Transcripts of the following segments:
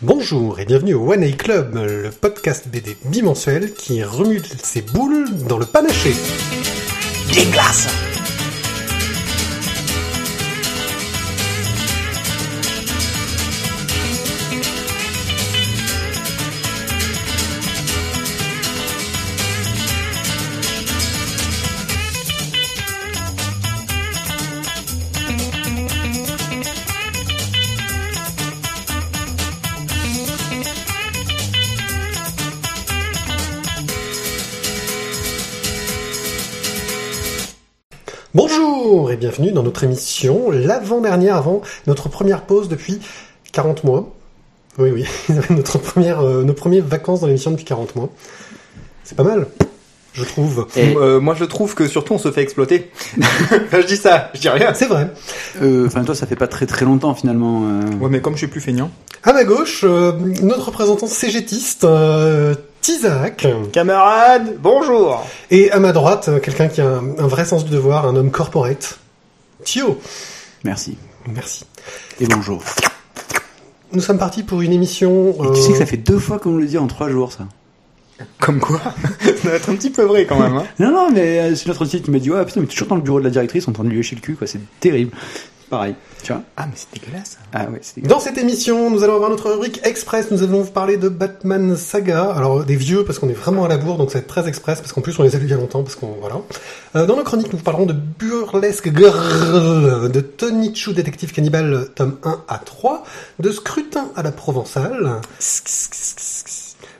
Bonjour et bienvenue au One A Club, le podcast BD bimensuel qui remue ses boules dans le panaché. Des glaces bienvenue dans notre émission, l'avant-dernière avant notre première pause depuis 40 mois. Oui, oui, notre première, euh, nos premières vacances dans l'émission depuis 40 mois. C'est pas mal, je trouve. Et euh, moi je trouve que surtout on se fait exploiter. enfin, je dis ça, je dis rien. C'est vrai. Euh, Enfin, toi, ça fait pas très très longtemps finalement. euh. Ouais mais comme je suis plus feignant. À ma gauche, euh, notre représentant cégétiste, euh, Tizak. Camarades, bonjour Et à ma droite, quelqu'un qui a un, un vrai sens du devoir, un homme corporate. Thio. Merci. Merci. Et bonjour. Nous sommes partis pour une émission. Et tu sais euh, que ça fait deux fois qu'on le dit en trois jours, ça. Comme quoi Ça doit être un petit peu vrai quand même. Hein. Non, non, mais euh, c'est notre site qui m'a dit, ouais, putain, mais toujours dans le bureau de la directrice en train de lui lécher le cul, quoi. C'est terrible. Pareil. Tu vois Ah mais c'est dégueulasse. Ah ouais, c'est Dans cette émission, nous allons avoir notre rubrique express. Nous allons vous parler de Batman Saga. Alors des vieux parce qu'on est vraiment à la bourre, donc ça va être très express parce qu'en plus on les a vus il y a longtemps parce qu'on voilà. Euh, dans nos chroniques, nous vous parlerons de Burlesque Girl, de Tony Chu détective cannibale tome 1 à 3, de Scrutin à la Provençale.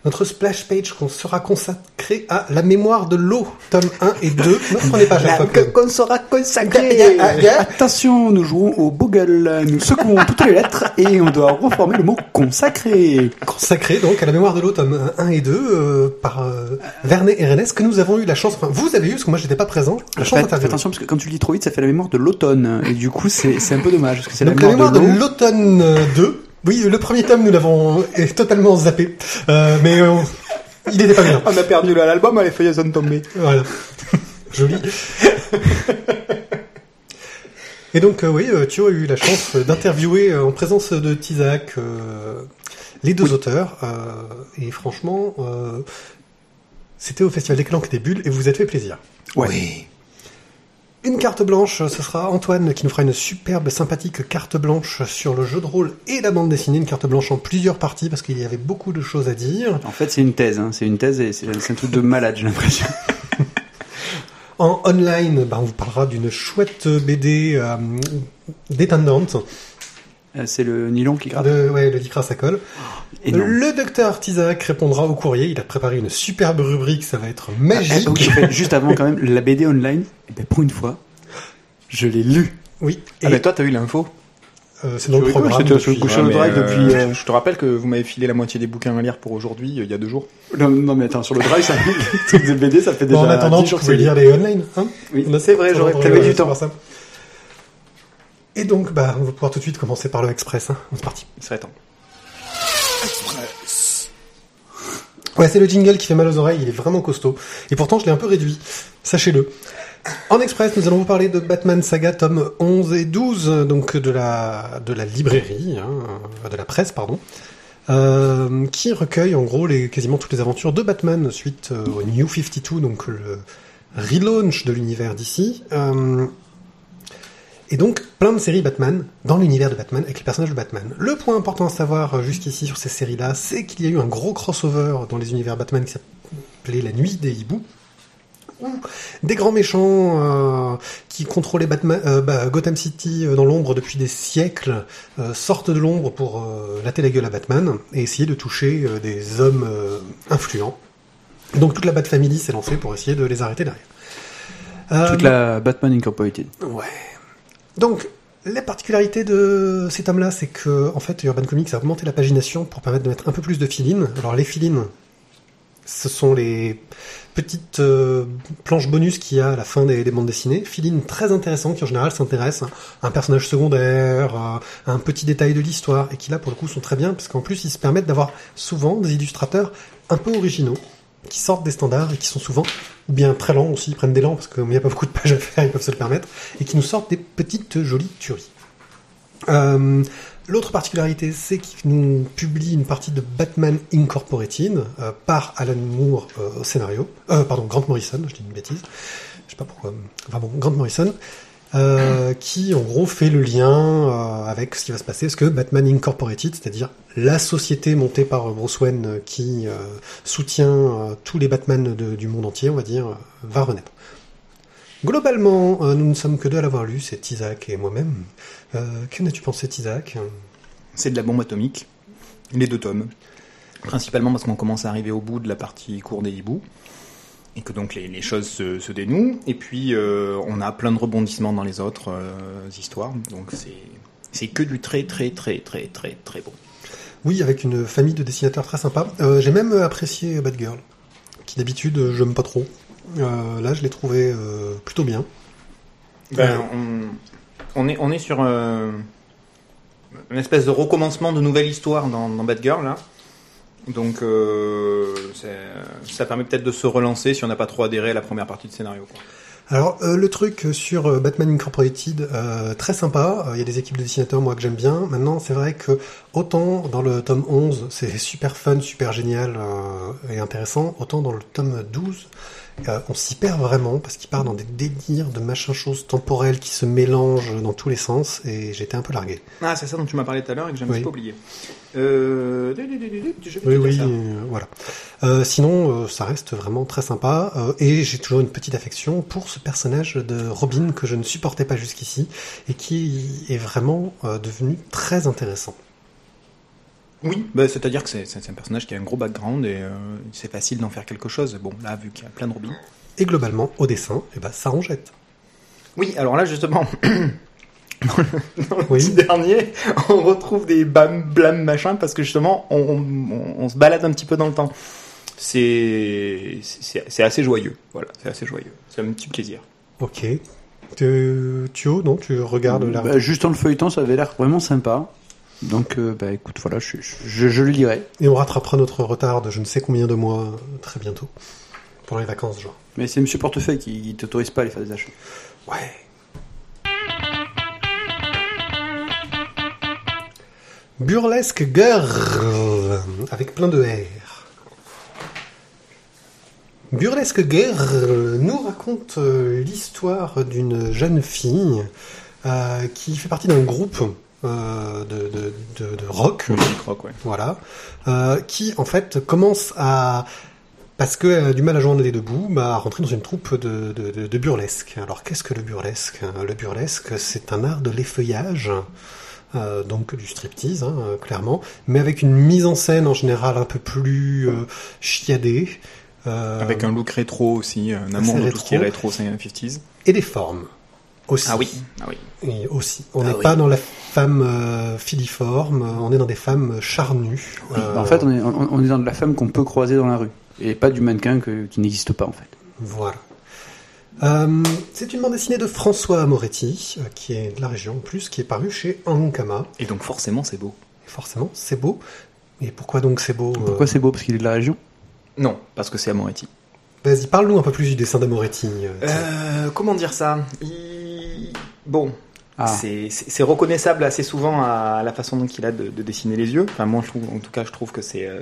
Notre splash page qu'on sera consacré à la mémoire de l'eau, tome 1 et 2. Ne prenez pas à chaque qu'on sera consacré. Attention, nous jouons au Bogle. Nous secouons toutes les lettres et on doit reformer le mot consacré. consacré donc à la mémoire de l'eau tome 1 et 2 euh, par euh, Vernet et Rennes que nous avons eu la chance, enfin vous avez eu parce que moi j'étais pas présent, la chance d'interviewer. attention parce que quand tu le dis trop vite, ça fait la mémoire de l'automne. Et du coup, c'est c'est un peu dommage parce que c'est la Donc la mémoire, de l'automne euh, 2, oui le premier tome nous l'avons totalement zappé, euh, mais euh, il était pas bien. On a perdu l'album, les feuilles sont tombées. Voilà. Joli. Et donc, euh, oui, Thio a eu la chance d'interviewer en présence de Tizak euh, les deux auteurs. euh, et franchement, euh, c'était au Festival des Calanques des Bulles et vous vous êtes fait plaisir. Oui. Une carte blanche, ce sera Antoine qui nous fera une superbe, sympathique carte blanche sur le jeu de rôle et la bande dessinée. Une carte blanche en plusieurs parties parce qu'il y avait beaucoup de choses à dire. En fait, c'est une thèse. Hein. C'est une thèse et c'est un truc de malade, j'ai l'impression. En online, bah, on vous parlera d'une chouette BD euh, détendante. Euh, C'est le nylon qui gratte. De, ouais, le Dicra ça colle. Énorme. Le docteur Tizak répondra au courrier. Il a préparé une superbe rubrique, ça va être magique. Ah, oui, en fait, juste avant quand même, la BD online, eh ben, pour une fois, je l'ai lu. Oui, et Ah mais toi t'as eu l'info euh, c'est dans le programme. c'était sur le depuis- coucher Ouais, de mais, drive euh, depuis. euh, Je te rappelle que vous m'avez filé la moitié des bouquins à lire pour aujourd'hui, euh, il y a deux jours. Non, non, mais attends, sur le drive, ça, les trucs de BD, ça fait déjà Bon, en attendant, 10 tu pouvais c'est lire les online. Hein Oui, c'est vrai, j'aurais prévu du temps. ça. Et donc, bah, on va pouvoir tout de suite commencer par le express. Hein. C'est parti. Il serait temps. Ouais, c'est le jingle qui fait mal aux oreilles, il est vraiment costaud. Et pourtant, je l'ai un peu réduit, sachez-le. En express, nous allons vous parler de Batman Saga tome 11 et 12, donc de la, de la librairie, hein, de la presse, pardon, euh, qui recueille en gros les, quasiment toutes les aventures de Batman suite euh, au New 52, donc le relaunch de l'univers d'ici. Euh, et donc, plein de séries Batman dans l'univers de Batman avec les personnages de Batman. Le point important à savoir euh, jusqu'ici sur ces séries-là, c'est qu'il y a eu un gros crossover dans les univers Batman qui s'appelait La Nuit des Hiboux, où des grands méchants euh, qui contrôlaient Batman, euh, bah, Gotham City euh, dans l'ombre depuis des siècles euh, sortent de l'ombre pour euh, latter la gueule à Batman et essayer de toucher euh, des hommes euh, influents. Donc toute la Bat Family s'est lancée pour essayer de les arrêter derrière. Euh, Toute la Batman Incorporated. Ouais. Donc, la particularité de ces tomes-là, c'est que, en fait, Urban Comics a augmenté la pagination pour permettre de mettre un peu plus de fill-in. Alors, les fill-in, ce sont les petites euh, planches bonus qu'il y a à la fin des, des bandes dessinées. Fill-in très intéressant qui, en général, s'intéresse à un personnage secondaire, à un petit détail de l'histoire, et qui, là, pour le coup, sont très bien, parce qu'en plus, ils se permettent d'avoir souvent des illustrateurs un peu originaux, qui sortent des standards et qui sont souvent ou bien très lents aussi, ils prennent des lents parce qu'il n'y a pas beaucoup de pages à faire, ils peuvent se le permettre, et qui nous sortent des petites jolies tueries. Euh, L'autre particularité, c'est qu'il nous publie une partie de Batman Incorporated euh, par Alan Moore euh, au scénario. Pardon, Grant Morrison, je dis une bêtise. Je sais pas pourquoi. Enfin bon, Grant Morrison. Euh, qui en gros fait le lien euh, avec ce qui va se passer, parce que Batman Incorporated, c'est-à-dire la société montée par Bruce Wayne euh, qui euh, soutient euh, tous les Batman du monde entier, on va dire, va renaître. Globalement, nous ne sommes que deux à l'avoir lu, c'est Isaac et moi-même. Qu'en as-tu pensé, Isaac? C'est de la bombe atomique. Les deux tomes. Principalement parce qu'on commence à arriver au bout de la partie cour des hiboux. Et que donc les, les choses se, se dénouent. Et puis euh, on a plein de rebondissements dans les autres euh, histoires. Donc c'est c'est que du très très très très très très bon. Oui, avec une famille de dessinateurs très sympa. Euh, J'ai même apprécié Batgirl, qui d'habitude j'aime pas trop. Là, je l'ai trouvé plutôt bien. Ben, on, on est, on est sur une espèce de recommencement de nouvelle histoire dans, dans Batgirl, là. Donc, euh, c'est- ça permet peut-être de se relancer si on n'a pas trop adhéré à la première partie de scénario. Alors, euh, le truc sur euh, Batman Incorporated, euh, très sympa. Euh, Il y a des équipes de dessinateurs, moi, que j'aime bien. Maintenant, c'est vrai que autant dans le tome 11, c'est super fun, super génial euh, et intéressant, autant dans le tome 12, euh, on s'y perd vraiment parce qu'il part dans des délires de machin choses temporelles qui se mélangent dans tous les sens et j'étais un peu largué. Ah, c'est ça dont tu m'as parlé tout à l'heure et que j'ai un Oui. petit peu oublié. Euh... Oui, oui, euh, voilà. Euh, sinon, euh, ça reste vraiment très sympa. euh, et j'ai toujours une petite affection pour ce personnage de Robin que je ne supportais pas jusqu'ici et qui est vraiment devenu très intéressant. Oui, bah, c'est-à-dire que c'est un personnage qui a un gros background et euh, c'est facile d'en faire quelque chose. Bon, là, vu qu'il y a plein de Robins. Et globalement, au dessin, eh ben, ça en jette. Oui, alors là, justement, dans le Oui. petit dernier, on retrouve des bam, blam, machin, parce que justement, on, on- on se balade un petit peu dans le temps. C'est c'est c'est assez joyeux, voilà, c'est assez joyeux. C'est un petit plaisir. Ok. Tu, Thio, non Tu regardes la... Bah, juste en le feuilletant, ça avait l'air vraiment sympa. Donc, euh, bah écoute, voilà, je, je, je le lirai. Et on rattrapera notre retard de je ne sais combien de mois très bientôt. Pendant les vacances, genre. Mais c'est Monsieur Portefeuille qui, qui t'autorise pas à aller faire des achats. Ouais. Burlesque Girl, avec plein de R. Burlesque Girl nous raconte euh, l'histoire d'une jeune fille euh, qui fait partie d'un groupe euh, de, de, de, de rock, crois, ouais. voilà, euh, qui en fait commence à parce qu'elle a du mal à joindre les deux bouts, bah, à rentrer dans une troupe de, de, burlesque. Alors qu'est-ce que le burlesque? Le burlesque, c'est un art de l'effeuillage, euh, donc du striptease, hein, euh, clairement, mais avec une mise en scène en général un peu plus euh, chiadée. euh, Avec un look rétro aussi, un amour de tout ce qui est rétro. rétro 50s. et des formes aussi. Ah oui, ah oui. Et aussi. On Ah n'est oui. pas dans la femme euh, filiforme, on est dans des femmes charnues. Euh, En fait, on est, on, on est dans de la femme qu'on peut croiser dans la rue. Et pas du mannequin que- qui n'existe pas, en fait. Voilà. Euh, c'est une bande dessinée de François Moretti, euh, qui est de la région en plus, qui est paru chez Ankama. Et donc forcément, c'est beau. Et forcément, c'est beau. Et pourquoi donc c'est beau euh, Pourquoi c'est beau? Parce qu'il est de la région? Non, parce que c'est Amoretti. Vas-y, parle-nous un peu plus du dessin d'Amoretti. euh, Euh, comment dire ça? Il- Bon, Ah, c'est reconnaissable assez souvent à la façon dont il a de, de dessiner les yeux. Enfin, moi, je trouve, en tout cas, je trouve que c'est euh,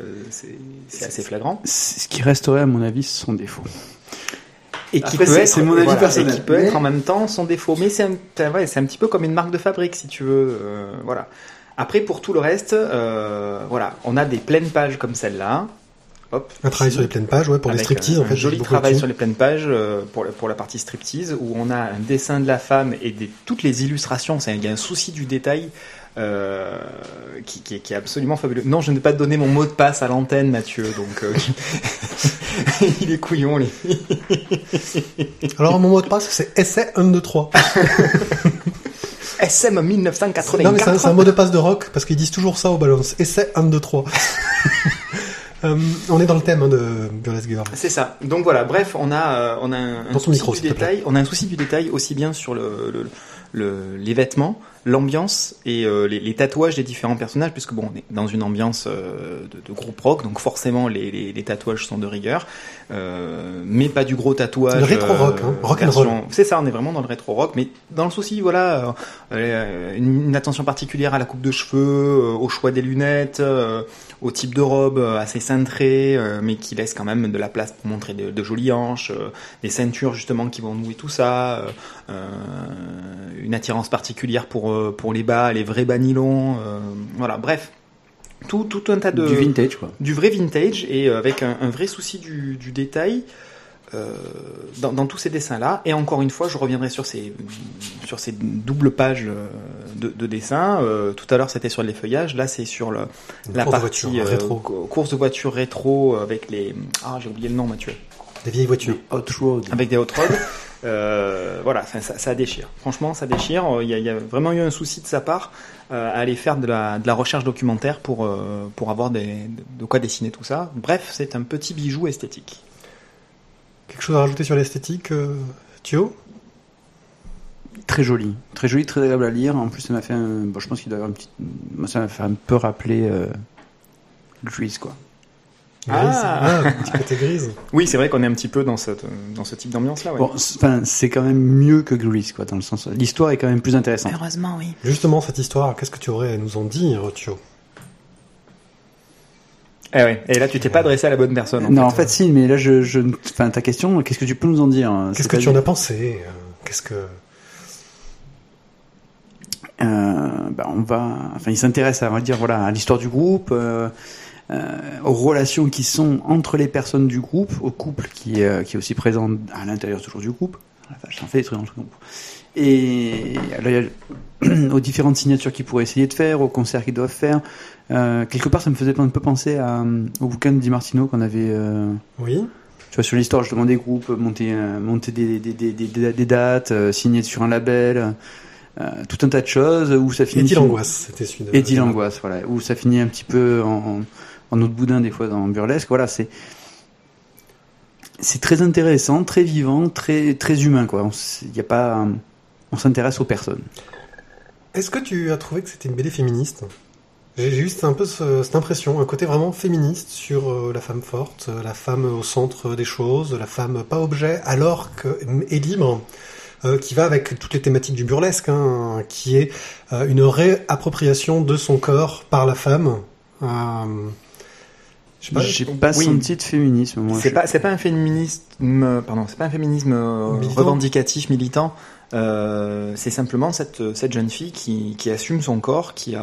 assez flagrant. ce qui resterait, à mon avis, son défaut. Et qui Après, peut être, c'est mon avis voilà, personnel. Et qui peut Mais- être en même temps son défaut. Mais c'est un, un petit peu comme une marque de fabrique, si tu veux. euh, voilà. Après, pour tout le reste, euh, voilà, on a des pleines pages comme celle-là. Hop. un travail sur les pleines pages, ouais, pour les striptease, un, en fait. un joli travail sur les pleines pages euh, pour, la- pour la partie striptease où on a un dessin de la femme et des, toutes les illustrations. Il y a un souci du détail euh, qui, qui est- qui est absolument fabuleux. Non, je n'ai pas donné mon mot de passe à l'antenne, Mathieu, donc euh, il est couillon. Les... Alors, mon mot de passe, c'est essai 1, 2, 3. SM 1984. Non, mais c'est un, mot de passe de rock, parce qu'ils disent toujours ça au balance. Essai 1, 2, 3. Euh, on est dans le thème hein, de Burlesque Girl. C'est ça. Donc voilà, bref, on a, euh, on a un, souci micro, du détail. On a un souci du détail aussi bien sur le, le, le, les vêtements, l'ambiance et euh, les, les tatouages des différents personnages, puisque bon, on est dans une ambiance euh, de, de groupe rock, donc forcément les, les, les tatouages sont de rigueur, euh, mais pas du gros tatouage. Le rétro rock, hein, rock and roll. C'est ça, on est vraiment dans le rétro rock, mais dans le souci, voilà, euh, une, une attention particulière à la coupe de cheveux, euh, au choix des lunettes, euh, au type de robe euh, assez cintré, euh, mais qui laisse quand même de la place pour montrer de, de jolies hanches, euh, des ceintures justement qui vont nouer tout ça, une attirance particulière pour euh, pour les bas, les vrais bas nylon, euh, voilà, bref, tout tout un tas de Du vintage, quoi. du vrai vintage et avec un, un vrai souci du, du détail euh, dans, dans tous ces dessins-là. Et encore une fois, je reviendrai sur ces, sur ces doubles pages euh, de, de dessins. Euh, tout à l'heure, c'était sur les feuillages. Là, c'est sur le, la course de partie voiture, euh, rétro. cou- course de voiture rétro avec les... Ah, j'ai oublié le nom, Mathieu. Des vieilles voitures. Hot Road. Avec des hot rods. Euh, voilà, ça, ça déchire. Franchement, ça déchire. Il y, a, il y a vraiment eu un souci de sa part euh, à aller faire de la, de la recherche documentaire pour, euh, pour avoir des, de quoi dessiner tout ça. Bref, c'est un petit bijou esthétique. Quelque chose à rajouter sur l'esthétique, euh, Thio Très joli, très joli, très agréable à lire. En plus, ça m'a fait, un... bon, je pense qu'il doit y avoir une petite, moi, ça m'a fait un peu rappeler euh... Grease, quoi. Grise. Ah. Ah, petit côté grise. Oui, c'est vrai qu'on est un petit peu dans, cette, dans ce type d'ambiance-là. Ouais. Bon, c'est quand même mieux que Grease, quoi, dans le sens, l'histoire est quand même plus intéressante. Heureusement, oui. Justement, cette histoire, qu'est-ce que tu aurais à nous en dire, Thio Eh ouais. Et là, tu t'es pas adressé à la bonne personne. En non, en fait. si, mais là, je, je, enfin, ta question, qu'est-ce que tu peux nous en dire hein, Qu'est-ce que tu en as pensé euh, Qu'est-ce que Euh, bah, on va, enfin, il s'intéresse à, on va dire, voilà, à l'histoire du groupe, euh, euh, aux relations qui sont entre les personnes du groupe, au couple qui est, euh, qui est aussi présent à l'intérieur toujours du groupe. La vache, ça fait des trucs dans le groupe. Et alors, il y a aux différentes signatures qu'ils pourraient essayer de faire, aux concerts qu'ils doivent faire. Euh, quelque part, ça me faisait un peu penser à, euh, au bouquin de Di Martino qu'on avait. euh, Oui. tu vois, sur l'histoire justement des groupes, monter, monter des, des, des, des, des- des dates, euh, signer sur un label, tout un tas de choses où ça finit. Sur- l'angoisse, c'était celui de. Eddie l'angoisse, voilà, où ça finit un petit peu en, en, autre boudin des fois dans burlesque. Voilà, c'est c'est très intéressant, très vivant, très très humain quoi. Il y a pas, on s'intéresse aux personnes. Est-ce que tu as trouvé que c'était une BD féministe? J'ai j'ai juste un peu ce- cette impression, un côté vraiment féministe sur euh, la femme forte, euh, la femme au centre des choses, la femme pas objet, alors que est libre, euh, qui va avec toutes les thématiques du burlesque, hein, qui est euh, une réappropriation de son corps par la femme. Euh, je sais pas, J'ai pas oui. senti de féminisme. Moi, C'est je- pas, c'est pas un féminisme, pardon, c'est pas un féminisme euh, Militant. revendicatif, militant. Euh, c'est simplement cette, jeune fille qui, assume son corps, qui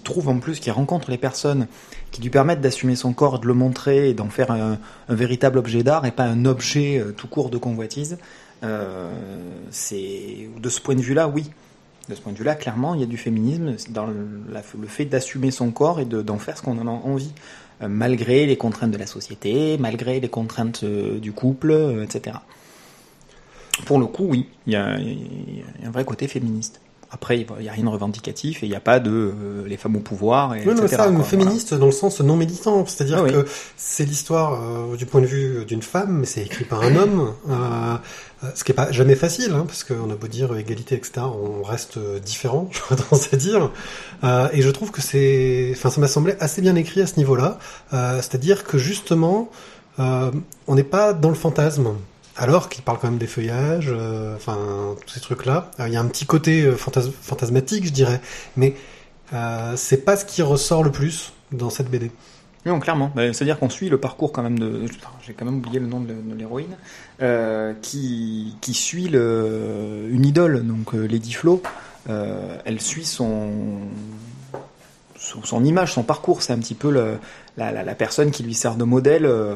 trouve en plus, qui rencontre les personnes qui lui permettent d'assumer son corps, de le montrer et d'en faire un, véritable objet d'art et pas un objet euh, tout court de convoitise. Euh, de ce point de vue-là, oui. De ce point de vue-là, clairement, il y a du féminisme dans le, fait d'assumer son corps et de- d'en faire ce qu'on en a envie, malgré les contraintes de la société, malgré les contraintes du couple, etc. Pour le coup, oui, il y y a un vrai côté féministe. Après, il n'y a rien de revendicatif et il n'y a pas de euh, les femmes au pouvoir, et Oui, non, etc. ça, quoi, mais voilà. féministe dans le sens non militant, c'est-à-dire Ah oui. que c'est l'histoire euh, du point de vue d'une femme, mais c'est écrit par un homme, euh, euh, ce qui est pas jamais facile, hein, parce qu'on a beau dire égalité, etc., on reste euh, différent, je tendance à dire, Euh, et je trouve que c'est, enfin, ça m'a semblé assez bien écrit à ce niveau-là, euh, c'est-à-dire que justement, euh, on n'est pas dans le fantasme. Alors qu'il parle quand même des feuillages, euh, enfin tous ces trucs-là. Alors, Il y a un petit côté euh, fantas- fantasmatique, je dirais, mais euh, c'est pas ce qui ressort le plus dans cette BD. Non, clairement. C'est-à-dire qu'on suit le parcours quand même de. J'ai quand même oublié le nom de, l'héroïne, euh, qui suit une idole, donc euh, Lady Flo. Euh, elle suit son son image, son parcours. C'est un petit peu le, la, la, la personne qui lui sert de modèle euh,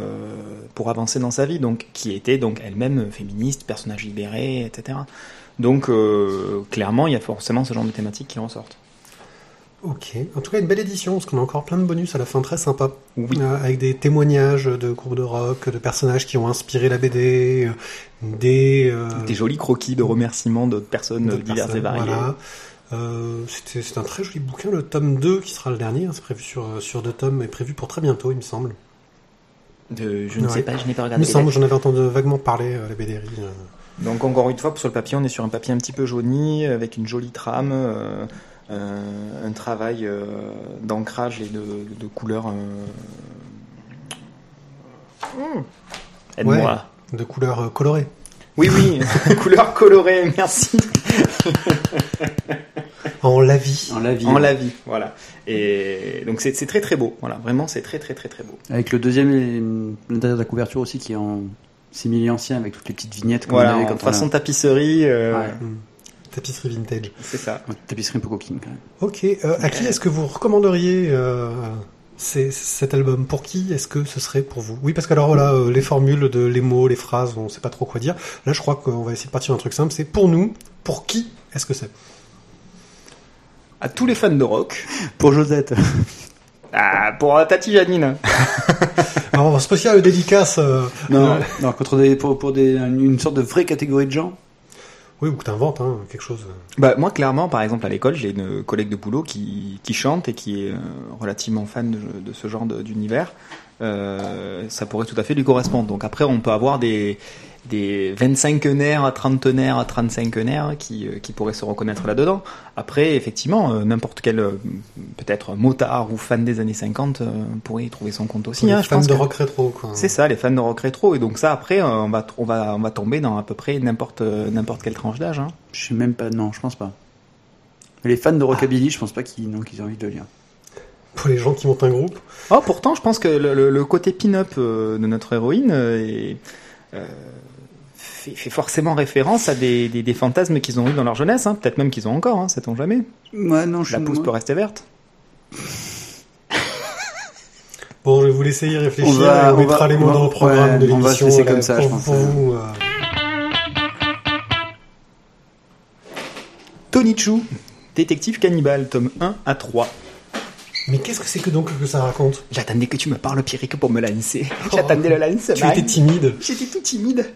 pour avancer dans sa vie, donc qui était donc elle-même féministe, personnage libéré, etc. Donc euh, clairement, il y a forcément ce genre de thématiques qui ressortent. Ok. En tout cas, une belle édition, parce qu'on a encore plein de bonus à la fin, très sympa. Oui. Euh, avec des témoignages de groupes de rock, de personnages qui ont inspiré la BD, euh, des... euh, Des jolis croquis de remerciements d'autres personnes diverses et variées. Voilà. Euh, c'est un très joli bouquin, le tome 2 qui sera le dernier, hein, c'est prévu sur, sur deux tomes, est prévu pour très bientôt, il me semble. De- je ne Ouais. sais pas, je n'ai pas Il regardé. me les semble, j'en avais entendu vaguement parler euh, à la BDRI. euh. Donc encore une fois, sur le papier, on est sur un papier un petit peu jauni, avec une jolie trame, euh, un, un travail euh, d'ancrage et de, de couleur. euh, hmm. Aide-moi. De couleur euh, colorée. Oui, oui, couleur colorée, merci. En la vie. En la vie. En la vie, voilà. Et donc c'est c'est très très beau, voilà. Vraiment, c'est très très très très beau. Avec le deuxième, et l'intérieur de la couverture aussi qui est en simili ancien avec toutes les petites vignettes qu'on Voilà, avait en façon on tapisserie, euh. Ouais. Tapisserie vintage. c'est ça. Tapisserie un peu coquine quand même. Ok, euh, à qui est-ce que vous recommanderiez euh, ces- cet album Pour qui est-ce que ce serait pour vous? Oui, parce que alors voilà, euh, les formules de les mots, les phrases, on sait pas trop quoi dire. Là, je crois qu'on va essayer de partir d'un truc simple. C'est pour nous. Pour qui est-ce que c'est? À tous les fans de rock, Pour Josette. ah, pour euh, Tati Janine. Alors, spécial dédicace. euh, Non, euh, non contre des, pour, pour des, une sorte de vraie catégorie de gens. Ou que hein, quelque chose. Bah, moi, clairement, par exemple, à l'école, j'ai une collègue de boulot qui, qui chante et qui est euh, relativement fan de, ce genre d'univers. Euh, ça pourrait tout à fait lui correspondre. Donc après, on peut avoir des, des 25 trentenaires, 35 qui, euh, qui pourraient se reconnaître là-dedans. Après, effectivement, euh, n'importe quel, peut-être motard ou fan des années 50 euh, pourrait y trouver son compte aussi. les hein, je fans pense de que- rock rétro, quoi. C'est ça, les fans de rock rétro. Et donc ça, après, on va, on va, on va tomber dans à peu près n'importe, n'importe quelle tranche d'âge. Hein. Je sais même pas, non, je pense pas. Les fans de Rockabilly, je pense pas qu'ils non, qu'ils aient envie de le lire. Pour les gens qui montent un groupe. Oh, pourtant, je pense que le, le- le côté pin-up euh, de notre héroïne euh, est, euh, fait, fait forcément référence à des, des, des fantasmes qu'ils ont eu dans leur jeunesse. Hein. Peut-être même qu'ils ont encore, hein, sait-on jamais. Ouais, non, je La pousse peut rester verte. Bon, je vais vous laisser y réfléchir. On va- et on on mettra va- les on mots va- dans le programme ouais, de on va se l'émission. laisser euh, comme ça, pour, je pense, pour ouais. vous. euh. Tony Chu, détective cannibale, tome 1 à 3. Mais qu'est-ce que c'est que donc que ça raconte J'attendais que tu me parles, Pierrick, pour me lancer. J'attendais le lancement. Tu étais timide. J'étais tout timide.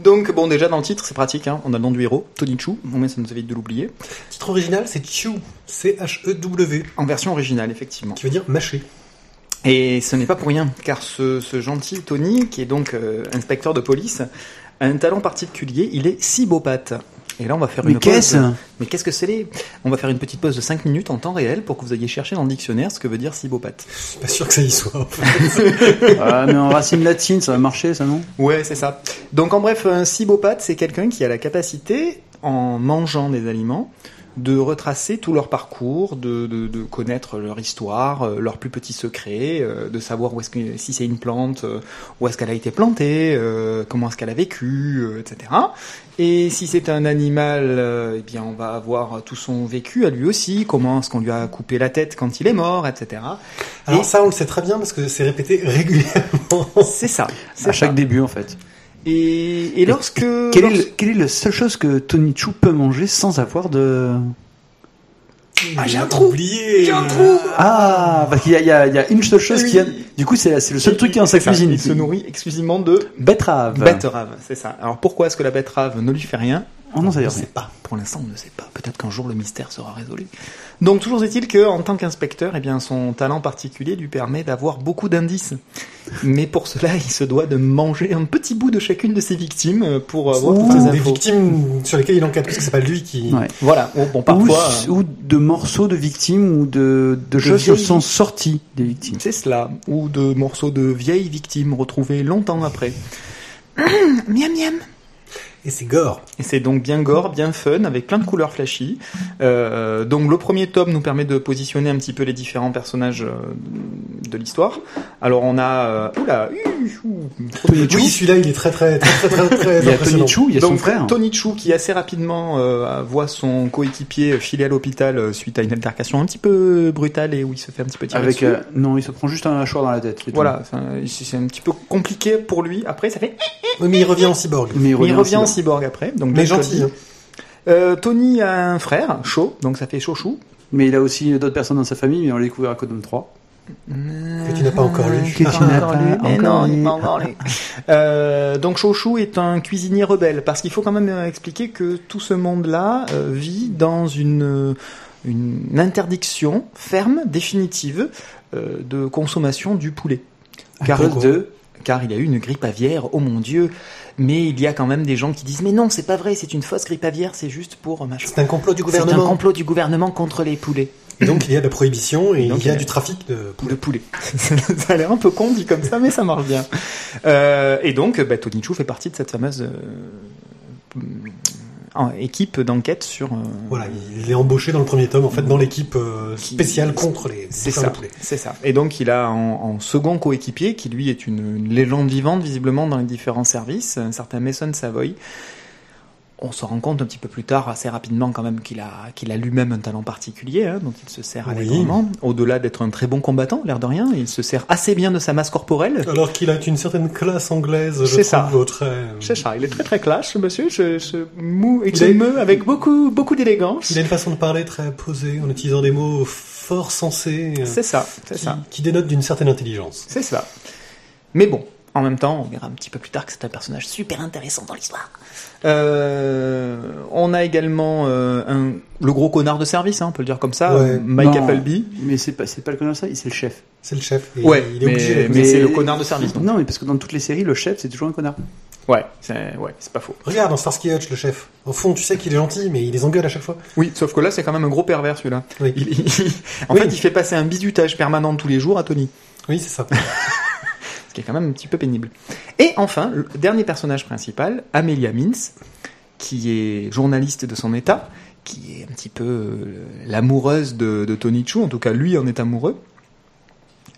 Donc, bon, déjà, dans le titre, c'est pratique. Hein. On a le nom du héros, Tony Chu. Au moins, ça nous évite de l'oublier. Titre original, c'est Chew. C-H-E-W. En version originale, effectivement. Qui veut dire mâcher. Et ce n'est pas pour rien, car ce, ce gentil Tony, qui est donc euh, inspecteur de police, a un talent particulier, il est cibopathe. Et là, on va faire Mais une qu'est-ce pause. Mais qu'est-ce que c'est les On va faire une petite pause de 5 minutes en temps réel pour que vous ayez cherché dans le dictionnaire ce que veut dire cibopathe. Je suis pas sûr que ça y soit. en fait. Ah, mais en racine latine, ça va marcher, ça, non? Ouais, c'est ça. Donc en bref, un cibopathe, c'est quelqu'un qui a la capacité, en mangeant des aliments, de retracer tout leur parcours, de, de, de connaître leur histoire, euh, leurs plus petits secrets, euh, de savoir où est-ce que si c'est une plante, euh, où est-ce qu'elle a été plantée, euh, comment est-ce qu'elle a vécu, euh, etc. Et si c'est un animal, euh, eh bien on va avoir tout son vécu à lui aussi, comment est-ce qu'on lui a coupé la tête quand il est mort, etc. Alors Et- ça, on le sait très bien parce que c'est répété régulièrement. C'est ça. c'est À chaque ça. début, en fait. Et, et lorsque Quelle est, lorsque- le- quelle est la seule chose que Tony Chu peut manger sans avoir de... Ah, j'ai un trou. oublié. J'ai un trou. Ah, parce qu'il y a, il y, a, il y a une seule chose Oui. qui a... Du coup, c'est le seul truc qui est dans sa cuisine. Il se nourrit exclusivement de Betterave. betterave, c'est ça. Alors pourquoi est-ce que la betterave ne lui fait rien? On est. sait pas. Pour l'instant, on ne sait pas. Peut-être qu'un jour le mystère sera résolu. Donc toujours est-il que, en tant qu'inspecteur, eh bien, son talent particulier lui permet d'avoir beaucoup d'indices. Mais pour cela, il se doit de manger un petit bout de chacune de ses victimes euh, pour avoir toutes Enfin, les des victimes sur lesquelles il enquête, parce que c'est pas lui qui. Ouais. Voilà. Bon, Ou, parfois. ou de morceaux de victimes ou de, de choses qui sont sorties des victimes. C'est cela. Ou de morceaux de vieilles victimes retrouvées longtemps après. miam miam. Et c'est gore. Et c'est donc bien gore, bien fun, avec plein de couleurs flashy. Euh, donc le premier tome nous permet de positionner un petit peu les différents personnages euh, de l'histoire. Alors on a... Euh, oula, trop de Oui, celui-là, il est très très très très très, très Il y a. Tony Chu, il y a son donc frère. Tony Chu qui assez rapidement euh, voit son coéquipier filé à l'hôpital euh, suite à une altercation un petit peu brutale et où il se fait un petit peu tirer Avec, dessus. euh, non, il se prend juste un hachoir dans la tête. Voilà, c'est un petit peu compliqué pour lui. Après, ça fait... Oui, mais il revient en cyborg. Mais il Il revient, en aussi, cyborg après. Donc Mais bien gentil. hein. Euh, Tony a un frère, Chaud, donc ça fait Chouchou. Mais il a aussi d'autres personnes dans sa famille, mais on l'a découvert à Codom 3. Que tu n'as pas encore lu. Que tu n'as pas Mais encore non, lu. encore lu. Euh, donc Chouchou est un cuisinier rebelle, parce qu'il faut quand même euh, expliquer que tout ce monde-là euh, vit dans une, euh, une interdiction ferme, définitive, euh, de consommation du poulet. À Car de... car il y a eu une grippe aviaire, oh mon dieu. Mais il y a quand même des gens qui disent mais non, c'est pas vrai, c'est une fausse grippe aviire, c'est juste pour machin. C'est un complot du C'est un gouvernement. complot du gouvernement contre les poulets. Et donc il y a de la prohibition et Donc, il y a il y a- du trafic de de poulet. ça a l'air un peu con dit comme ça, mais ça marche bien. Euh, et donc, bah, Tony Chu fait partie de cette fameuse euh, en- équipe d'enquête sur. euh, Voilà, il est embauché dans le premier tome, en fait, dans l'équipe euh, spéciale contre les C'est ça, c'est ça. Et donc il a en, en second coéquipier, qui lui est une, une légende vivante visiblement dans les différents services, un certain Mason Savoy. On se rend compte un petit peu plus tard, assez rapidement quand même, qu'il a, qu'il a lui-même un talent particulier, hein, dont il se sert Oui. allègrement. Au-delà d'être un très bon combattant, l'air de rien, il se sert assez bien de sa masse corporelle. Alors qu'il a une certaine classe anglaise, je C'est ça. trouve, très... C'est ça, il est très très clash, ce monsieur, je, je mou, il Il se est- meut avec beaucoup, beaucoup d'élégance. Il a une façon de parler très posée, en utilisant des mots fort sensés, euh, C'est ça, c'est ça. qui dénotent d'une certaine intelligence. C'est ça. Mais bon, en même temps, on verra un petit peu plus tard que c'est un personnage super intéressant dans l'histoire. Euh, on a également euh, un, le gros connard de service, hein, on peut le dire comme ça, Ouais. Mike Non, Appleby. Mais c'est pas, c'est pas le connard ça, c'est le chef. C'est le chef. et Ouais, il est mais- obligé mais- c'est le connard de service, donc. Non, mais parce que dans toutes les séries, le chef, c'est toujours un connard. Ouais, c'est ouais, c'est pas faux. Regarde, dans Starsky Hutch, le chef. Au fond, tu sais qu'il est gentil, mais il les engueule à chaque fois. Oui, sauf que là, c'est quand même un gros pervers celui-là. Oui, Il- il- en Oui. fait, il fait passer un bizutage permanent tous les jours à Tony. oui c'est ça. qui est quand même un petit peu pénible. Et enfin, le dernier personnage principal, Amelia Mintz, qui est journaliste de son état, qui est un petit peu euh, l'amoureuse de, de Tony Chu, en tout cas lui en est amoureux,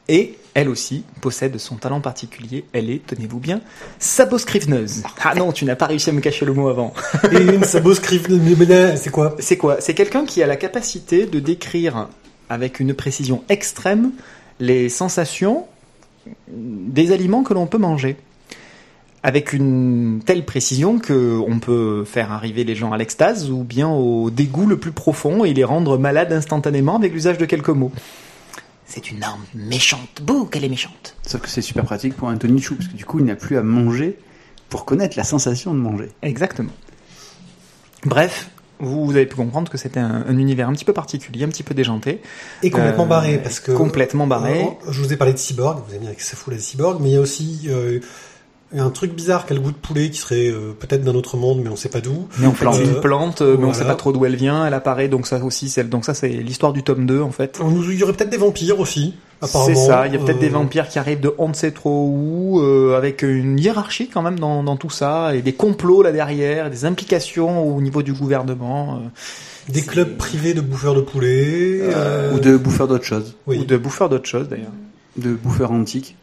et elle aussi possède son talent particulier, elle est, tenez-vous bien, saboscriveneuse. Ah non, tu n'as pas réussi à me cacher le mot avant. Et une saboscrive, mais là, c'est quoi? C'est quoi? C'est quelqu'un qui a la capacité de décrire avec une précision extrême les sensations des aliments que l'on peut manger. Avec une telle précision que on peut faire arriver les gens à l'extase ou bien au dégoût le plus profond et les rendre malades instantanément avec l'usage de quelques mots. C'est une arme méchante. Bouh, qu'elle est méchante. Sauf que c'est super pratique pour Anthony Chou, parce que du coup, il n'a plus à manger pour connaître la sensation de manger. Exactement. Bref, vous, vous avez pu comprendre que c'était un, un univers un petit peu particulier, un petit peu déjanté. Et complètement Euh, barré, parce que... complètement barré. Je vous ai parlé de Cyborg, vous avez mis que ça fout la Cyborg, mais il y a aussi euh, un truc bizarre qu'a le goût de poulet qui serait euh, peut-être d'un autre monde, mais on sait pas d'où. Mais en fait, Euh, c'est une plante, euh, mais on voilà. sait pas trop d'où elle vient. Elle apparaît, donc ça aussi, c'est donc ça, c'est l'histoire du tome 2 en fait. On Il y aurait peut-être des vampires aussi. C'est ça. Il y a peut-être Euh, des vampires qui arrivent de on ne sait trop où, euh, avec une hiérarchie quand même dans, dans tout ça, et des complots là derrière, des implications au niveau du gouvernement, euh, Des clubs privés de bouffeurs de poulet. euh, Ou de bouffeurs d'autre chose. oui. ou de bouffeurs d'autres choses d'ailleurs. De bouffeurs antiques.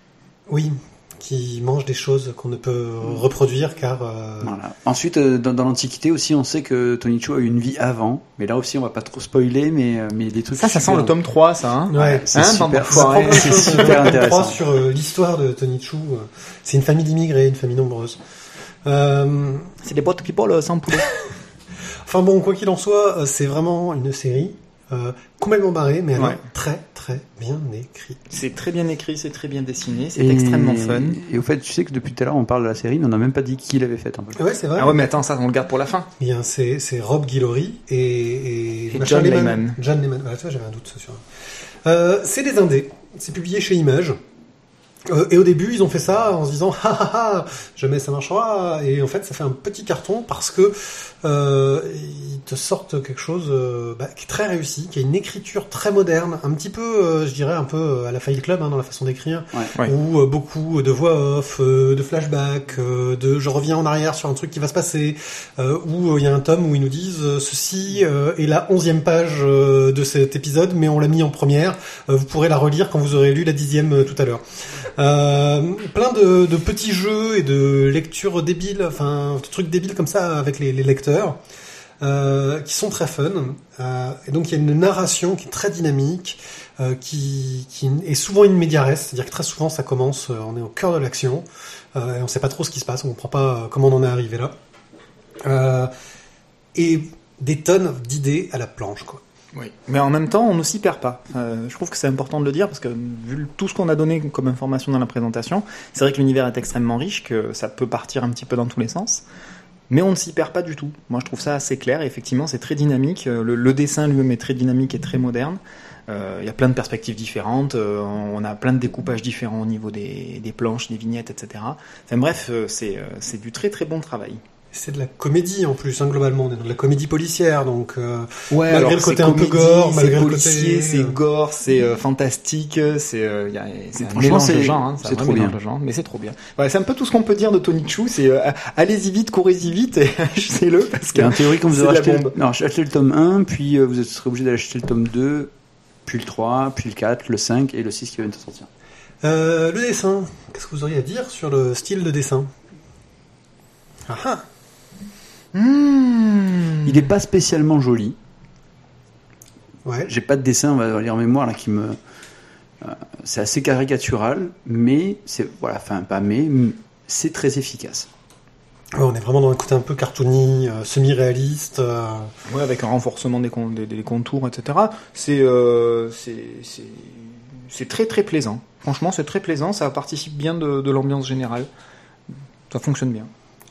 Oui, qui mangent des choses qu'on ne peut reproduire car... euh, Voilà. Ensuite, euh, dans, dans l'Antiquité aussi, on sait que Tony Chu a eu une vie avant. Mais là aussi, on va pas trop spoiler, mais, euh, mais des trucs. Ça, ça sent le tome 3, ça. Hein Ouais, C'est Hein, super, de c'est super intéressant. croit sur euh, l'histoire de Tony Chu. euh, C'est une famille d'immigrés, une famille nombreuse. Euh, C'est des boîtes people sans poulet. Enfin bon, quoi qu'il en soit, c'est vraiment une série euh, complètement barrée, mais alors Ouais. très très bien écrite. c'est très bien écrit, c'est très bien dessiné, c'est extrêmement fun. Et au fait, tu sais que depuis tout à l'heure, on parle de la série, mais on n'a même pas dit qui l'avait faite. En fait. Ouais, c'est vrai. Ah ouais, mais attends, ça, on le garde pour la fin. Bien, c'est c'est Rob Guillory et, et, Et John Lehman. John Lehman. Voilà, tu vois, j'avais un doute sur. Euh, c'est des indés. C'est publié chez Image. Euh, et au début, ils ont fait ça en se disant ah ah ah jamais ça marchera. Et en fait, ça fait un petit carton parce que euh, ils te sortent quelque chose euh, bah, qui est très réussi, qui a une écriture très moderne, un petit peu, euh, je dirais un peu à la Fight Club hein, dans la façon d'écrire, Ouais. où euh, beaucoup de voix off, euh, de flashbacks, euh, de je reviens en arrière sur un truc qui va se passer, euh, où euh, il y a un tome où ils nous disent euh, ceci euh, est la onzième page euh, de cet épisode, mais on l'a mis en première. Euh, vous pourrez la relire quand vous aurez lu la dixième euh, tout à l'heure. Euh, plein de, de petits jeux et de lectures débiles, enfin de trucs débiles comme ça avec les, les lecteurs. euh, qui sont très fun. Euh, et donc il y a une narration qui est très dynamique, euh, qui, qui est souvent une médiaresse, c'est-à-dire que très souvent ça commence, euh, on est au cœur de l'action, et on sait pas trop ce qui se passe, on comprend pas comment on en est arrivé là. Et des tonnes d'idées à la planche, quoi. Oui. Mais en même temps, on ne s'y perd pas. Euh, je trouve que c'est important de le dire parce que vu tout ce qu'on a donné comme information dans la présentation, c'est vrai que l'univers est extrêmement riche, que ça peut partir un petit peu dans tous les sens. Mais on ne s'y perd pas du tout. Moi, je trouve ça assez clair. Et effectivement, c'est très dynamique. Euh, Le, dessin lui-même est très dynamique et très moderne. Euh, Il y a plein de perspectives différentes. on a plein de découpages différents au niveau des, des planches, des vignettes, etc. Enfin bref, c'est du très très bon travail. C'est de la comédie en plus, hein, globalement. On est dans de la comédie policière, donc. euh, Ouais, Malgré le côté un peu gore, malgré le policier, côté- c'est gore, c'est euh, fantastique, c'est euh, c'est un mélange de c'est- hein, c'est trop bien. de genres, mais c'est trop bien. Ouais, c'est un peu tout ce qu'on peut dire de Tony Chu, c'est euh, allez-y vite, courez-y vite, et achetez-le parce que En théorie, quand vous la acheté, bombe. non, achetez le tome 1, puis euh, vous serez obligé d'acheter le tome 2, puis le 3, puis le 4, le 5 et le 6 qui vient de sortir. Euh, le dessin. Qu'est-ce que vous auriez à dire sur le style de dessin? Ah ah Hmm. Il est pas spécialement joli. Ouais. J'ai pas de dessin, on va dire en mémoire là qui me. euh, c'est assez caricatural, mais c'est voilà, enfin pas mais, c'est très efficace. Ouais, on est vraiment dans un côté un peu cartoony, euh, semi-réaliste. euh, Ouais, avec un renforcement des, con- des, des contours, etc. C'est euh, c'est c'est c'est très très plaisant. Franchement, c'est très plaisant. Ça participe bien de, de l'ambiance générale. Ça fonctionne bien.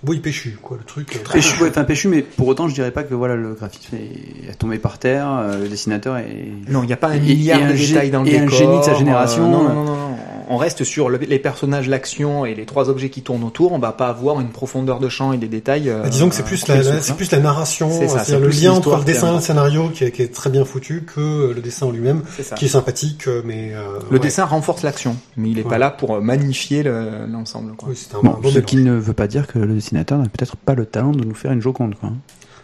Oui, péchu, quoi, le truc. euh, Péchu, ouais, enfin péchu, mais pour autant je dirais pas que voilà le graphisme est, est tombé par terre, euh, le dessinateur est. Non, il n'y a pas un milliard de détails dans le et un génie de sa génération. euh, non, non, non. On reste sur le- les personnages, l'action et les trois objets qui tournent autour. On va pas avoir une profondeur de champ et des détails. euh, Bah, disons que c'est plus, la, la- c'est hein. plus la narration, C'est c'est le lien entre le dessin et le scénario qui est, qui est très bien foutu que euh, le dessin en lui-même, C'est qui est sympathique, euh, mais... euh, Le ouais. dessin renforce l'action, mais il est Ouais. pas là pour euh, magnifier le- l'ensemble. Oui, c'est Bon, ce qui ne veut pas dire que le dessinateur n'a peut-être pas le talent de nous faire une Joconde, quoi.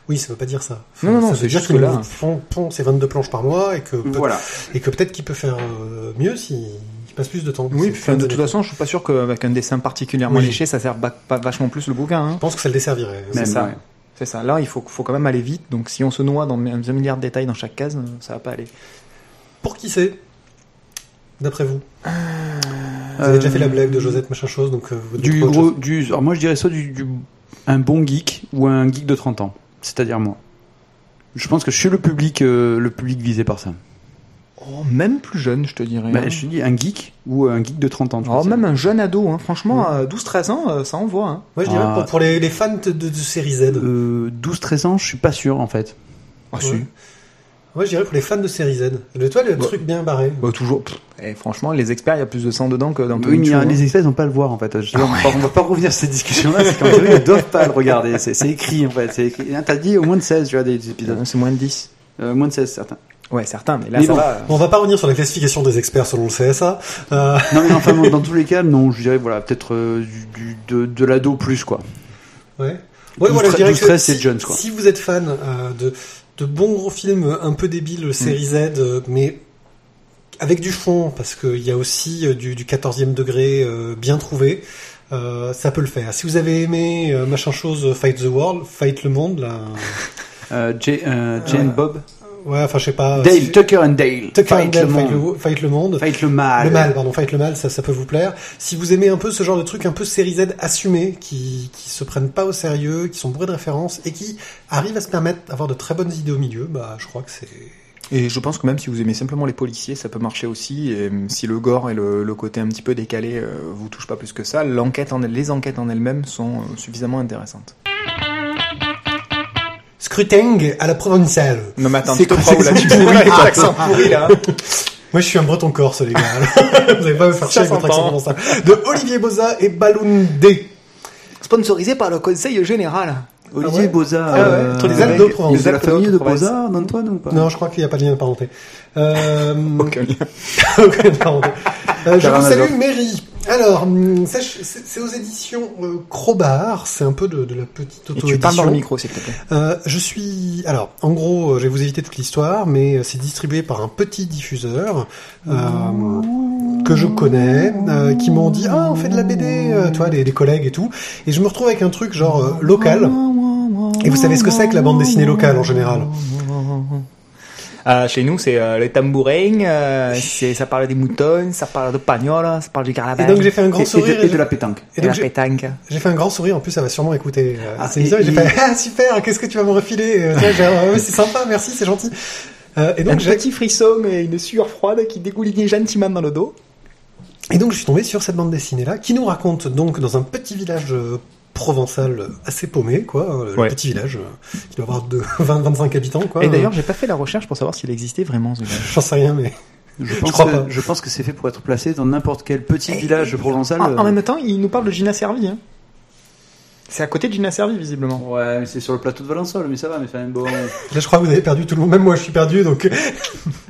Oui, ça veut pas dire ça. Non, non, non, ça c'est veut dire juste que là- font, font ses 22 planches par mois et que, peut- Voilà. et que peut-être qu'il peut faire euh, mieux s'il il passe plus de temps. Oui, puis, de toute façon, je suis pas sûr qu'avec un dessin particulièrement Oui. léché, ça sert pas vachement plus le bouquin. Hein. Je pense que ça le desservirait. C'est ça. ouais. C'est ça. Là, il faut, faut quand même aller vite. Donc, si on se noie dans un milliard de détails dans chaque case, euh, ça va pas aller. Pour qui c'est D'après vous? Vous avez déjà fait la blague de Josette machin chose, donc euh, vous Du gros, chose. du, alors moi je dirais soit du, du- un bon geek ou un geek de 30 ans, c'est-à-dire moi. Je pense que je suis le public, euh, le public visé par ça. Oh, même plus jeune, je te dirais. Bah, hein. je te dis un geek ou un geek de 30 ans. je Oh, même un jeune ado, hein. franchement, à 12-13 ans, euh, ça envoie. Hein. Moi, je dirais Ah. pour, pour les, les fans de, de, de série Z. Euh, 12-13 ans, je suis pas sûr en fait. Ah, Ouais. Moi, je dirais pour les fans de série Z. Le toi, le Bah. truc bien barré. Bah, toujours. pff, eh, franchement, les experts, il y a plus de sang dedans que dans Oui, Chu, hein. les experts vont pas le voir en fait. Je- on, pas, on va pas revenir sur cette discussion-là, c'est qu'en théorie, ils doivent pas le regarder. C'est écrit en fait. Hein, T'as dit au moins de 16, tu vois, des épisodes. Euh, C'est moins de 10. Euh, moins de 16 certains. Ouais, certains, mais là, Mais ça bon. va. On va pas revenir sur la classification des experts selon le CSA. Euh, Non mais enfin bon, dans tous les cas, non, je dirais voilà, peut-être euh, du, du- de, de l'ado plus quoi. ouais. Ouais, 12, voilà, je dirais que 13, c'est si, Jones, quoi. si vous êtes fan euh, de, de bons gros films un peu débiles, série Z, mais avec du fond, parce qu'il y a aussi du, du 14e degré euh, bien trouvé, euh, ça peut le faire. Si vous avez aimé euh, machin chose Fight the World, Fight le monde, là, Euh, Jay- euh, Jane. Bob, ouais, enfin je sais pas. Dale, Tucker and Dale, Tucker and Fight Dale, le Fight monde, le, Fight le monde. Fight le mal. Le mal, pardon, Fight le mal, ça, ça peut vous plaire. Si vous aimez un peu ce genre de truc un peu série Z assumé, qui, qui se prennent pas au sérieux, qui sont bourrés de références et qui arrivent à se permettre d'avoir de très bonnes idées au milieu, bah, je crois que c'est... Et je pense que même si vous aimez simplement les policiers, ça peut marcher aussi. Et euh, si le gore et le, le côté un petit peu décalé euh, vous touchent pas plus que ça, l'enquête en les enquêtes en elles-mêmes sont euh, suffisamment intéressantes. Scruting à la provençale. Non mais attends, C'est tu te quoi là Tu pourri là Moi, je suis un breton corse, les gars. vous allez pas me faire chier avec votre accent provençal. De Olivier Boza et Baloundé. Sponsorisé par le Conseil Général. Olivier Ah ouais Boza, Ah ouais, euh, entre les Alpes de Provence. il est de la Les Alpes de famille de. Boza d'Antoine ou pas Non, je crois qu'il n'y a pas de lien de parenté. Euh... Aucun lien. Aucun lien de parenté. Euh, je vous salue, Mary. Alors, hum, c'est aux éditions euh, Crowbar, c'est un peu de, de la petite Et auto-édition. tu parles dans le micro s'il te plaît. Euh, je suis. Alors, en gros, euh, je vais vous éviter toute l'histoire, mais euh, c'est distribué par un petit diffuseur euh, que je connais, euh, qui m'ont dit ah on fait de la BD, euh, toi, les, les collègues et tout, et je me retrouve avec un truc genre euh, local. Et vous savez ce que c'est que la bande dessinée locale en général? Euh, chez nous, c'est euh, les tambourins, euh, c'est- ça parle des moutons, ça parle de pagnola, ça parle du carabin. Et donc j'ai fait un grand et sourire. de, et de la pétanque. et et la j'ai- pétanque. J'ai fait un grand sourire, en plus ça va sûrement écouter euh, Ah, et- j'ai fait ah super, qu'est-ce que tu vas me refiler ah C'est sympa, merci, c'est gentil. Et Un donc j'ai petit frisson et une sueur froide qui dégoulinait gentiment dans le dos. Et donc je suis tombé sur cette bande dessinée là qui nous raconte donc dans un petit village provençal assez paumé, quoi. Le Ouais. petit village euh, qui doit avoir de 20-25 habitants, quoi. Et d'ailleurs, j'ai pas fait la recherche pour savoir s'il existait vraiment ce village. j'en sais rien, mais Je pense, crois que, pas. je pense que c'est fait pour être placé dans n'importe quel petit village provençal. En, en même temps, il nous parle de Gina Servi. Hein. C'est à côté de Gina Servi, visiblement. Ouais, mais c'est sur le plateau de Valençol, mais ça va, mais enfin bon. là, je crois que vous avez perdu tout le monde. Même moi, je suis perdu, donc.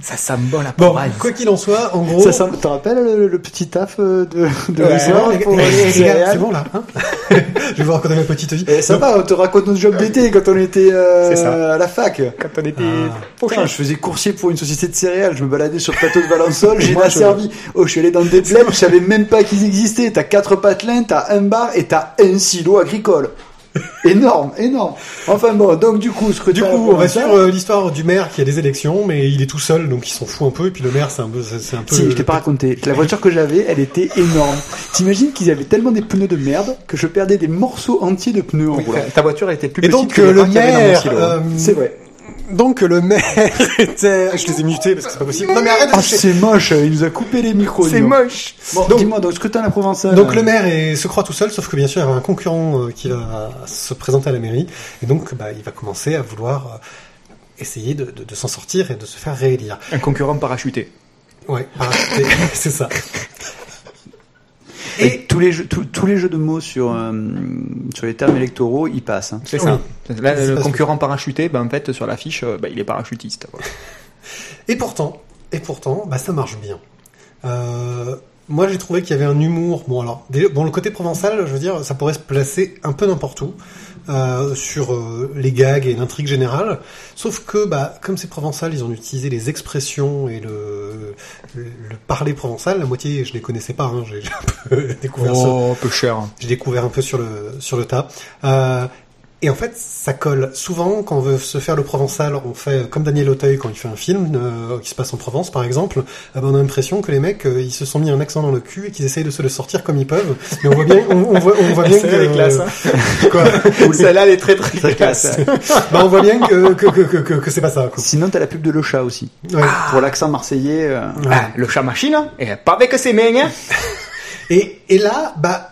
Ça symbole à Bon, quoi qu'il en soit, en gros. Ça, ça te rappelle le, le petit taf euh, de, de Ouais, c'est bon, là. Hein je vais vous raconter ma petite vie. Eh, ça va, on te raconte notre job d'été quand on était euh, ça. à la fac. Quand on était Ah. Putain, je faisais coursier pour une société de céréales, je me baladais sur le plateau de Valençol, je- servi. Oh, je suis allé dans des bleds, je savais même pas qu'ils existaient. T'as quatre patelins, t'as un bar et t'as un silo agricole. énorme, énorme. Enfin bon, donc du coup, ce que Du coup, on va suivre euh, l'histoire du maire qui a des élections, mais il est tout seul, donc il s'en fout un peu. Et puis le maire, c'est un peu, c'est c'est un peu. Si, le- je t'ai pas raconté. La voiture que j'avais, elle était énorme. T'imagines qu'ils avaient tellement des pneus de merde que je perdais des morceaux entiers de pneus en Oui, roulant. ta- voiture était plus Et petite donc que euh, le maire, silo. euh, C'est vrai. Donc le maire était. Je les ai mutés parce que c'est pas possible. Non mais arrête de Ah, toucher. c'est moche, il nous a coupé les micros. C'est dis donc. moche. Bon, Donc- dis-moi, donc scrutin à la provençale. Donc le maire est- se croit tout seul, sauf que bien sûr il y a un concurrent euh, qui va se présenter à la mairie, et donc bah, il va commencer à vouloir euh, essayer de, de- de s'en sortir et de se faire réélire. Un concurrent parachuté. Ouais, parachuté, c'est ça. Et tous les jeux, tous, tous les jeux de mots sur euh, sur les termes électoraux, ils passent. hein. C'est Oui. ça. Là, le concurrent parachuté, ben, en fait, sur l'affiche, euh, bah, il est parachutiste. quoi. Et pourtant, et pourtant, bah ça marche bien. Euh, moi, j'ai trouvé qu'il y avait un humour. Bon, alors, bon, le côté provençal, je veux dire, ça pourrait se placer un peu n'importe où euh, sur euh, les gags et l'intrigue générale. Sauf que, bah, comme c'est provençal, ils ont utilisé les expressions et le, le, le parler provençal. La moitié, je les connaissais pas. Hein, j'ai j'ai un peu découvert ça. Oh, peu cher. J'ai découvert un peu sur le sur le tas. Et en fait, ça colle. Souvent, quand on veut se faire le provençal, on fait comme Daniel Auteuil quand il fait un film euh, qui se passe en Provence, par exemple. euh, ben, on a l'impression que les mecs, euh, ils se sont mis un accent dans le cul et qu'ils essayent de se le sortir comme ils peuvent. Mais on voit bien, on, on voit, on voit bien que classe, hein. quoi. Celle-là, elle est très très classe. Bah, on voit bien que que que que, que, que c'est pas ça. Quoi. Sinon, t'as la pub de Le Chat aussi. Ouais. Pour l'accent marseillais. euh, Ah, le chat machine, hein, et pas avec ses mains. hein. Et, et là, bah,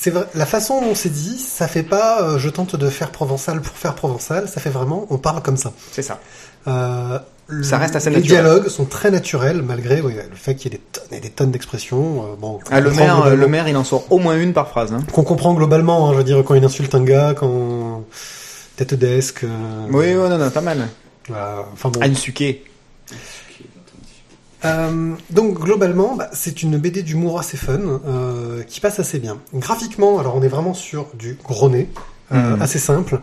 c'est la façon dont c'est dit, ça fait pas euh, je tente de faire provençal pour faire provençal, ça fait vraiment on parle comme ça. C'est ça. Euh, Ça reste assez les naturel. dialogues sont très naturels malgré ouais, le fait qu'il y ait des tonnes et des tonnes d'expressions. euh, bon, Ah, le maire, le maire, il en sort au moins une par phrase. Hein. qu'on comprend globalement. hein, je veux dire quand il insulte un gars, quand tête d'esque. Oui, ouais, non, non, pas mal. voilà, enfin bon. Anne Suquet. Euh, donc globalement, bah, c'est une BD d'humour assez fun, euh, qui passe assez bien. Graphiquement, alors on est vraiment sur du gros nez, euh, Mhm. assez simple.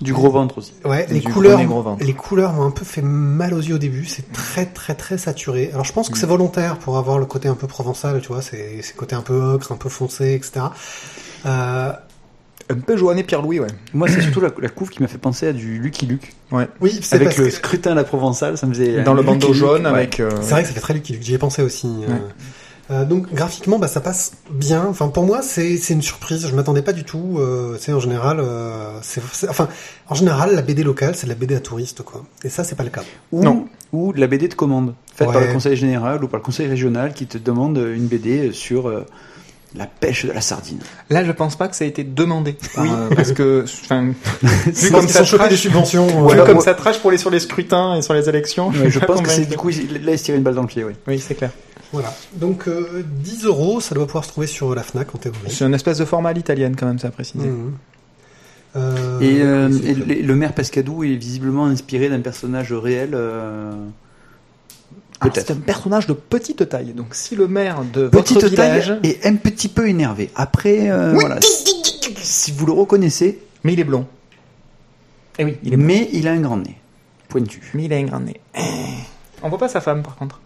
Du gros ventre aussi. Ouais, Et les couleurs, les couleurs m'ont un peu fait mal aux yeux au début. C'est très très très saturé. Alors je pense que Mm. c'est volontaire pour avoir le côté un peu provençal, tu vois, c'est c'est côté un peu ocre, un peu foncé, etc. Euh, Un peu Joannet Pierre-Louis, ouais. Moi, c'est surtout la, la couve qui m'a fait penser à du Lucky Luke. oui, c'est Avec parce le que scrutin à la provençale, ça me faisait. Dans le Lucky bandeau Luke, jaune ouais. avec. euh, c'est vrai que ça fait très Lucky Luke. J'y ai pensé aussi. euh. Ouais. Euh, donc graphiquement, bah ça passe bien. Enfin pour moi, c'est c'est une surprise. Je m'attendais pas du tout. Euh, tu sais, en général, euh, c'est c'est- enfin en général la BD locale, c'est de la BD à touristes quoi. Et ça, c'est pas le cas. Ou, Non. ou de la BD de commande, faite par Ouais. le conseil général ou par le conseil régional qui te demande une BD sur euh, la pêche de la sardine. Là, je pense pas que ça a été demandé. Oui. euh, parce que, enfin, vu Vu comme ça trash- des subventions. vu euh, comme ouais. ça trash pour les sur les scrutins et sur les élections. Ouais, je pense que c'est du coup, là, il se tire une balle dans le pied, oui. Oui, c'est clair. Voilà. Donc euh, 10 euros, ça doit pouvoir se trouver sur la Fnac en théorie. C'est une espèce de format à l'italienne, quand même, ça a précisé. Euh, Et, euh, c'est et le maire Pascadou est visiblement inspiré d'un personnage réel. Peut-être. C'est un personnage de petite taille. Donc, si le maire de Petite votre village, taille et un petit peu énervé. Après, euh, voilà. Si, si vous le reconnaissez, mais il est blond. Eh oui, il est blond. mais il a un grand nez. Pointu. Mais il a un grand nez. Eh. On voit pas sa femme, par contre.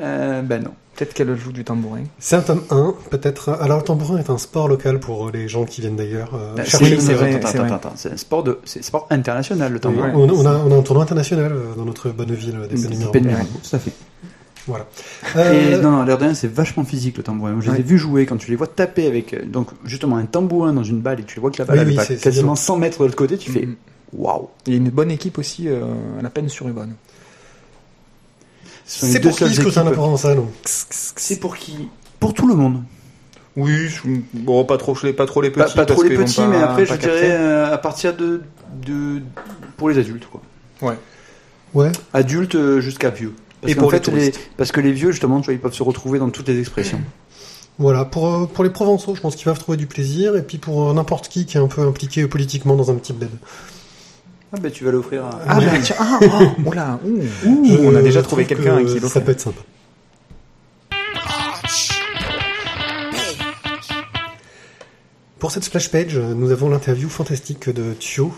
Euh, ben non. Peut-être qu'elle joue du tambourin. C'est un tome 1, peut-être. Alors le tambourin est un sport local pour les gens qui viennent d'ailleurs. euh, le- c'est vrai, attends, c'est attends, vrai. attends, c'est un sport de, c'est un sport international le tambourin. On, on a, on a un tournoi international euh, dans notre bonne ville des. Pénuméros, tout à fait. Voilà. Et Euh, non, non, l'air de rien, c'est vachement physique le tambourin. Je les ai Ouais. vus jouer quand tu les vois taper avec euh, donc justement un tambourin dans une balle et tu vois que la balle Oui, oui, c'est quasiment violent. 100 mètres de l'autre côté, tu fais Mhm. waouh. Il y a une bonne équipe aussi euh, à la peine sur Ubonne. Les c'est pour qui équipes- Provençale C'est pour qui? Pour tout le monde. Oui, je- bon, pas trop, pas trop les petits. pas trop parce les petits, pas- mais après, je dirais euh, à partir de, de. pour les adultes, quoi. Ouais. Adultes euh, jusqu'à vieux. Parce Et pour les fait, touristes. parce que les vieux, justement, tu vois, ils peuvent se retrouver dans toutes les expressions. Voilà, pour, euh, pour les Provençaux, je pense qu'ils peuvent trouver du plaisir, et puis pour euh, n'importe qui qui est un peu impliqué politiquement dans un petit bled. Ah, bah, tu vas l'offrir à. Ah, bah, tiens, ah, oh, oula, ouh. Je on a déjà trouvé quelqu'un que qui Ça peut être sympa. Pour cette splash page, nous avons l'interview fantastique de Thio,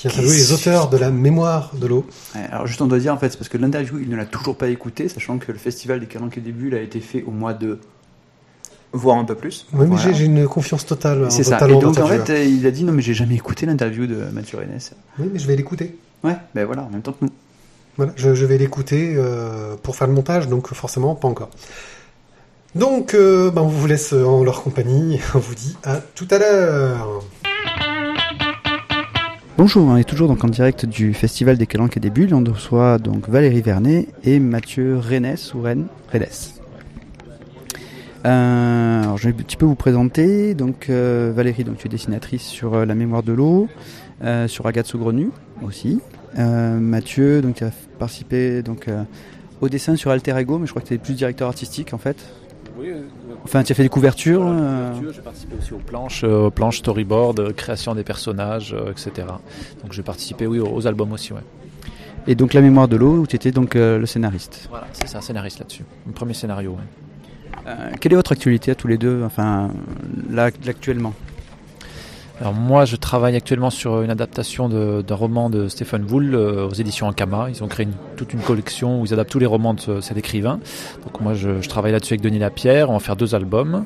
qui interviewe les auteurs de la mémoire de l'eau. Ouais, alors, juste, on doit dire, en fait, c'est parce que l'interview, il ne l'a toujours pas écouté, sachant que le festival des Calanques et Débuts, il a été fait au mois de. Voir un peu plus. Oui, mais Voilà. j'ai- une confiance totale en C'est ça. Et donc, en fait, il a dit, non, mais j'ai jamais écouté l'interview de Mathieu Rennes. Oui, mais je vais l'écouter. Ouais, ben voilà, en même temps que nous. Voilà, je, je vais l'écouter euh, pour faire le montage, donc forcément pas encore. Donc, euh, ben, on vous laisse en leur compagnie. On vous dit à tout à l'heure. Bonjour, on est toujours donc en direct du Festival des Calanques et des Bulles. On reçoit donc Valérie Vernet et Mathieu Rennes ou Rennes Rennes. Euh, je vais un petit peu vous présenter. Donc, euh, Valérie, donc tu es dessinatrice sur euh, La mémoire de l'eau, sur Agathe Saugrenu aussi. Mathieu, donc tu as participé au dessin sur Alter Ego, mais je crois que tu es plus directeur artistique en fait. Oui, euh, Enfin, tu as fait des couvertures. Euh, J'ai participé aussi aux planches, euh, aux planches storyboard, création des personnages, etc. Donc j'ai participé, oui, aux, albums aussi, ouais. et donc La mémoire de l'eau, où tu étais donc euh, le scénariste. Voilà, c'est ça, scénariste là-dessus. Mon premier scénario. ouais. Euh, quelle est votre actualité à tous les deux, enfin là actuellement? Alors moi, je travaille actuellement sur une adaptation d'un roman de Stephen Wool euh, aux éditions Ankama. Ils ont créé une- toute une collection où ils adaptent tous les romans de ce- cet écrivain. Donc moi, je, travaille là-dessus avec Denis Lapierre. On va faire deux albums.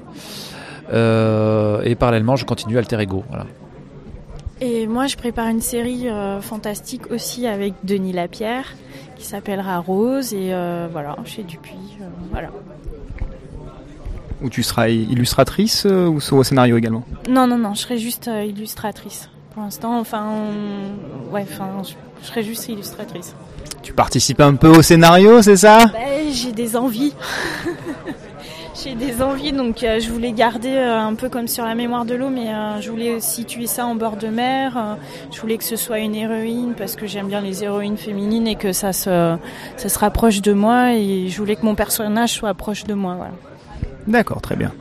Euh, et parallèlement, je continue Alter Ego. Et moi, je prépare une série euh, fantastique aussi avec Denis Lapierre qui s'appellera Rose. Et voilà, chez Dupuis. voilà. Ou tu seras illustratrice euh, ou au scénario également Non, non, non, je serai juste euh, illustratrice. Pour l'instant, enfin, on- ouais, enfin, je, je serai juste illustratrice. Tu participes un peu au scénario, c'est ça? Ben, j'ai des envies. j'ai des envies, donc euh, je voulais garder euh, un peu comme sur la mémoire de l'eau, mais euh, je voulais situer ça en bord de mer. je voulais que ce soit une héroïne parce que j'aime bien les héroïnes féminines et que ça se, ça se rapproche de moi. Et je voulais que mon personnage soit proche de moi. Voilà. D'accord, très bien.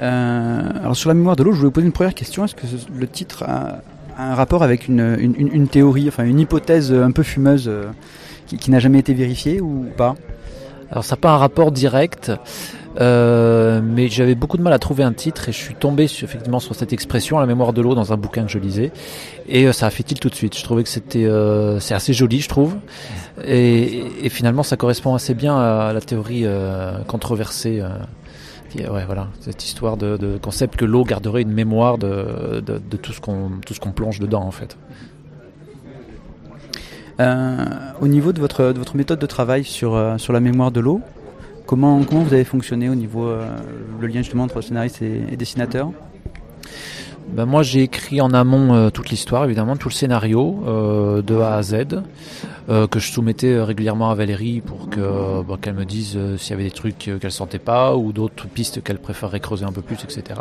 Euh, alors sur la mémoire de l'eau, je voulais vous poser une première question. Est-ce que le titre a, un rapport avec une, théorie, enfin une hypothèse un peu fumeuse euh, qui n'a jamais été vérifiée ou pas? Alors ça n'a pas un rapport direct, euh, mais j'avais beaucoup de mal à trouver un titre et je suis tombé sur, effectivement sur cette expression, la mémoire de l'eau, dans un bouquin que je lisais, et euh, ça a fait tilt tout de suite. Je trouvais que c'était euh, c'est assez joli, je trouve, et, et finalement ça correspond assez bien à la théorie euh, controversée. qui ouais, voilà, cette histoire de, de concept que l'eau garderait une mémoire de, de, de tout ce qu'on tout ce qu'on plonge dedans en fait. Au niveau de votre, de votre méthode de travail sur, sur la mémoire de l'eau, comment, comment vous avez fonctionné au niveau euh, le lien justement entre scénariste et, dessinateur Ben moi, j'ai écrit en amont euh, toute l'histoire, évidemment, tout le scénario euh, de A à Z, euh, que je soumettais euh, régulièrement à Valérie pour que euh, bah, qu'elle me dise s'il y avait des trucs qu'elle sentait pas ou d'autres pistes qu'elle préférerait creuser un peu plus, etc.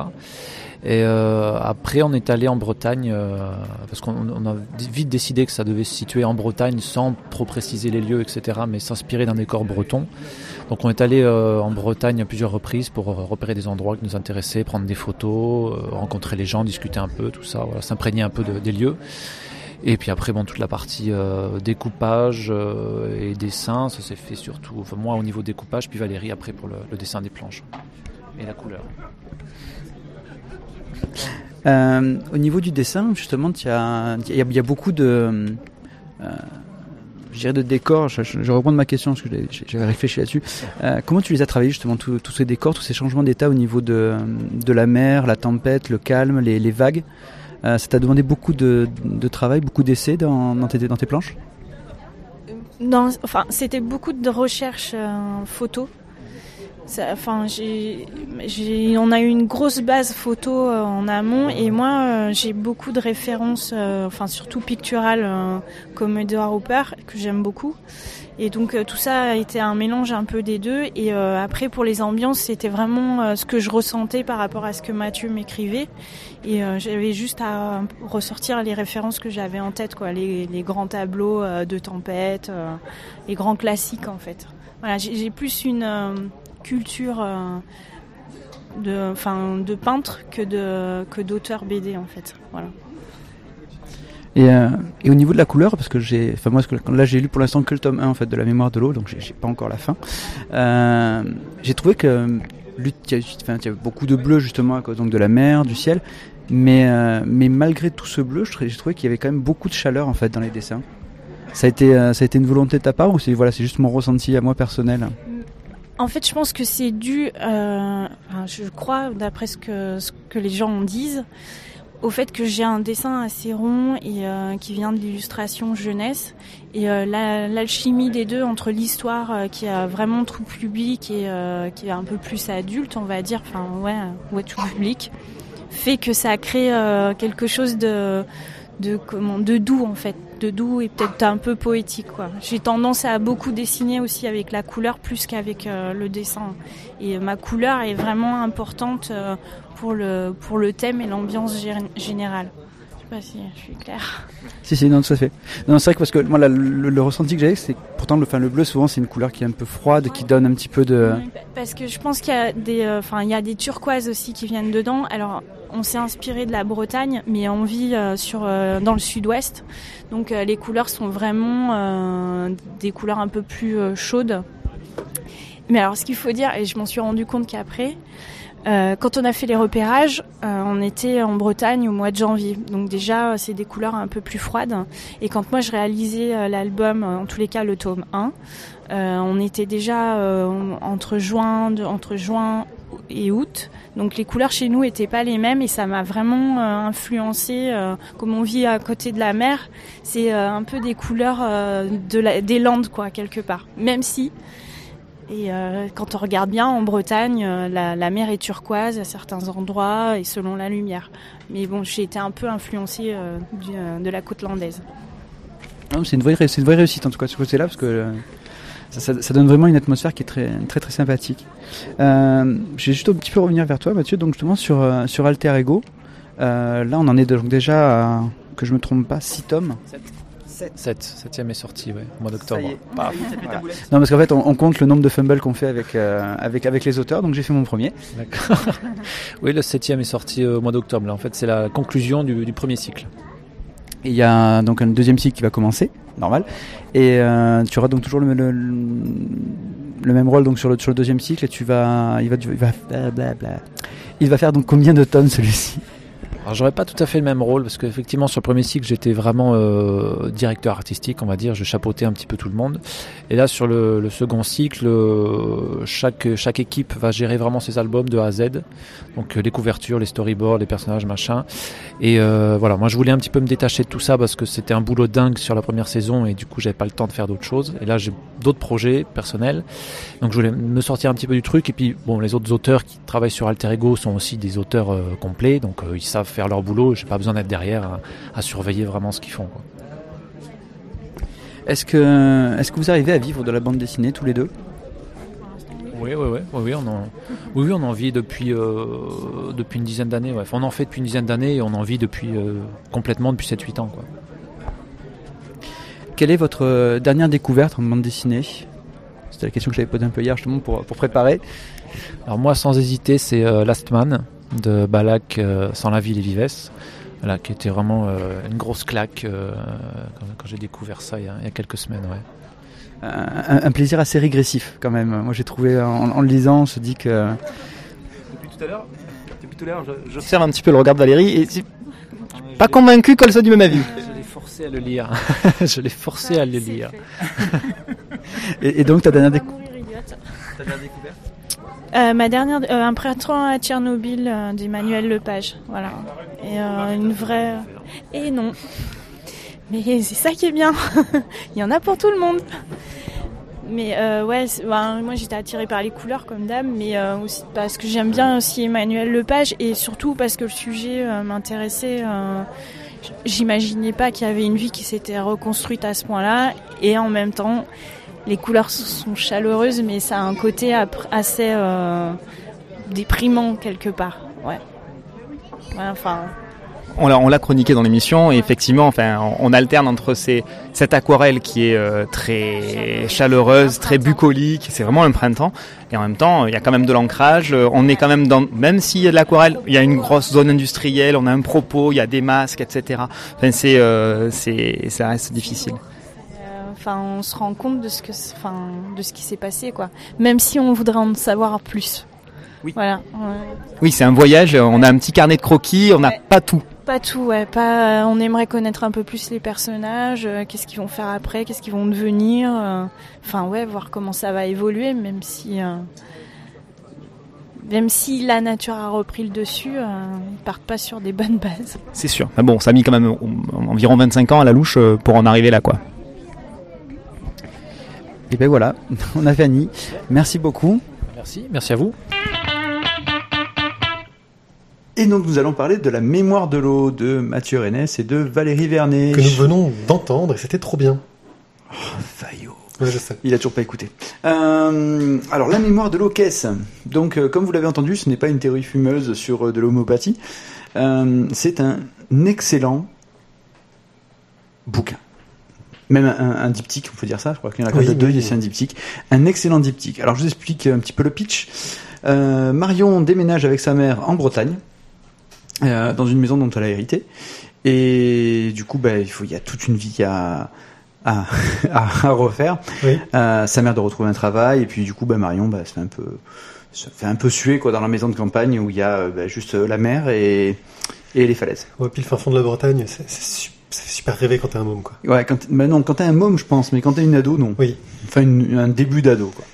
Et euh, après, on est allé en Bretagne euh, parce qu'on on a vite décidé que ça devait se situer en Bretagne sans trop préciser les lieux, etc. Mais s'inspirer d'un décor breton. Donc on est allé euh, en Bretagne à plusieurs reprises pour repérer des endroits qui nous intéressaient, prendre des photos, rencontrer les gens, discuter un peu, tout ça, voilà, s'imprégner un peu de- des lieux. Et puis après, bon, toute la partie découpage et dessin, ça s'est fait surtout, moi au niveau découpage, puis Valérie après pour le dessin des planches et la couleur. Euh, Au niveau du dessin, justement, il y a, beaucoup de, euh, de décors. Je, je, je vais reprendre ma question parce que j'avais réfléchi là-dessus. Euh, comment tu les as travaillés justement tous ces décors, tous ces changements d'état au niveau de, la mer, la tempête, le calme, les, vagues? Euh, Ça t'a demandé beaucoup de, travail, beaucoup d'essais dans, tes, dans tes planches? Dans- enfin, c'était beaucoup de recherches euh, photos. Ça- Enfin, j'ai, j'ai, on a eu une grosse base photo euh, en amont et moi, euh, j'ai beaucoup de références, euh, enfin surtout picturales, comme Edward Hopper que j'aime beaucoup. Et donc tout ça a été un mélange un peu des deux. Et après pour les ambiances, c'était vraiment ce que je ressentais par rapport à ce que Mathieu m'écrivait. Et j'avais juste à ressortir les références que j'avais en tête, quoi, les, les grands tableaux de tempête, les grands classiques en fait. Voilà, j'ai j'ai plus une culture euh, de, enfin, de peintre que de que d'auteur BD en fait. Voilà. Et, euh, et au niveau de la couleur, parce que j'ai, enfin moi, là j'ai lu pour l'instant que le tome 1 en fait de la mémoire de l'eau, donc j'ai pas encore la fin. Euh, j'ai trouvé que il y, a- beaucoup de bleu justement à cause donc de la mer, du ciel, mais mais malgré tout ce bleu, j'ai trouvé qu'il y avait quand même beaucoup de chaleur en fait dans les dessins. Ça a été, ça a été une volonté de ta part ou c'est voilà, c'est juste mon ressenti à moi personnel? En fait, je pense que c'est dû, euh, je crois, d'après ce que, ce que les gens en disent, au fait que j'ai un dessin assez rond et euh, qui vient de l'illustration jeunesse. Et euh, la- l'alchimie des deux entre l'histoire euh, qui a vraiment tout public et euh, qui est un peu plus adulte, on va dire, enfin ouais, ouais tout public, fait que ça crée quelque chose de de comment de doux en fait de doux et peut-être un peu poétique quoi. J'ai tendance à beaucoup dessiner aussi avec la couleur plus qu'avec euh, le dessin. Et ma couleur est vraiment importante euh, pour le pour le thème et l'ambiance gé- générale pas si je suis claire Si, si, non, tout à fait. Non, c'est vrai que parce que moi, le, le ressenti que j'avais, c'est que pourtant le, bleu, souvent, c'est une couleur qui est un peu froide, qui donne un petit peu de. Oui, Parce que je pense qu'il y a des, euh, il y a des turquoises aussi qui viennent dedans. Alors, on s'est inspiré de la Bretagne, mais on vit euh, sur, euh, dans le sud-ouest. Donc, les couleurs sont vraiment des couleurs un peu plus chaudes. Mais alors, ce qu'il faut dire, et je m'en suis rendu compte qu'après, euh, quand on a fait les repérages, euh, on était en Bretagne au mois de janvier. Donc déjà, euh, c'est des couleurs un peu plus froides. Et quand moi, je réalisais l'album, en tous les cas le tome 1, euh, on était déjà entre juin, et août. Donc les couleurs chez nous étaient pas les mêmes et ça m'a vraiment influencé. comme on vit à côté de la mer, c'est un peu des couleurs des Landes quoi quelque part. Même si et euh, quand on regarde bien en Bretagne, euh, la, la mer est turquoise à certains endroits et selon la lumière. Mais bon, j'ai été un peu influencée euh, du- de la côte landaise. Mais c'est une vraie, une vraie réussite en tout cas de ce côté-là parce que euh, ça, ça- ça donne vraiment une atmosphère qui est très, très, très sympathique. Euh, je vais juste un petit peu revenir vers toi, Mathieu. Donc justement sur sur Alter Ego, euh, là on en est donc déjà à, que je me trompe pas, 6 tomes. 7, septième est sorti, ouais, au mois d'octobre. Voilà. Non, parce qu'en fait, on, on compte le nombre de fumbles qu'on fait avec, euh, avec, avec les auteurs, donc j'ai fait mon premier. D'accord. oui, le septième est sorti euh, au mois d'octobre. Là, en fait, c'est la conclusion du, du premier cycle. Il y a donc un deuxième cycle qui va commencer, normal. Et euh, tu auras donc toujours le, le, le même rôle donc sur le, sur le deuxième cycle, et tu vas. Il va, il va, blablabla. il va faire donc combien de tonnes celui-ci? Alors, j'aurais pas tout à fait le même rôle parce qu'effectivement, sur le premier cycle, j'étais vraiment euh, directeur artistique, on va dire. Je chapeautais un petit peu tout le monde. Et là, sur le, le second cycle, euh, chaque chaque équipe va gérer vraiment ses albums de A à Z. Donc euh, les couvertures, les storyboards, les personnages, machin. Et euh, voilà, moi, je voulais un petit peu me détacher de tout ça parce que c'était un boulot dingue sur la première saison et du coup, j'avais pas le temps de faire d'autres choses. Et là, j'ai d'autres projets personnels. Donc, je voulais me sortir un petit peu du truc. Et puis, bon, les autres auteurs qui travaillent sur Alter Ego sont aussi des auteurs complets, donc ils savent faire leur boulot. J'ai pas besoin d'être derrière à, à surveiller vraiment ce qu'ils font. Quoi. Est-ce que, est-ce que vous arrivez à vivre de la bande dessinée tous les deux? Oui, oui, oui, oui, on en, oui, on en vit depuis euh, depuis une dizaine d'années. Ouais. Enfin, on en fait depuis une dizaine d'années et on en vit depuis euh, complètement depuis 7-8 ans. Quoi. Quelle est votre euh, dernière découverte en bande dessinée? C'était la question que j'avais posée un peu hier justement pour, pour préparer. Alors moi, sans hésiter, c'est euh, Last Man de Balak euh, sans la ville et vives. Voilà, qui était vraiment euh, une grosse claque euh, quand, quand j'ai découvert ça il y a, il y a quelques semaines. Ouais. Un, un plaisir assez régressif quand même. Moi j'ai trouvé en, en le lisant, on se dit que Depuis tout à l'heure, depuis tout à l'heure, j'observe un petit peu le regard de Valérie et c'est pas convaincu qu'elle soit du même avis. Je l'ai forcé à le lire. je l'ai forcé à le lire. et, et donc ta dernière découverte. Euh, ma dernière, euh, un printemps à Tchernobyl euh, d'Emmanuel Lepage, voilà. Et euh, une vraie. Et non. Mais c'est ça qui est bien. Il y en a pour tout le monde. Mais ouais, ben, moi j'étais attirée par les couleurs comme dame, mais aussi parce que j'aime bien aussi Emmanuel Lepage et surtout parce que le sujet m'intéressait. J'imaginais pas qu'il y avait une vie qui s'était reconstruite à ce point-là et en même temps, les couleurs sont chaleureuses, mais ça a un côté assez euh, déprimant quelque part. Ouais. Enfin, On l'a, on l'a chroniqué dans l'émission et effectivement, enfin, on, alterne entre cette aquarelle qui est euh, très chaleureuse, très bucolique, c'est vraiment un printemps, et en même temps, il y a quand même de l'ancrage. On est quand même dans, même s'il y a de l'aquarelle, il y a une grosse zone industrielle, on a un propos, il y a des masques, etc. Enfin, c'est, euh, c'est, ça reste difficile. Euh, Enfin, on se rend compte de ce que, enfin, de ce qui s'est passé, quoi. Même si on voudrait en savoir plus. Oui. Voilà. ouais. Oui, c'est un voyage. On a un petit carnet de croquis, on n'a Ouais. pas tout. Pas tout, ouais. Pas. On aimerait connaître un peu plus les personnages. euh, qu'est-ce qu'ils vont faire après Qu'est-ce qu'ils vont devenir euh, Enfin, ouais, voir comment ça va évoluer, même si. euh, Même si la nature a repris le dessus, euh, ils partent pas sur des bonnes bases. C'est sûr. Mais bon, ça a mis quand même euh, environ 25 ans à la louche euh, pour en arriver là, quoi. Et ben voilà, on a fini. Merci beaucoup. Merci, merci à vous. Et donc nous allons parler de la mémoire de l'eau de Mathieu Rennes et de Valérie Vernet. Que nous venons d'entendre et c'était trop bien. Fayot. Ouais, je sais. Il a toujours pas écouté. Euh, alors la mémoire de l'eau qu'est-ce? Donc euh, comme vous l'avez entendu, ce n'est pas une théorie fumeuse sur euh, de l'homéopathie. Euh, c'est un excellent bouquin. Même un, un diptyque, on peut dire ça. Je crois qu'il y en a Oui, deux. oui, C'est un diptyque, un excellent diptyque. Alors je vous explique un petit peu le pitch. Euh, Marion déménage avec sa mère en Bretagne, euh, dans une maison dont elle a hérité. Et du coup, bah, il, faut, il y a toute une vie à, à, à refaire. Oui. Euh, sa mère de retrouver un travail. Et puis du coup, bah, Marion bah, se fait un peu se fait un peu suer quoi dans la maison de campagne où il y a euh, bah, juste euh, la mer et, et les falaises. Ouais, puis le fin fond de la Bretagne, c'est c'est su- ça fait super rêver quand t'es un môme, quoi. Ouais, quand, bah non, quand t'es un môme, je pense, mais quand t'es une ado, non. Oui. Enfin, une- un début d'ado, quoi.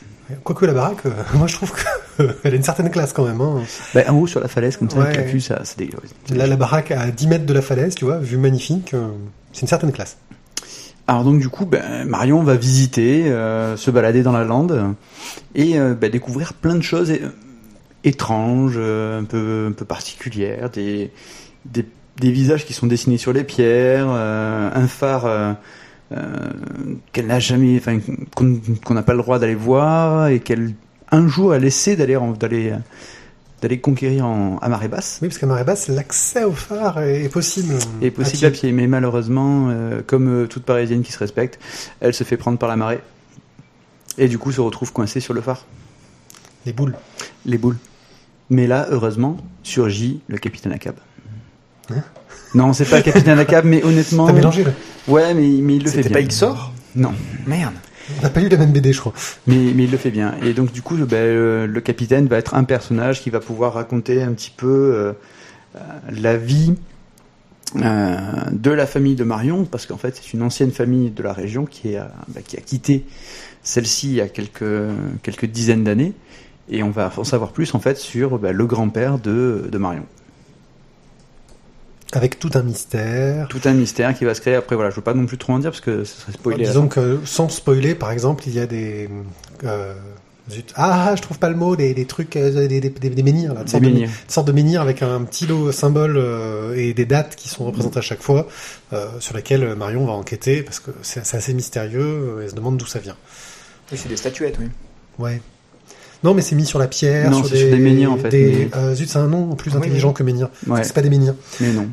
Quoique la baraque, euh, moi je trouve qu'elle a une certaine classe quand même. Hein. Bah, en haut sur la falaise, comme ça, Ouais. avec la ça, c'est dégueu. Là, la baraque à 10 mètres de la falaise, tu vois, vue magnifique, euh, c'est une certaine classe. Alors donc du coup, ben, Marion va visiter, euh, se balader dans la lande et euh, ben, découvrir plein de choses étranges, euh, un peu un peu particulières, des, des des visages qui sont dessinés sur les pierres, euh, un phare euh, euh, qu'elle n'a jamais, enfin qu'on n'a pas le droit d'aller voir et qu'elle un jour a laissé d'aller d'aller d'aller conquérir en, à marée basse. Oui, parce qu'à marée basse, l'accès au phare est, possible. est possible à pied, mais malheureusement, euh, comme toute Parisienne qui se respecte, elle se fait prendre par la marée et du coup se retrouve coincée sur le phare, Les boules. les boules. Mais là, heureusement, surgit le capitaine Acab. Hein non, c'est pas le capitaine Acab, mais honnêtement, T'as mélangé là ouais, mais, mais il le fait C'était bien. pas Xor Non, Merde. On n'a pas lu la même BD, je crois. mais, mais il le fait bien. Et donc du coup, ben, euh, le capitaine va être un personnage qui va pouvoir raconter un petit peu euh, euh, la vie euh, de la famille de Marion, parce qu'en fait c'est une ancienne famille de la région qui, est, bah, qui a quitté celle-ci il y a quelques, quelques dizaines d'années. Et on va en savoir plus en fait sur bah, le grand-père de, de Marion. Avec tout un mystère. Tout un mystère qui va se créer. Après voilà, je veux pas non plus trop en dire parce que ce serait spoiler. Disons que sans spoiler, par exemple, il y a des. euh, zut. Ah, je trouve pas le mot, des, des trucs, euh, des, des, des, des menhirs, là, de Des sortes de- menhirs. de menhirs avec un petit lot symbole euh, et des dates qui sont représentées à chaque fois, euh, sur lesquelles Marion va enquêter, parce que c'est assez mystérieux, elle se demande d'où ça vient. Oui, c'est des statuettes, oui. Ouais. Non, mais c'est mis sur la pierre, Non, sur, c'est sur des menhirs, en fait, des- mais- euh, zut, c'est un nom plus Oui, intelligent oui. que menhir. Ouais, C'est pas des menhirs. mais non.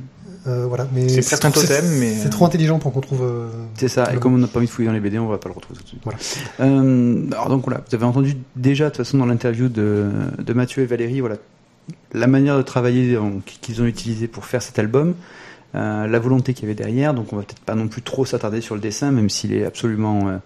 Euh, voilà, mais C'est presque un totem, c'est- mais, c'est euh, trop intelligent pour qu'on trouve. euh, C'est ça, et le- comme on n'a pas envie de fouiller dans les BD, on va pas le retrouver tout de suite. Voilà. Euh, alors donc voilà, vous avez entendu déjà de toute façon dans l'interview de, de Mathieu et Valérie, voilà, la manière de travailler qu'ils ont utilisé pour faire cet album, euh, la volonté qu'il y avait derrière, donc on va peut-être pas non plus trop s'attarder sur le dessin, même s'il est absolument euh,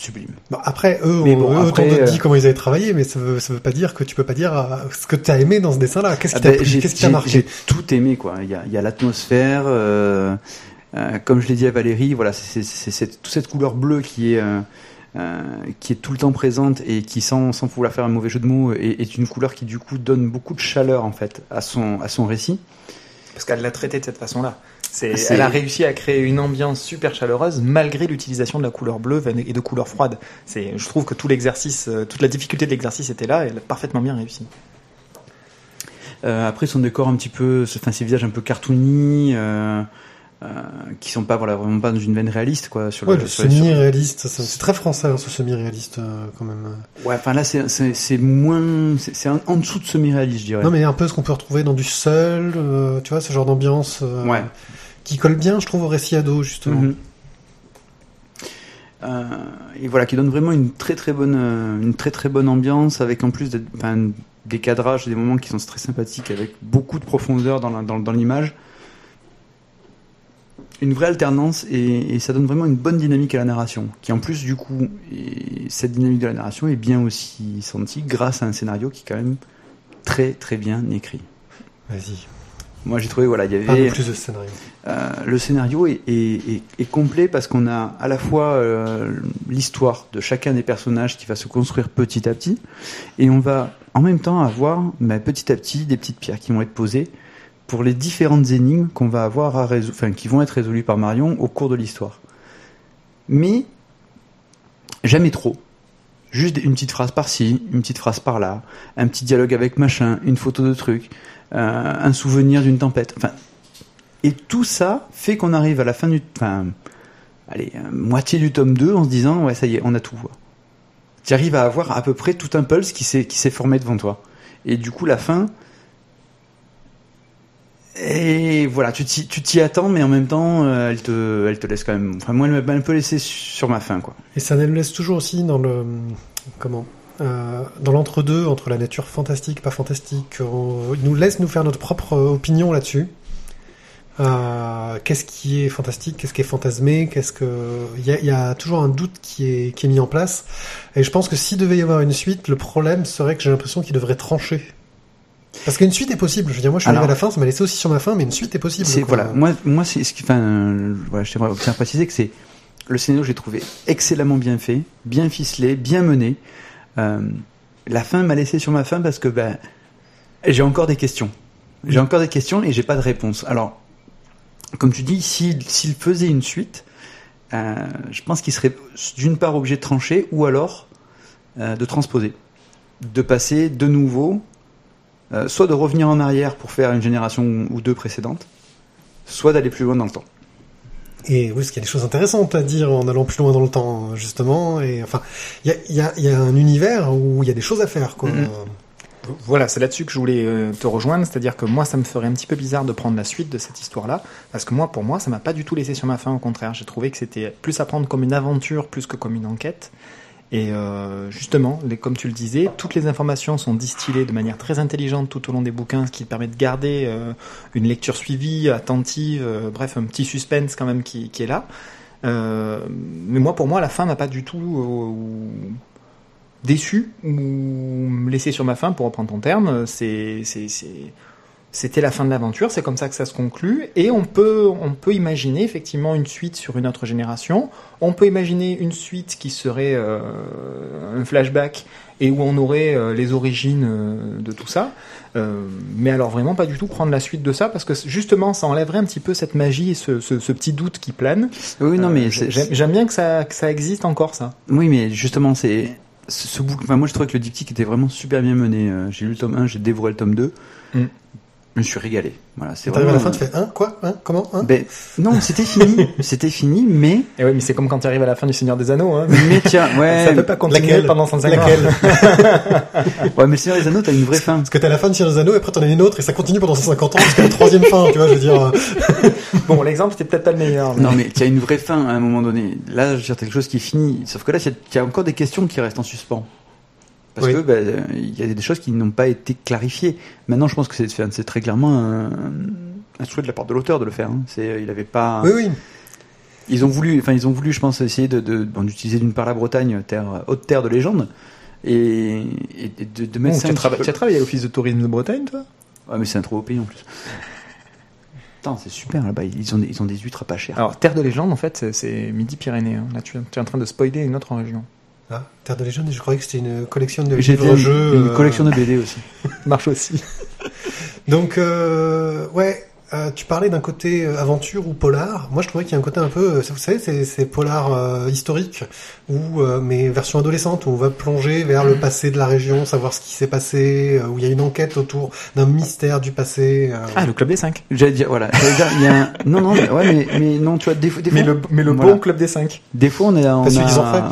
sublime. Bon, après, eux, Mais on, bon, eux, après, autant de euh, dit comment ils avaient travaillé, mais ça veut, ça veut pas dire que tu peux pas dire euh, ce que tu as aimé dans ce dessin-là. Qu'est-ce qui Ah t'a ben, plu? j'ai- Qu'est-ce qui t'a j'ai- marqué? J'ai tout aimé, quoi. Il y a, il y a l'atmosphère, euh, euh, comme je l'ai dit à Valérie, voilà, c'est toute cette couleur bleue qui est euh, qui est tout le temps présente et qui, sans, sans vouloir faire un mauvais jeu de mots, est, est une couleur qui du coup donne beaucoup de chaleur en fait à son à son récit. Parce qu'elle l'a traité de cette façon-là. Elle a réussi à créer une ambiance super chaleureuse malgré l'utilisation de la couleur bleue et de couleurs froides. C'est, je trouve que tout l'exercice, euh, toute la difficulté de l'exercice était là et elle a parfaitement bien réussi. Euh, après son décor un petit peu, enfin ses visages un peu cartoony, euh, euh, qui sont pas voilà vraiment pas dans une veine réaliste quoi. Sur Ouais, le, le sur- semi-réaliste, c'est très français hein, ce semi-réaliste euh, quand même. Ouais, enfin là c'est moins, c'est en dessous de semi-réaliste je dirais. Non mais un peu ce qu'on peut retrouver dans du seul, euh, tu vois, ce genre d'ambiance euh, Ouais. qui colle bien, je trouve, au récit ado justement. Mhm. Et voilà, qui donne vraiment une très très bonne, une très très bonne ambiance avec en plus des, des cadrages, des moments qui sont très sympathiques avec beaucoup de profondeur dans la- dans, dans l'image. Une vraie alternance et, et ça donne vraiment une bonne dynamique à la narration, qui en plus du coup, et cette dynamique de la narration est bien aussi sentie grâce à un scénario qui est quand même très très bien écrit. Vas-y, Moi j'ai trouvé voilà, il y avait plus de scénario. euh, le scénario est, est- est- est complet parce qu'on a à la fois euh, l'histoire de chacun des personnages qui va se construire petit à petit, et on va en même temps avoir bah, petit à petit des petites pierres qui vont être posées pour les différentes énigmes qu'on va avoir à enfin qui vont être résolues par Marion au cours de l'histoire. Mais jamais trop. Juste une petite phrase par-ci, une petite phrase par-là, un petit dialogue avec machin, une photo de truc, euh, un souvenir d'une tempête. Enfin, et tout ça fait qu'on arrive à la fin du, enfin, allez, euh, moitié du tome 2 en se disant, ouais, ça y est, on a tout. Tu arrives à avoir à peu près tout un pulse qui s'est formé devant toi. Et du coup, la fin, et voilà, tu t'y, attends, mais en même temps, euh, elle te, elle te laisse quand même, enfin, moi, elle m'a un peu laissé sur ma fin, quoi. Et ça nous laisse toujours aussi dans le comment euh, dans l'entre-deux entre la nature fantastique, pas fantastique. Il nous laisse nous faire notre propre opinion là-dessus. Euh, qu'est-ce qui est fantastique, qu'est-ce qui est fantasmé, qu'est-ce que il y a, y a toujours un doute qui est qui est mis en place. Et je pense que s'il devait y avoir une suite, le problème serait que j'ai l'impression qu'il devrait trancher. Parce qu'une suite est possible. Je veux dire, moi, je suis Alors- arrivé à la fin, ça m'a laissé aussi sur ma fin, mais une suite est possible. C'est voilà, moi, moi c'est ce qui, enfin, euh, voilà, je tiens à préciser que c'est le scénario, j'ai trouvé excellemment bien fait, bien ficelé, bien mené. Euh, la fin m'a laissé sur ma fin parce que ben, j'ai encore des questions. J'ai encore des questions et j'ai pas de réponse. Alors, comme tu dis, s'il s'il faisait une suite, euh, je pense qu'il serait d'une part obligé de trancher ou alors euh, de transposer, de passer de nouveau, euh, soit de revenir en arrière pour faire une génération ou deux précédentes, soit d'aller plus loin dans le temps. Et oui, parce qu'il y a des choses intéressantes à dire en allant plus loin dans le temps, justement. Et enfin, il y a, il y, a, il y a un univers où il y a des choses à faire, quoi. Mhm. Voilà, c'est là-dessus que je voulais euh, te rejoindre, c'est-à-dire que moi, ça me ferait un petit peu bizarre de prendre la suite de cette histoire-là, parce que moi, pour moi, ça m'a pas du tout laissé sur ma fin, au contraire, j'ai trouvé que c'était plus à prendre comme une aventure plus que comme une enquête. Et euh, justement, comme tu le disais, toutes les informations sont distillées de manière très intelligente tout au long des bouquins, ce qui permet de garder euh, une lecture suivie, attentive, euh, bref, un petit suspense quand même qui, qui est là. Euh, mais moi, pour moi, la fin m'a pas du tout euh, déçu ou me laisser sur ma fin, pour reprendre ton terme. C'est, c'est, c'est, c'était la fin de l'aventure. C'est comme ça que ça se conclut. Et on peut, on peut imaginer effectivement une suite sur une autre génération. On peut imaginer une suite qui serait euh, un flashback et où on aurait euh, les origines euh, de tout ça. Euh, mais alors vraiment pas du tout prendre la suite de ça parce que justement ça enlèverait un petit peu cette magie et ce, ce, ce petit doute qui plane. Oui, non, Euh, mais j'aime, bien que ça, que ça existe encore ça. Oui, mais justement, c'est ce, ce bouquin. Enfin, moi, je trouvais que le diptyque était vraiment super bien mené. J'ai lu le tome 1, j'ai dévoré le tome 2. Mm. Je me suis régalé. Voilà, c'est T'arrives à la fin, tu fais, hein, quoi, hein, comment, hein Ben, non, c'était fini. c'était fini, mais. Et oui, mais c'est comme quand tu arrives à la fin du Seigneur des Anneaux. Hein. Mais tiens, ouais. ça peut pas continuer laquelle pendant 150 ans. Laquelle Ouais, mais le Seigneur des Anneaux, t'as une vraie fin. Parce que t'as la fin de Seigneur des Anneaux, et après t'en as une autre, et ça continue pendant 150 ans jusqu'à la troisième fin, tu vois, je veux dire. euh, Bon, l'exemple c'était peut-être pas le meilleur. mais- Non, mais tu as une vraie fin à un moment donné. Là, je veux dire, t'as quelque chose qui est fini. Sauf que là, il y a encore des questions qui restent en suspens. Parce Oui. que ben, euh, il y a des choses qui n'ont pas été clarifiées. Maintenant, je pense que c'est très clairement un, un souhait de la part de l'auteur de le faire. hein. C'est, il avait pas. Oui, oui. Ils ont voulu, enfin, ils ont voulu, je pense, essayer de, de- bon, d'utiliser d'une part la Bretagne, terre, haute terre de légende, et, et de, de mettre Bon, ça tu, un as trava- peu- tu as travaillé à l'office de tourisme de Bretagne, toi? Ouais, mais c'est un trop beau pays en plus. Attends, c'est super là-bas. Ils ont, des, ils ont des huîtres pas chères. Alors, Terre de légende, en fait, c'est- c'est Midi-Pyrénées. hein. Là, tu, tu es en train de spoiler une autre région. Ah, Terre de légende, je croyais que c'était une collection de fait livres-jeux. une euh, collection de BD aussi. Marche aussi. Donc, euh, ouais, Euh, tu parlais d'un côté euh, aventure ou polar. Moi, je trouvais qu'il y a un côté un peu, euh, vous savez, c'est, c'est polar euh, historique, ou euh, mais version adolescente, où on va plonger vers le passé de la région, savoir ce qui s'est passé, où il y a une enquête autour d'un mystère du passé. euh. Ah, le club des 5. J'allais dire, voilà. J'allais dire, il y a un... Non, non, mais, ouais, mais, mais non, tu vois, des, fois- des Mais fois, le, mais le Voilà. bon club des 5. des fois, on est, on Parce qu'ils en font.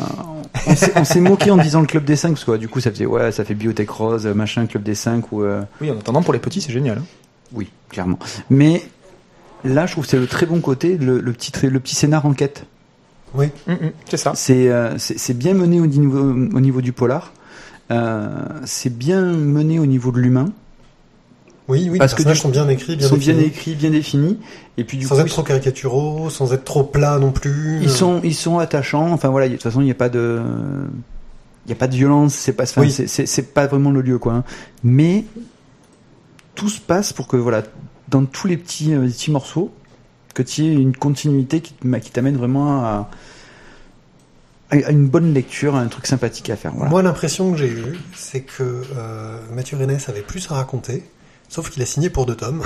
On s'est, moqué en disant le club des 5 parce que ouais, du coup, ça faisait, ouais, ça fait biotech rose, machin, club des 5 ou, euh, Oui, en attendant, pour les petits, c'est génial. hein. oui, clairement. Mais, là, je trouve que c'est le très bon côté, le, le petit, le petit scénar enquête. Oui. Mm, mm, c'est ça. C'est euh, c'est bien mené au niveau, au niveau du polar. Euh, c'est bien mené au niveau de l'humain. Oui, oui, Parce les que personnages sont bien écrits, bien sont bien définis. écrits, bien définis. Et puis du sans coup, être trop caricaturaux, sans être trop plats non plus. Ils sont, ils sont attachants. Enfin voilà, de toute façon, il n'y a pas de, il y a pas de violence. C'est pas, enfin, Oui. c'est- pas vraiment le lieu, quoi. hein. Mais tout se passe pour que voilà, dans tous les petits, euh, petits morceaux, que tu aies une continuité qui, t'amène vraiment à, à une bonne lecture, à un truc sympathique à faire. Voilà. Moi, l'impression que j'ai eue, c'est que euh, Mathieu Rennes avait plus à raconter, sauf qu'il a signé pour deux tomes,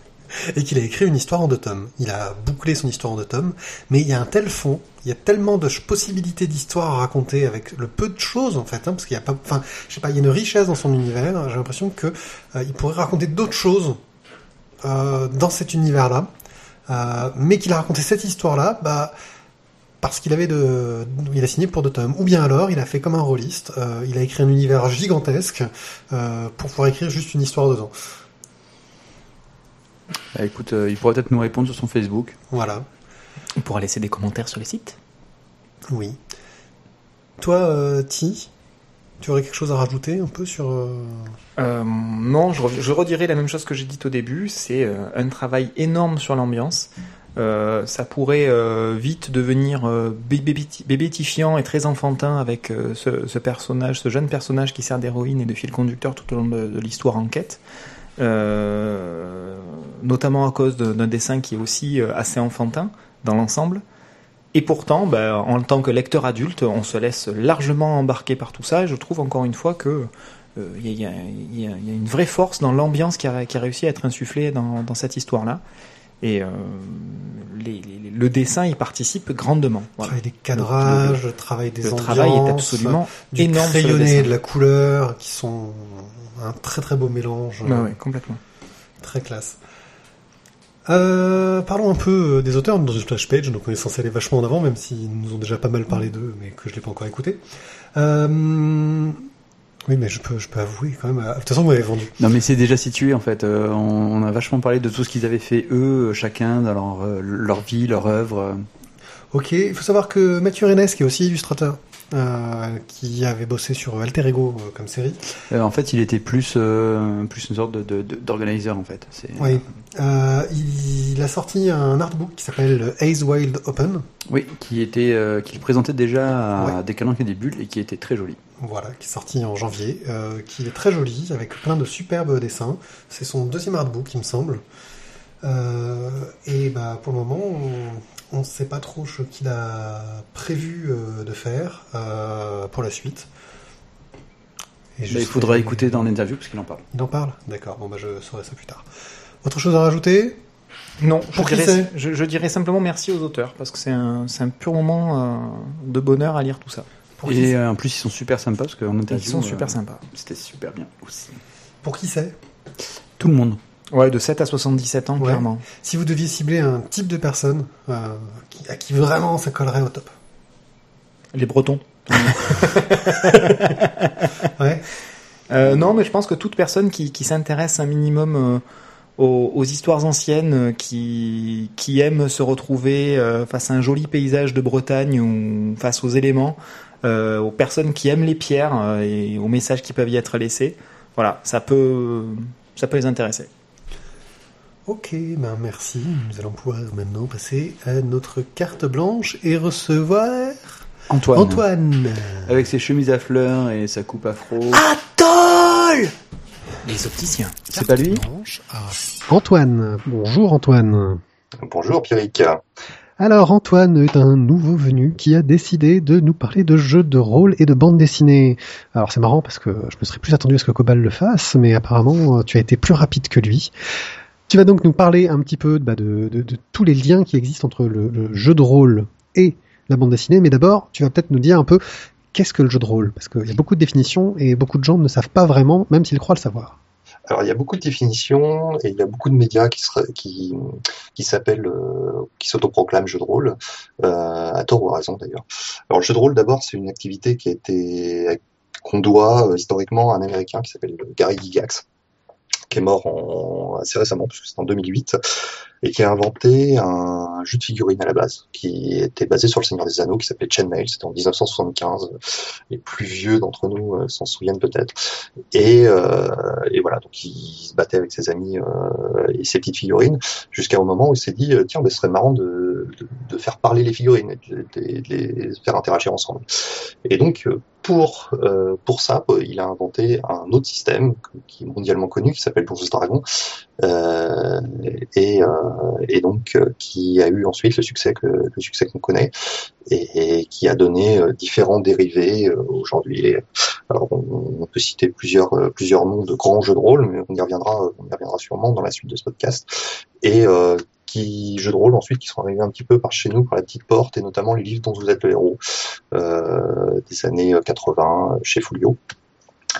et qu'il a écrit une histoire en deux tomes. Il a bouclé son histoire en deux tomes, mais il y a un tel fond, il y a tellement de possibilités d'histoire à raconter avec le peu de choses en fait, hein, parce qu'il y a pas, enfin, je sais pas, il y a une richesse dans son univers. J'ai l'impression que euh, il pourrait raconter d'autres choses euh, dans cet univers-là, euh, mais qu'il a raconté cette histoire-là, bah parce qu'il avait de, il a signé pour deux tomes. Ou bien alors, il a fait comme un rôliste, euh, il a écrit un univers gigantesque euh, pour pouvoir écrire juste une histoire dedans. Bah, écoute, euh, il pourrait peut-être nous répondre sur son Facebook. Voilà. On pourra laisser des commentaires sur le site. Oui. Toi, euh, Ti, tu aurais quelque chose à rajouter un peu sur euh, Euh, non, je, re- je redirai la même chose que j'ai dit au début. C'est euh, un travail énorme sur l'ambiance. Euh, ça pourrait euh, vite devenir euh, bébéti- bébétifiant et très enfantin avec euh, ce, ce personnage, ce jeune personnage qui sert d'héroïne et de fil conducteur tout au long de, de l'histoire en quête. Euh, notamment à cause de- d'un dessin qui est aussi euh, assez enfantin dans l'ensemble. Et pourtant, ben, en tant que lecteur adulte, on se laisse largement embarquer par tout ça. Et je trouve encore une fois que euh, il y, a, y y une vraie force dans l'ambiance qui a, qui a réussi à être insufflée dans, dans cette histoire-là. Et euh, les- les- le dessin y participe grandement. Voilà. travail des cadrages, le, travail des Le ambiances, travail est absolument du énorme crayonné, de la couleur, qui sont un très très beau mélange, Bah euh, ouais, complètement. très classe. Euh, parlons un peu euh, des auteurs dans une splash page, donc on est censé aller vachement en avant, même s'ils nous ont déjà pas mal parlé d'eux, mais que je l'ai pas encore écouté. Euh, oui, mais je peux, je peux avouer quand même. De toute façon, vous m'avez vendu. Non mais c'est déjà situé en fait. Euh, on, on a vachement parlé de tout ce qu'ils avaient fait eux, chacun dans leur, leur vie, leur œuvre. Ok, il faut savoir que Mathieu Rennes, qui est aussi illustrateur, euh, qui avait bossé sur Alter Ego euh, comme série, Euh, en fait, il était plus plus une sorte de, de, de- en fait. Oui, il, il a sorti un artbook qui s'appelle Ace Wild Open, Oui, qui était qu'il présentait déjà à Ouais. des calanques et des bulles et qui était très joli. voilà, qui est sorti en janvier, qui est très joli, avec plein de superbes dessins. C'est son deuxième artbook, il me semble. Et bah, pour le moment, on ne sait pas trop ce qu'il a prévu euh, de faire euh, pour la suite. Et je Mais il serai- faudra écouter dans l'interview parce qu'il en parle. Il en parle D'accord, bon bah je saurai ça plus tard. Autre chose à rajouter? Non, Pour je, qui dirais, c'est? je, je dirais simplement merci aux auteurs parce que c'est un, pur moment euh, de bonheur à lire tout ça. Pour Et euh, en plus, ils sont super sympas parce qu'en Ils interview, sont euh, super sympas. C'était super bien aussi. Pour qui c'est? Tout le monde. Ouais, de 7 à 77 ans, Ouais. clairement. Si vous deviez cibler un type de personne euh, qui- à qui vraiment ça collerait au top. Les Bretons. Ouais. Euh, non, mais je pense que toute personne qui, qui s'intéresse un minimum euh, aux, aux histoires anciennes, qui, qui aime se retrouver face à un joli paysage de Bretagne ou face aux éléments, aux personnes qui aiment les pierres et aux messages qui peuvent y être laissés, voilà, ça peut, ça peut les intéresser. Ok, ben merci. Nous allons pouvoir maintenant passer à notre carte blanche et recevoir Antoine. Antoine. Avec ses chemises à fleurs et sa coupe afro. Atoll Les opticiens. c'est pas lui? Blanche à Antoine. Bonjour Antoine. Bonjour Pierrick. Alors Antoine est un nouveau venu qui a décidé de nous parler de jeux de rôle et de bande dessinée. Alors c'est marrant parce que je me serais plus attendu à ce que Cobal le fasse, mais apparemment euh, tu as été plus rapide que lui. Tu vas donc nous parler un petit peu bah, de, tous les liens qui existent entre le, jeu de rôle et la bande dessinée, mais d'abord, tu vas peut-être nous dire un peu qu'est-ce que le jeu de rôle? Parce qu'il y a beaucoup de définitions et beaucoup de gens ne savent pas vraiment, même s'ils croient le savoir. Alors il y a beaucoup de définitions et il y a beaucoup de médias qui s'appellent euh, qui s'autoproclament jeu de rôle euh, à tort ou à raison d'ailleurs. Alors le jeu de rôle d'abord c'est une activité qui a été qu'on doit euh, historiquement à un américain qui s'appelle Gary Gygax qui est mort assez récemment parce que c'est en 2008 et qui a inventé un jeu de figurines à la base qui était basé sur le Seigneur des Anneaux qui s'appelait Chainmail. C'était en 1975 les plus vieux d'entre nous euh, s'en souviennent peut-être. Et, euh, et voilà, donc il se battait avec ses amis euh, et ses petites figurines, jusqu'à un moment où il s'est dit, tiens, ben, ce serait marrant de, de, faire parler les figurines, de, de- les faire interagir ensemble. Et donc, pour, pour ça, il a inventé un autre système qui est mondialement connu, qui s'appelle Bourgeois Dragon, euh, et, euh, et donc euh, qui a eu ensuite le succès que le succès qu'on connaît et, qui a donné différents dérivés aujourd'hui. Alors on, peut citer plusieurs plusieurs noms de grands jeux de rôle, mais on y reviendra on y reviendra sûrement dans la suite de ce podcast. Et qui jeux de rôle ensuite qui sont arrivés un petit peu par chez nous par la petite porte et notamment les livres dont vous êtes le héros des années 80 chez Folio.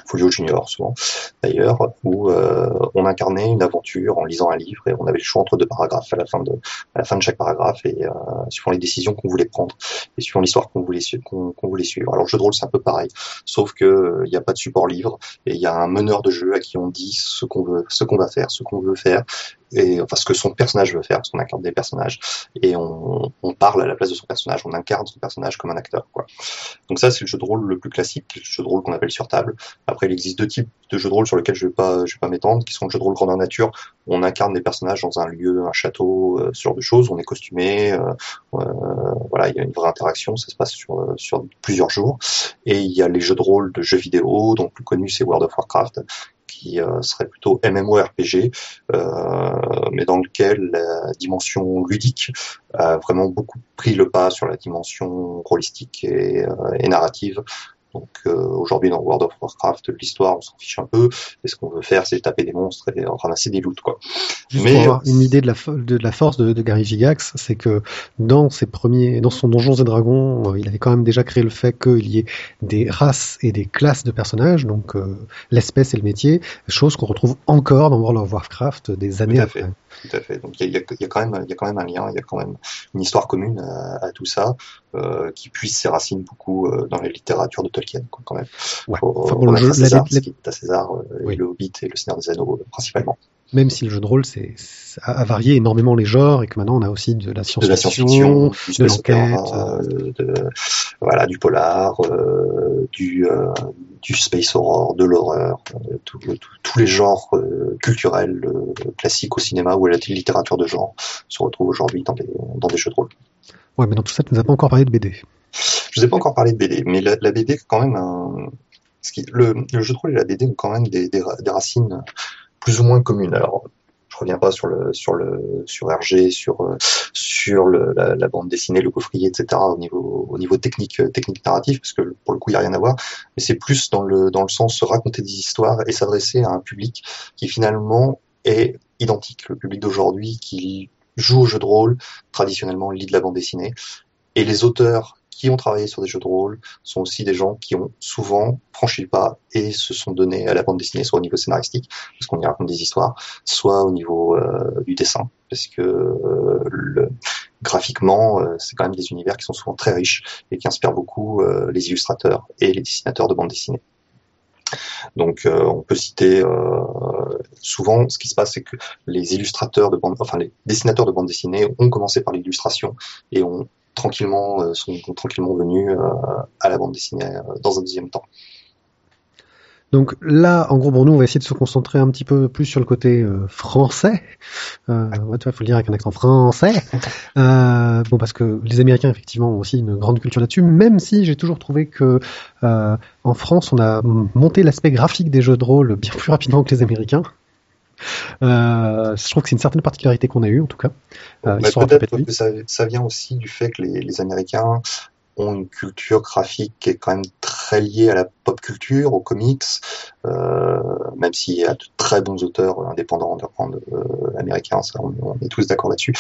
Folio Junior souvent d'ailleurs, où euh, on incarnait une aventure en lisant un livre et on avait le choix entre deux paragraphes à la fin de à la fin de chaque paragraphe et euh, suivant les décisions qu'on voulait prendre et suivant l'histoire qu'on voulait voulait suivre. Alors le jeu de rôle c'est un peu pareil, sauf que euh, il n'y a pas de support livre et il y a un meneur de jeu à qui on dit ce qu'on veut, ce qu'on va faire, ce qu'on veut faire et enfin ce que son personnage veut faire, parce qu'on incarne des personnages et on, on parle à la place de son personnage, on incarne son personnage comme un acteur quoi. Donc ça c'est le jeu de rôle le plus classique, le jeu de rôle qu'on appelle sur table. Après, il existe deux types de jeux de rôle sur lesquels je vais pas, je vais pas m'étendre, qui sont le jeu de rôle grandeur nature. On incarne des personnages dans un lieu, un château, euh, ce genre de choses. On est costumé, euh, euh, voilà, il y a une vraie interaction. Ça se passe sur euh, sur plusieurs jours. Et il y a les jeux de rôle de jeux vidéo, donc le plus connu c'est World of Warcraft qui euh, serait plutôt MMORPG, euh, mais dans lequel la dimension ludique a vraiment beaucoup pris le pas sur la dimension rôlistique et, euh, et narrative. Donc euh, aujourd'hui dans World of Warcraft, l'histoire on s'en fiche un peu, et ce qu'on veut faire c'est taper des monstres et ramasser des loots quoi. Juste Mais, pour avoir une idée de la, de la force de, de Gary Gygax, c'est que dans ses premiers, dans son Donjons et Dragons, euh, il avait quand même déjà créé le fait qu'il y ait des races et des classes de personnages, donc euh, l'espèce et le métier, chose qu'on retrouve encore dans World of Warcraft des années après. Tout à fait. Donc il y a, y y quand même, il y a quand même un lien, il y a quand même une histoire commune à, à tout ça, euh, qui puise ses racines beaucoup euh, dans la littérature de Tolkien, quoi, quand même. Ouais. Faut Enfin, le jeu- à César, la- la- ce qui est à César, euh, Oui. le Hobbit et le Seigneur des Anneaux euh, principalement. Même si le jeu de rôle c'est, a varié énormément les genres et que maintenant on a aussi de la science-fiction, de l'enquête. euh, de, voilà, du polar, euh, du, euh, du space horror, de l'horreur, euh, tous les genres euh, culturels euh, classiques au cinéma ou à la littérature de genre se retrouvent aujourd'hui dans des, dans des jeux de rôle. Ouais, mais dans tout ça, tu nous as pas encore parlé de BD. Je vous ai pas encore parlé de BD, mais la, la BD quand même un... le, le jeu de rôle et la BD ont quand même des, des, ra- des racines plus ou moins communes. Alors, je reviens pas sur le sur le sur RG, sur euh, sur le, la, la bande dessinée, le coffrier, etc. au niveau au niveau technique euh, technique narratif, parce que pour le coup il y a rien à voir. Mais c'est plus dans le dans le sens raconter des histoires et s'adresser à un public qui finalement est identique. Le public d'aujourd'hui qui joue au jeu de rôle traditionnellement lit de la bande dessinée et les auteurs qui ont travaillé sur des jeux de rôle sont aussi des gens qui ont souvent franchi le pas et se sont donnés à la bande dessinée, soit au niveau scénaristique, parce qu'on y raconte des histoires, soit au niveau euh, du dessin, parce que euh, graphiquement, euh, c'est quand même des univers qui sont souvent très riches et qui inspirent beaucoup les illustrateurs et les dessinateurs de bande dessinée. Donc, on peut citer souvent, ce qui se passe, c'est que les illustrateurs de bande, enfin les dessinateurs de bande dessinée ont commencé par l'illustration et ont tranquillement euh, sont tranquillement venus euh, à la bande dessinée euh, dans un deuxième temps. Donc là, en gros, pour nous, on va essayer de se concentrer un petit peu plus sur le côté euh, français. Euh, ouais, tu vois, faut le dire avec un accent français. Euh, bon, parce que les Américains, effectivement, ont aussi une grande culture là-dessus, même si j'ai toujours trouvé que en France, on a monté l'aspect graphique des jeux de rôle bien plus rapidement que les Américains. Euh, je trouve que c'est une certaine particularité qu'on a eue, en tout cas. Euh, Peut-être que ça, ça vient aussi du fait que les, les Américains ont une culture graphique qui est quand même très très lié à la pop culture, aux comics, euh, même s'il y a de très bons auteurs indépendants, euh, américains, on, on est tous d'accord là-dessus.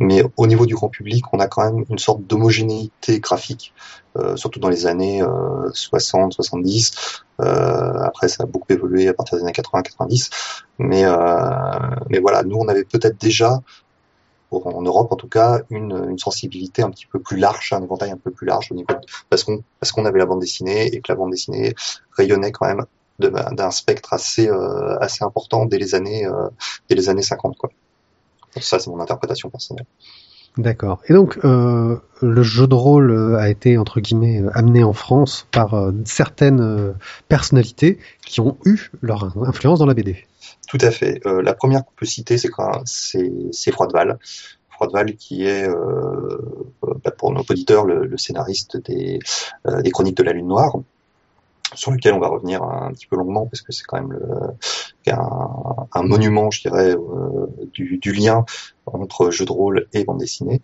Mais au niveau du grand public, on a quand même une sorte d'homogénéité graphique, euh, surtout dans les années euh, 60, 70. Euh, après, ça a beaucoup évolué à partir des années 80, 90. Mais, euh, mais voilà, nous, on avait peut-être déjà en Europe en tout cas une, sensibilité un petit peu plus large, un éventail un peu plus large au niveau de, parce qu'on parce qu'on avait la bande dessinée et que la bande dessinée rayonnait quand même d'un spectre assez euh, assez important dès les années euh, dès les années 50 quoi. Ça c'est mon interprétation personnelle. D'accord. Et donc euh, le jeu de rôle a été entre guillemets amené en France par euh, certaines euh, personnalités qui ont eu leur influence dans la BD. Tout à fait. Euh, la première qu'on peut citer, c'est c'est Froideval. Froideval qui est, euh, bah pour nos auditeurs, le, scénariste euh, des Chroniques de la Lune Noire, sur lequel on va revenir un petit peu longuement parce que c'est quand même un, monument, je dirais, euh, du, lien entre jeu de rôle et bande dessinée.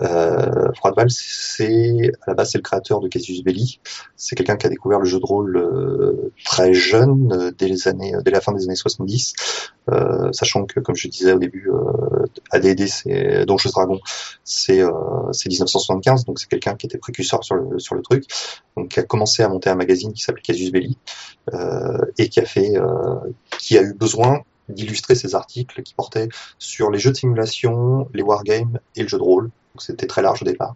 Euh, Froideval, c'est à la base c'est le créateur de Casus Belli. C'est quelqu'un qui a découvert le jeu de rôle euh, très jeune, euh, dès les années, dès la fin des années 70, euh, sachant que, comme je disais au début, AD&D, c'est Donjons Dragon, c'est c'est 1975, donc c'est quelqu'un qui était précurseur sur le sur le truc, donc qui a commencé à monter un magazine qui s'appelait Casus Belli et qui a fait, qui a eu besoin d'illustrer ces articles qui portaient sur les jeux de simulation, les wargames et le jeu de rôle. C'était très large au départ.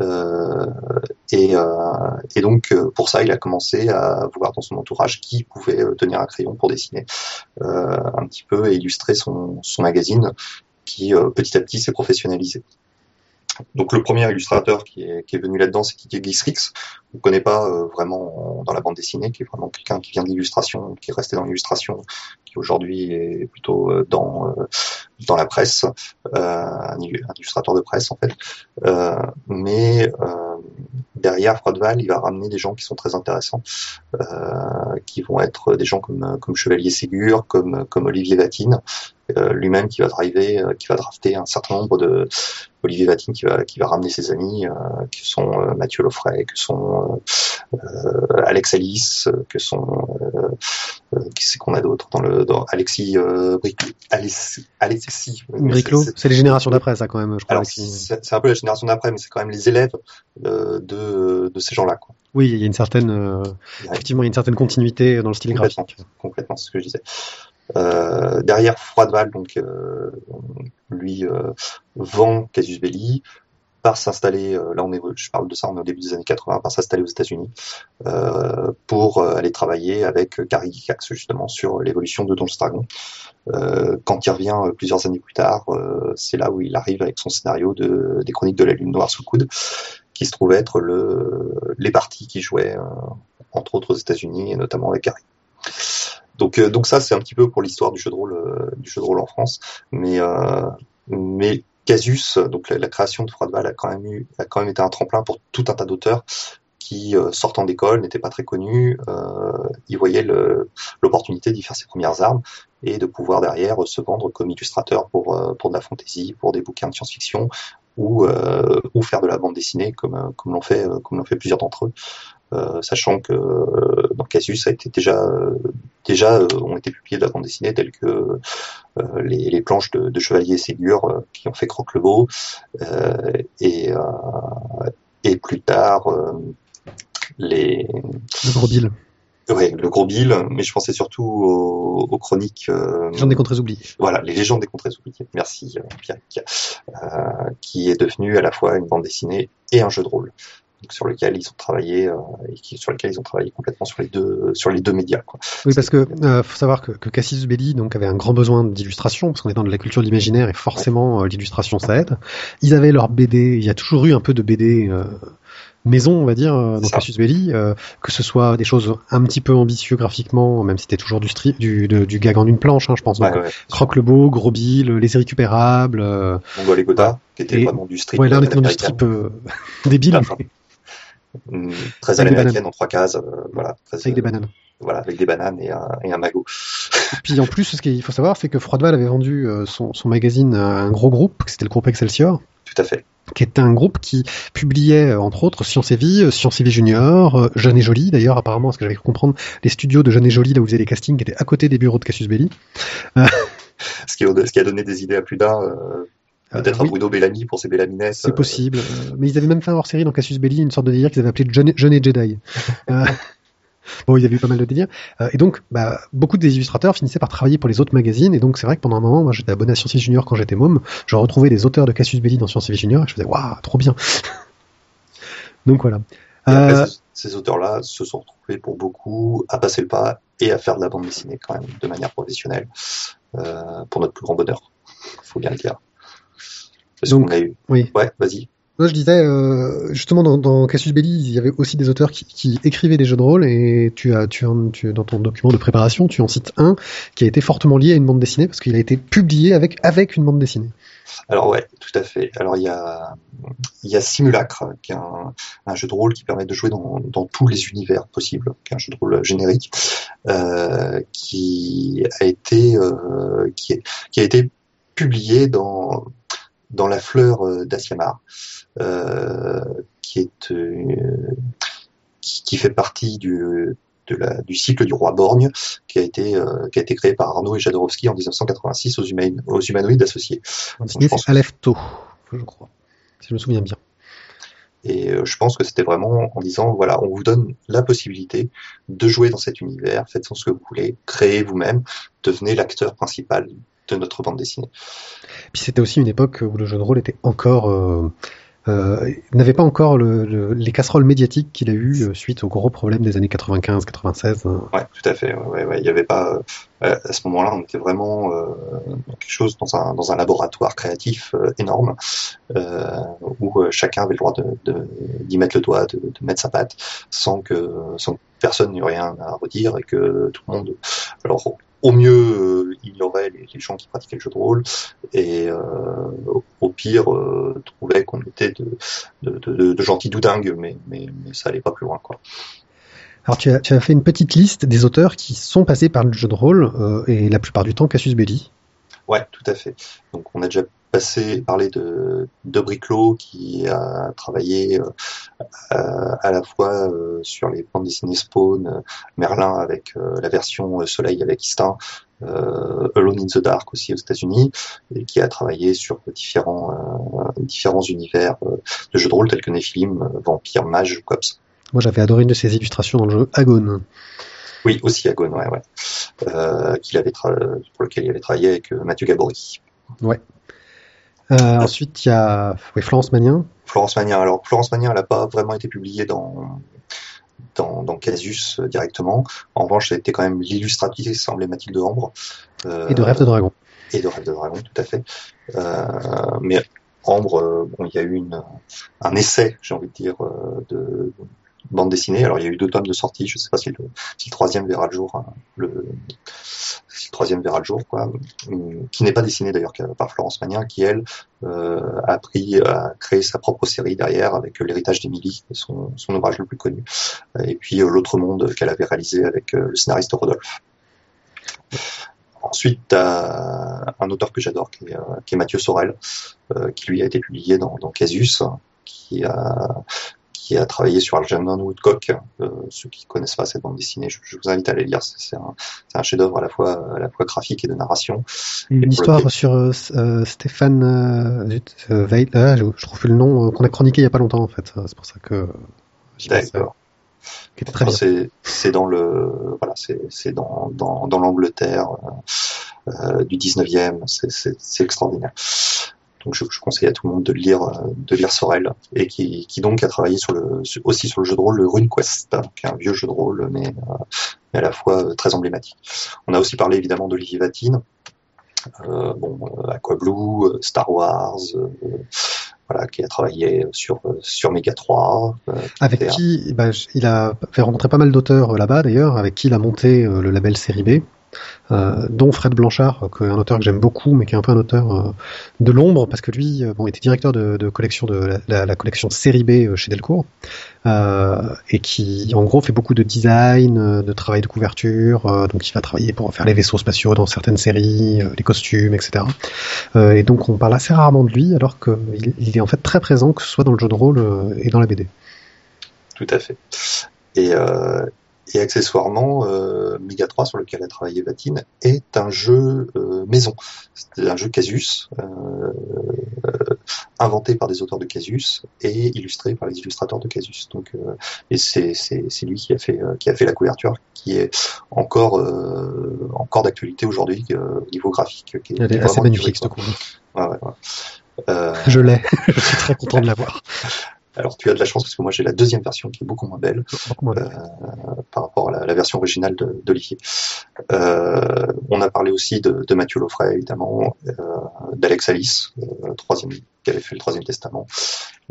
Euh, et, euh, donc pour ça, il a commencé à voir dans son entourage qui pouvait tenir un crayon pour dessiner euh, un petit peu et illustrer son, son magazine qui petit à petit s'est professionnalisé. Donc le premier illustrateur qui est, qui est venu là-dedans, c'est Kiki Gisrix. On ne connaît pas euh, vraiment dans la bande dessinée, qui est vraiment quelqu'un qui vient de l'illustration, qui est resté dans l'illustration, qui aujourd'hui est plutôt euh, dans euh, dans la presse, un, un, illustrateur de presse en fait. mais derrière Froideval, il va ramener des gens qui sont très intéressants, qui vont être des gens comme comme Chevalier Ségur, comme comme Olivier Vatine, lui-même qui va driver, qui va drafter un certain nombre de Olivier Vatine qui va qui va ramener ses amis, euh, qui sont euh, Mathieu Loffray, que sont euh, Alex Alice, que sont qui c'est qu'on a d'autres dans le dans Alexis Bric Alexis, Alexis Briclot, c'est les générations d'après ça quand même. Je crois c'est un peu la génération d'après, mais c'est quand même les élèves de ces gens-là. Oui, il y a une certaine, euh, effectivement, il y a une certaine continuité dans le style complètement, graphique. Complètement, c'est ce que je disais. Euh, derrière Froideval, donc euh, lui euh, vend Casus Belli, part s'installer, là on est, je parle de ça, on est au début des années 80, part s'installer aux États-Unis pour aller travailler avec Gary Gygax justement sur l'évolution de Donjons Dragon. quand il revient plusieurs années plus tard, c'est là où il arrive avec son scénario de, des Chroniques de la Lune Noire sous le coude, qui se trouvait être le, les parties qui jouaient entre autres aux États-Unis et notamment avec. Donc, euh, donc ça, c'est un petit peu pour l'histoire du jeu de rôle, euh, du jeu de rôle en France. Mais, euh, Casus, donc la, création de Froideval a quand même quand même été un tremplin pour tout un tas d'auteurs qui, euh, sortant d'école, n'étaient pas très connus. Euh, voyaient l'opportunité d'y faire ses premières armes et de pouvoir derrière se vendre comme illustrateur pour, pour de la fantasy, pour des bouquins de science-fiction ou, euh, ou faire de la bande dessinée comme, comme l'ont fait, comme l'ont fait plusieurs d'entre eux. Euh, sachant que euh, dans Casus a été déjà déjà euh, ont été publiés de la bande dessinée telles que les, les, planches de, de Chevalier et Ségur qui ont fait Croque le Beau et et plus tard les le. Le gros Bill, mais je pensais surtout aux, aux chroniques. Euh, légendes des contrées oubliées. Voilà, les légendes des contrées oubliées. Merci Pierre, euh, qui est devenu à la fois une bande dessinée et un jeu de rôle sur lequel ils ont travaillé euh, et qui, sur lequel ils ont travaillé complètement sur les deux sur les deux médias. Quoi. Oui, parce que euh, faut savoir que, que Cassius Belli donc avait un grand besoin d'illustration parce qu'on est dans de la culture de l'imaginaire et forcément ouais. euh, l'illustration ça aide. Ils avaient leur BD, il y a toujours eu un peu de BD euh, maison, on va dire, dans Cassius Belli, euh, que ce soit des choses un petit peu ambitieux graphiquement, même si c'était toujours du, strip, du, de, du gag en une planche, hein, je pense. Ouais, ouais, Croque le beau, Gros Bill, Les Irrécupérables. Euh, Mongol et Godard, qui était et, vraiment du strip. Ouais, là on était dans du strip euh, débile. Mmh, très à l'américaine en trois cases, euh, voilà. Très, avec des bananes. Voilà, avec des bananes et un, et un magot. Puis en plus, ce qu'il faut savoir, c'est que Froideval avait vendu euh, son, son, magazine à un gros groupe, c'était le groupe Excelsior. Tout à fait. qui était un groupe qui publiait euh, entre autres Science et Vie, euh, Science et Vie Junior, euh, Jeune et Jolie d'ailleurs apparemment, parce que j'avais comprendre, les studios de Jeune et Jolie là où ils faisaient les castings qui étaient à côté des bureaux de Cassius Belli. Ce qui, ce qui a donné des idées à plus d'un, euh, peut-être oui. à Bruno Bellamy pour ses Bellamines. C'est possible. Euh, mais ils avaient même fait un hors-série dans Cassius Belli, une sorte de délire qu'ils avaient appelé Jeune, Jeune et Jedi. Bon, il y avait eu pas mal de délires. Euh, et donc, bah, beaucoup des illustrateurs finissaient par travailler pour les autres magazines. Et donc, c'est vrai que pendant un moment, moi, j'étais abonné à Science et Junior quand j'étais môme. Je retrouvais les auteurs de Cassius Belli dans Science et Junior. Et je faisais, waouh, trop bien. donc voilà. Après, Euh, ces, auteurs-là se sont retrouvés pour beaucoup à passer le pas et à faire de la bande dessinée quand même de manière professionnelle, euh, pour notre plus grand bonheur, faut bien le dire. Parce Donc, qu'on a eu. oui. Ouais, vas-y. Moi, je disais, euh, justement, dans, dans Cassius Belli, il y avait aussi des auteurs qui, qui écrivaient des jeux de rôle, et tu as, tu, tu, dans ton document de préparation, tu en cites un qui a été fortement lié à une bande dessinée, parce qu'il a été publié avec, avec une bande dessinée. Alors ouais, tout à fait. Alors il y a, il y a Simulacre, qui est un, un jeu de rôle qui permet de jouer dans, dans tous les univers possibles, qui est un jeu de rôle générique, euh, qui a été, euh, qui, est- qui a été publié dans dans la fleur euh, d'Asiamar, euh, qui est euh, qui, qui fait partie du de la, du cycle du roi Borgne, qui a été euh, qui a été créé par Arnaud et Jadorowsky en 1986 aux, humain- aux humanoïdes associés. Dessiné, c'est Aleph je crois, si je me souviens bien. Et euh, je pense que c'était vraiment en disant, voilà, on vous donne la possibilité de jouer dans cet univers, faites ce que vous voulez, créez vous-même, devenez l'acteur principal de notre bande dessinée. Puis c'était aussi une époque où le jeu de rôle était encore, euh, euh, n'avait pas encore le, le- les casseroles médiatiques qu'il a eu suite aux gros problèmes des années 95-96. hein. Ouais, tout à fait. Ouais, ouais, ouais. Il y avait pas euh, à ce moment-là, on était vraiment quelque chose dans un dans un laboratoire créatif euh, énorme euh, où euh, chacun avait le droit d'y mettre le doigt, de, mettre sa patte, sans que sans personne n'ait rien à redire et que tout le monde. Alors au mieux, euh, aurait les, gens qui pratiquaient le jeu de rôle, et au- pire, euh, trouvaient qu'on était de, gentils doudingues, mais, mais, ça allait pas plus loin, quoi. Alors tu as, tu as fait une petite liste des auteurs qui sont passés par le jeu de rôle, et la plupart du temps Cassius Belli. Ouais, tout à fait. Donc on a déjà passé parlé de de qui a travaillé euh, à la fois euh, sur les bandes dessinées Spawn, euh, Merlin avec la version Soleil avec Istin, Alone in the Dark aussi aux États-Unis, et qui a travaillé sur différents différents univers de jeux de rôle tels que Nephilim, Vampire, Mage, ou Cops. Moi j'avais adoré une de ses illustrations dans le jeu Agone. Oui, aussi Agon, ouais, ouais. Euh, qu'il avait tra- pour lequel il avait travaillé avec euh, Mathieu Gabory. Ouais. Euh, ensuite il y a ouais, Florence Magnin. Florence Magnin. Alors Florence Magnin, elle n'a pas vraiment été publiée dans dans, dans Casus euh, directement. En revanche, ça a été quand même l'illustratrice emblématique de Ambre. Euh, Et de Rêve de Dragon. Et de Rêve de Dragon, tout à fait. Euh, mais Ambre, bon, il y a eu une, un essai, j'ai envie de dire, euh, de bande dessinée. Alors il y a eu deux tomes de sortie. Je sais pas si le, si le troisième verra le jour. hein, le, si le troisième verra le jour, quoi. Qui n'est pas dessiné d'ailleurs par Florence Magnin, qui elle euh, a pris, a créé sa propre série derrière avec euh, l'héritage d'Émilie, son, ouvrage le plus connu. Et puis euh, l'autre monde qu'elle avait réalisé avec le scénariste Rodolphe. Ensuite, un auteur que j'adore, qui, est, Mathieu Sorel, qui lui a été publié dans, dans Casus, qui a qui a travaillé sur Algernon Woodcock. Euh, ceux qui connaissent pas cette bande dessinée, je, je vous invite à aller lire. C'est un, un chef-d'œuvre à la fois à la fois graphique et de narration. Une histoire lequel- sur euh, euh, Stéphane euh, euh, Veil. Ah, je, je trouve le nom euh, qu'on a chroniqué il y a pas longtemps en fait. C'est pour ça que. D'accord. C'est dans le voilà, c'est dans dans, dans l'Angleterre euh, euh, du 19e. C'est c'est c'est extraordinaire. Donc je, je conseille à tout le monde de lire euh, de lire Sorel et qui qui donc a travaillé sur le aussi sur le jeu de rôle le RuneQuest, hein, qui est un vieux jeu de rôle mais euh, mais à la fois euh, très emblématique. On a aussi parlé évidemment d'Olivier Vatine. Euh, bon, Aquablue, euh, Star Wars, euh, voilà, qui a travaillé sur sur Mega 3. euh, qui Avec qui bah, j- il a fait rencontrer pas mal d'auteurs là-bas d'ailleurs, avec qui il a monté le label Série B. euh, dont Fred Blanchard, est un auteur que j'aime beaucoup, mais qui est un peu un auteur euh, de l'ombre, parce que lui, euh, bon, était directeur de, collection de la, collection série B euh, chez Delcourt, euh, et qui, en gros, fait beaucoup de design, euh, de travail de couverture, euh, donc il va travailler pour faire les vaisseaux spatiaux dans certaines séries, euh, les costumes, etc. Euh, et donc on parle assez rarement de lui, alors qu'il il est en fait très présent, que ce soit dans le jeu de rôle euh, et dans la BD. Tout à fait. Et, euh, et accessoirement, euh, Mega 3, sur lequel a travaillé Vatine, est un jeu euh, maison. C'est un jeu Casus, euh, euh, inventé par des auteurs de Casus et illustré par les illustrateurs de Casus. Donc, euh, et c'est c'est c'est lui qui a fait euh, qui a fait la couverture, qui est encore euh, encore d'actualité aujourd'hui euh, au niveau graphique. Qui est, Elle est assez magnifique, cette quoi. Ouais, ouais, ouais. Euh, Je l'ai, je suis très content de l'avoir. Alors tu as de la chance parce que moi j'ai la deuxième version qui est beaucoup moins belle euh, par rapport à la, la version originale de- d'Olivier. Euh, on a parlé aussi de, de Mathieu Loffray, évidemment, euh, d'Alex Alice, euh, troisième, qui avait fait le troisième testament,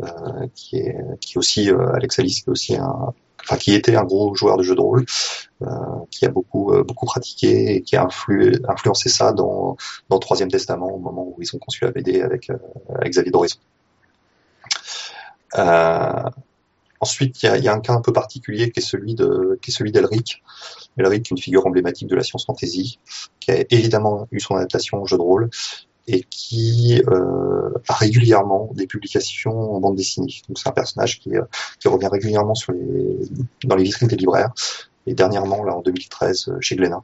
euh, qui est qui aussi euh, Alex Alice, qui est aussi un Enfin, qui était un gros joueur de jeux de rôle, euh, qui a beaucoup euh, beaucoup pratiqué et qui a influ- influencé ça dans dans le Troisième Testament au moment où ils ont conçu la BD avec, euh, avec Xavier Dorison. Euh, Ensuite, il y a, y a un cas un peu particulier qui est celui de, qui est celui d'Elric. Elric, une figure emblématique de la science fantasy, qui a évidemment eu son adaptation au jeu de rôle et qui euh, a régulièrement des publications en bande dessinée. Donc c'est un personnage qui, euh, qui revient régulièrement sur les, dans les vitrines des libraires. Et dernièrement, là en 2013, euh, chez Glénat,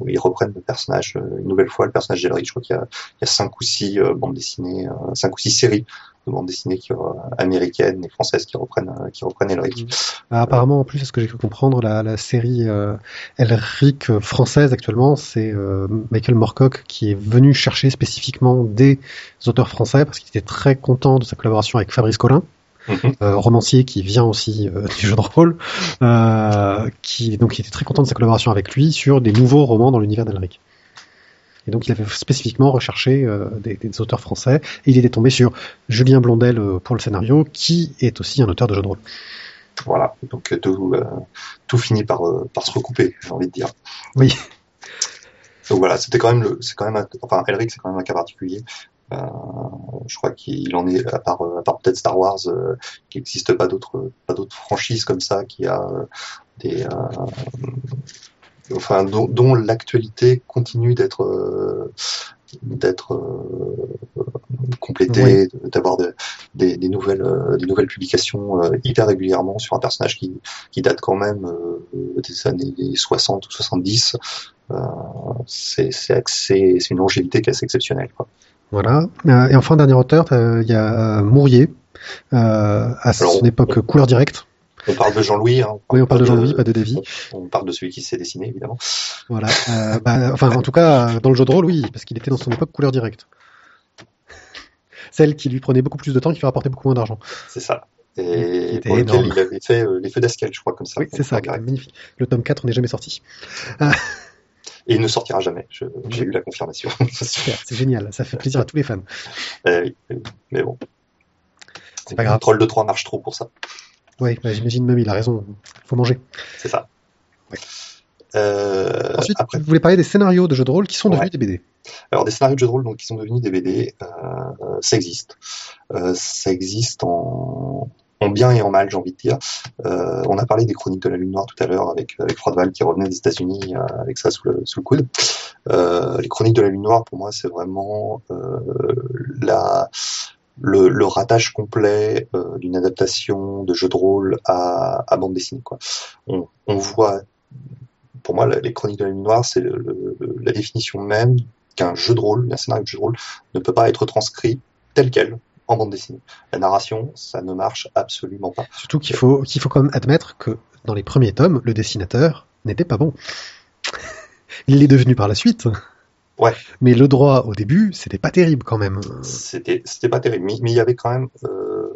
où ils reprennent le personnage euh, une nouvelle fois, le personnage d'Elric. Je crois qu'il y y a cinq ou six euh, bandes dessinées, euh, cinq ou six séries de bandes dessinées qui, euh, américaines et françaises qui reprennent, euh, qui reprennent Elric. Ah, apparemment, en plus, à ce que j'ai cru comprendre, la, la série euh, Elric euh, française actuellement, c'est euh, Michael Moorcock qui est venu chercher spécifiquement des auteurs français parce qu'il était très content de sa collaboration avec Fabrice Collin, Mhm. euh, romancier qui vient aussi euh, du jeu de rôle, euh, qui donc était très content de sa collaboration avec lui sur des nouveaux romans dans l'univers d'Elric. Et donc il avait spécifiquement recherché des, des auteurs français et il était tombé sur Julien Blondel pour le scénario, qui est aussi un auteur de jeu de rôle. Voilà, donc tout, tout finit par, par se recouper, j'ai envie de dire. Oui. Donc voilà, c'était quand même le, c'est quand même, un, enfin Elric c'est quand même un cas particulier. Euh, je crois qu'il en est à part, euh, à part peut-être Star Wars, euh, qu'il n'existe pas d'autres, pas d'autres franchises comme ça qui a des, enfin dont, dont l'actualité continue d'être, euh, d'être euh, complétée, d'avoir de- des, des nouvelles, euh, des nouvelles publications hyper régulièrement sur un personnage qui, qui date quand même des années 60 ou 70. Euh, c'est une longévité qui est assez exceptionnelle. Quoi. Voilà. Euh, et enfin, dernier auteur, t'as- il y a euh, Mourier, euh, à son Alors, époque couleur directe. On parle de Jean-Louis. Hein, Oui, on parle de Jean-Louis, pas de Davy. On parle de celui qui s'est dessiné, évidemment. Voilà. Euh, bah, enfin, en tout cas, dans le jeu de rôle, oui, parce qu'il était dans son époque couleur directe. Celle qui lui prenait beaucoup plus de temps, qui lui rapportait beaucoup moins d'argent. C'est ça. Et pour lequel il avait fait euh, les feux d'Ascal, je crois, comme ça. Oui, c'est ça, magnifique. Le tome 4 n'est jamais sorti. Et il ne sortira jamais. J'ai eu la confirmation. C'est génial, ça fait plaisir à tous les fans. Eh oui, mais bon. C'est pas grave. Troll de 3 marche trop pour ça. Oui, bah, j'imagine même, il a raison, faut manger. C'est ça. Ouais. Euh, Ensuite, après, vous voulez parler des scénarios de jeux de rôle qui sont devenus Ouais. des BD. alors des scénarios de jeux de rôle donc qui sont devenus des BD, euh, ça existe. Euh, ça existe en, en bien et en mal, j'ai envie de dire. Euh, on a parlé des Chroniques de la Lune Noire tout à l'heure avec avec qui revenait des États-Unis euh, avec ça sous le coude. Euh, les Chroniques de la Lune Noire, pour moi, c'est vraiment la le, le ratage complet d'une adaptation de jeu de rôle à, bande dessinée. Quoi. On, voit, pour moi, les Chroniques de la Lune Noire, c'est la définition même qu'un jeu de rôle, un scénario de jeu de rôle, ne peut pas être transcrit tel quel en bande dessinée. La narration, ça ne marche absolument pas. Surtout qu'il faut, qu'il faut quand même admettre que dans les premiers tomes, le dessinateur n'était pas bon. Il l'est devenu par la suite. Ouais. Mais le droit au début, c'était pas terrible quand même. C'était, c'était pas terrible, mais, mais il y avait quand même, euh,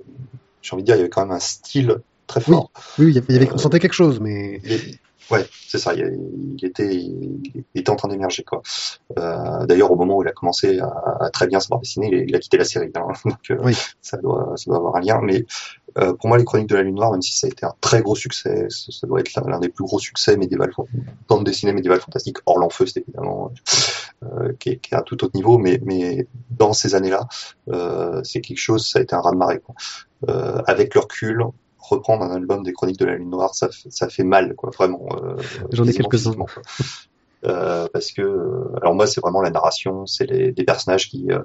j'ai envie de dire, il y avait quand même un style très fort. Oui, il y avait, il y avait- on sentait quelque chose, mais Les- Ouais, c'est ça. Il, était, il était en train d'émerger quoi. Euh, D'ailleurs, au moment où il a commencé à, à très bien savoir dessiner, il, a- il a quitté la série. hein. donc euh, Oui. ça doit, ça doit avoir un lien. Mais euh, pour moi, les Chroniques de la Lune Noire, même si ça a été un très gros succès, ça, ça doit être l'un des plus gros succès médiéval, bande dessinée médiévale fantastique. Hors l'enfeu, c'est évidemment qui, est, qui est à tout autre niveau, mais, mais dans ces années-là, c'est quelque chose. Ça a été un raz de marée. Quoi. Avec le recul, reprendre un album des Chroniques de la Lune Noire, ça, fait- ça fait mal, quoi, vraiment. euh, J'en ai quelques-uns. Euh, parce que, euh, alors moi, c'est vraiment la narration, c'est des personnages qui, euh,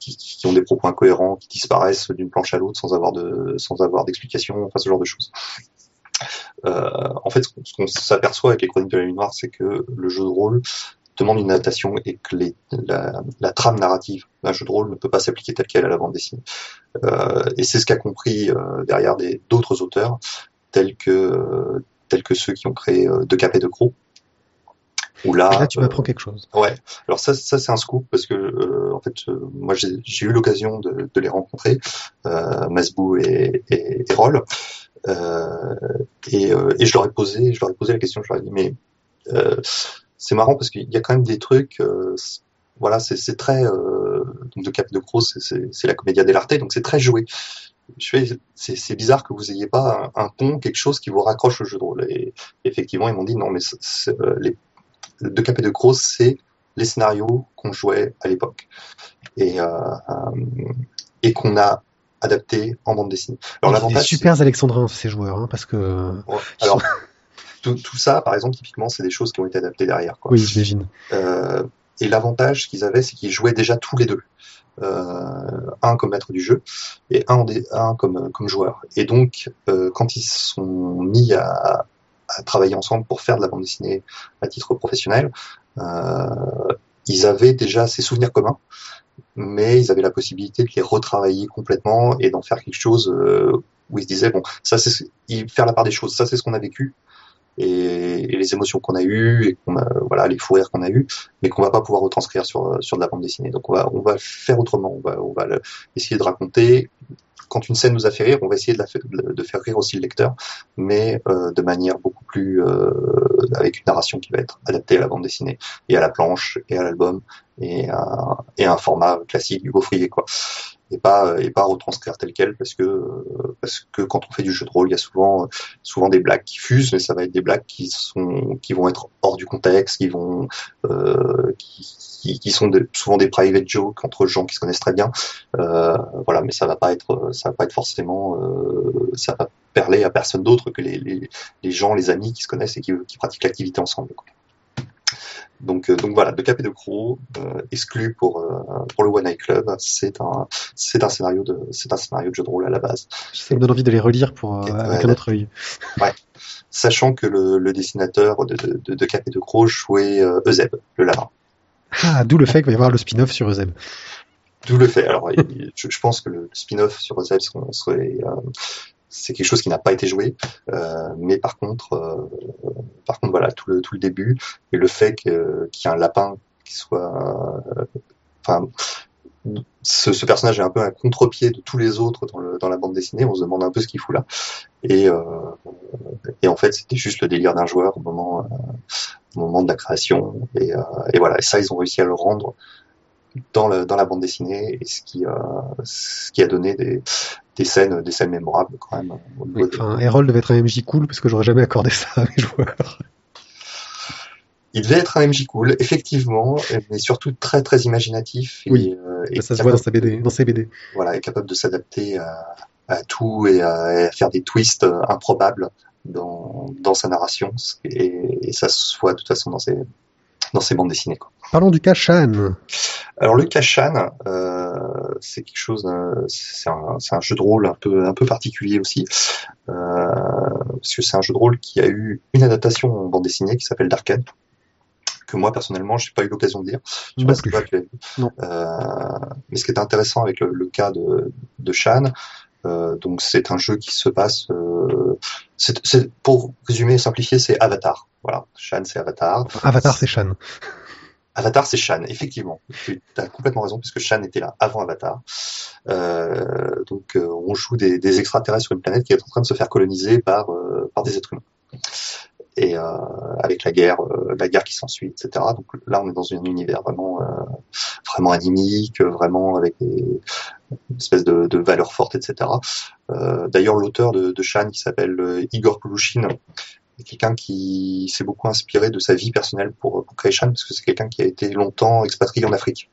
qui, qui ont des propos incohérents, qui disparaissent d'une planche à l'autre sans avoir de, sans avoir d'explication, enfin ce genre de choses. En fait, ce qu'on s'aperçoit avec les Chroniques de la Lune Noire, c'est que le jeu de rôle demande une adaptation et que les, la, la trame narrative d'un jeu de rôle ne peut pas s'appliquer telle quelle à la bande dessinée. Euh, et c'est ce qu'a compris euh, derrière des- d'autres auteurs, tels que, tels que ceux qui ont créé euh, De Cap et De Croc. Où là, Et là, tu euh, m'apprends quelque chose. Ouais. Alors ça, ça c'est un scoop parce que euh, en fait, euh, moi j'ai j'ai eu l'occasion de, de les rencontrer, euh, Masbou et, et, et Roll, euh, et, euh, et je leur ai posé, je leur ai posé la question, je leur ai dit mais euh, c'est marrant parce qu'il y a quand même des trucs, euh, voilà, c'est très euh, donc de Cap et de Croc, c'est- la comédia dell'arte, donc c'est très joué. Je c'est bizarre que vous ayez pas un, un ton, quelque chose qui vous raccroche au jeu de rôle. Et effectivement, ils m'ont dit non, mais euh, les de Cap et de Croc, c'est les scénarios qu'on jouait à l'époque et, euh, et qu'on a adapté en bande dessinée. Alors l'avantage, super alexandrins, ces joueurs, hein, parce que... Ouais, alors tout, tout ça, par exemple, typiquement, c'est des choses qui ont été adaptées derrière. Quoi. Oui, j'imagine. Euh, et l'avantage qu'ils avaient, c'est qu'ils jouaient déjà tous les deux. Euh, un comme maître du jeu et un, comme, comme joueur. Et donc, euh, quand ils se sont mis à, à travailler ensemble pour faire de la bande dessinée à titre professionnel, ils avaient déjà ces souvenirs communs, mais ils avaient la possibilité de les retravailler complètement et d'en faire quelque chose où ils se disaient bon, ça c'est faire la part des choses, ça c'est ce qu'on a vécu et, et les émotions qu'on a eues et qu'on a, voilà les fous rires qu'on a eu, mais qu'on va pas pouvoir retranscrire sur sur de la bande dessinée. Donc on va on va faire autrement, on va on va le- essayer de raconter. Quand une scène nous a fait rire, on va essayer de, la de faire rire aussi le lecteur, mais euh, de manière beaucoup plus euh, avec une narration qui va être adaptée à la bande dessinée et à la planche et à l'album et à, et un format classique du gaufrier quoi et pas et pas retranscrire tel quel parce que parce que quand on fait du jeu de rôle il y a souvent souvent des blagues qui fusent mais ça va être des blagues qui sont qui vont être hors du contexte qui vont euh, qui, qui, sont souvent des private jokes entre gens qui se connaissent très bien euh, voilà mais ça va pas être ça va pas être forcément euh, ça va perler à personne d'autre que les, les, les gens les amis qui se connaissent et qui, qui pratiquent l'activité ensemble quoi. Donc, euh, donc voilà, de Cap et de Croc, exclu pour euh, pour le One Eye Club, c'est un c'est un scénario de c'est un scénario de jeu de rôle à la base, Ça me donne envie de les relire pour, euh, avec ouais, un autre œil. sachant que le, le dessinateur de, de, de, de Cap et de Croc jouait Euseb, le lama. Ah, d'où le fait qu'il va y avoir le spin-off sur Euseb. D'où le fait. Alors, je, pense que le spin-off sur Euseb serait, c'est quelque chose qui n'a pas été joué, euh, mais par contre, euh, par contre, voilà, tout le tout le début et le fait qu'il y ait un lapin qui soit, euh, enfin, ce, ce personnage est un peu un contre-pied de tous les autres dans, le, dans la bande dessinée. On se demande un peu ce qu'il fout là. Et, euh, et en fait, c'était juste le délire d'un joueur au moment, euh, moment de la création. Et, euh, et voilà. Et ça, ils ont réussi à le rendre dans, le, dans la bande dessinée, et ce qui, euh, ce qui a donné des, des scènes, des scènes mémorables quand même. Oui, Enfin, Errol devait être un MJ cool parce que j'aurais jamais accordé ça à mes joueurs. Il devait être un MJ cool, effectivement, mais surtout très très imaginatif. Et, Oui. euh, et ça se voit dans sa BD, dans ses BD. voilà, est capable de s'adapter à, à tout et à, et à faire des twists euh, improbables dans, dans sa narration. Et, et ça se voit de toute façon dans ses, dans ses bandes dessinées. Quoi. Parlons du cas Shan. Alors le Kashan, euh, c'est quelque chose, euh, c'est un, jeu de rôle un peu, un peu particulier aussi, euh, parce que c'est un jeu de rôle qui a eu une adaptation en bande dessinée qui s'appelle Darkade, que moi personnellement j'ai pas eu l'occasion de lire. Je sais pas si toi tu l'as vu. Euh, mais ce qui est intéressant avec le, le cas de, de Shan, euh, donc c'est un jeu qui se passe, euh, pour résumer et simplifier, c'est Avatar. Voilà, Shan c'est Avatar. Avatar, c'est Shan. Avatar, c'est Shan, effectivement. Tu as complètement raison, puisque Shan était là avant Avatar. Euh, donc, euh, on joue des, des extraterrestres sur une planète qui est en train de se faire coloniser par, euh, par des êtres humains. et avec la guerre, la guerre qui s'ensuit, etc. Donc là, on est dans un univers vraiment, vraiment animique, vraiment avec des une espèce de, de valeurs fortes, etc. D'ailleurs, l'auteur de, de Shan, qui s'appelle Igor Poulouchine, quelqu'un qui s'est beaucoup inspiré de sa vie personnelle pour, pour Shan, parce que c'est quelqu'un qui a été longtemps expatrié en Afrique.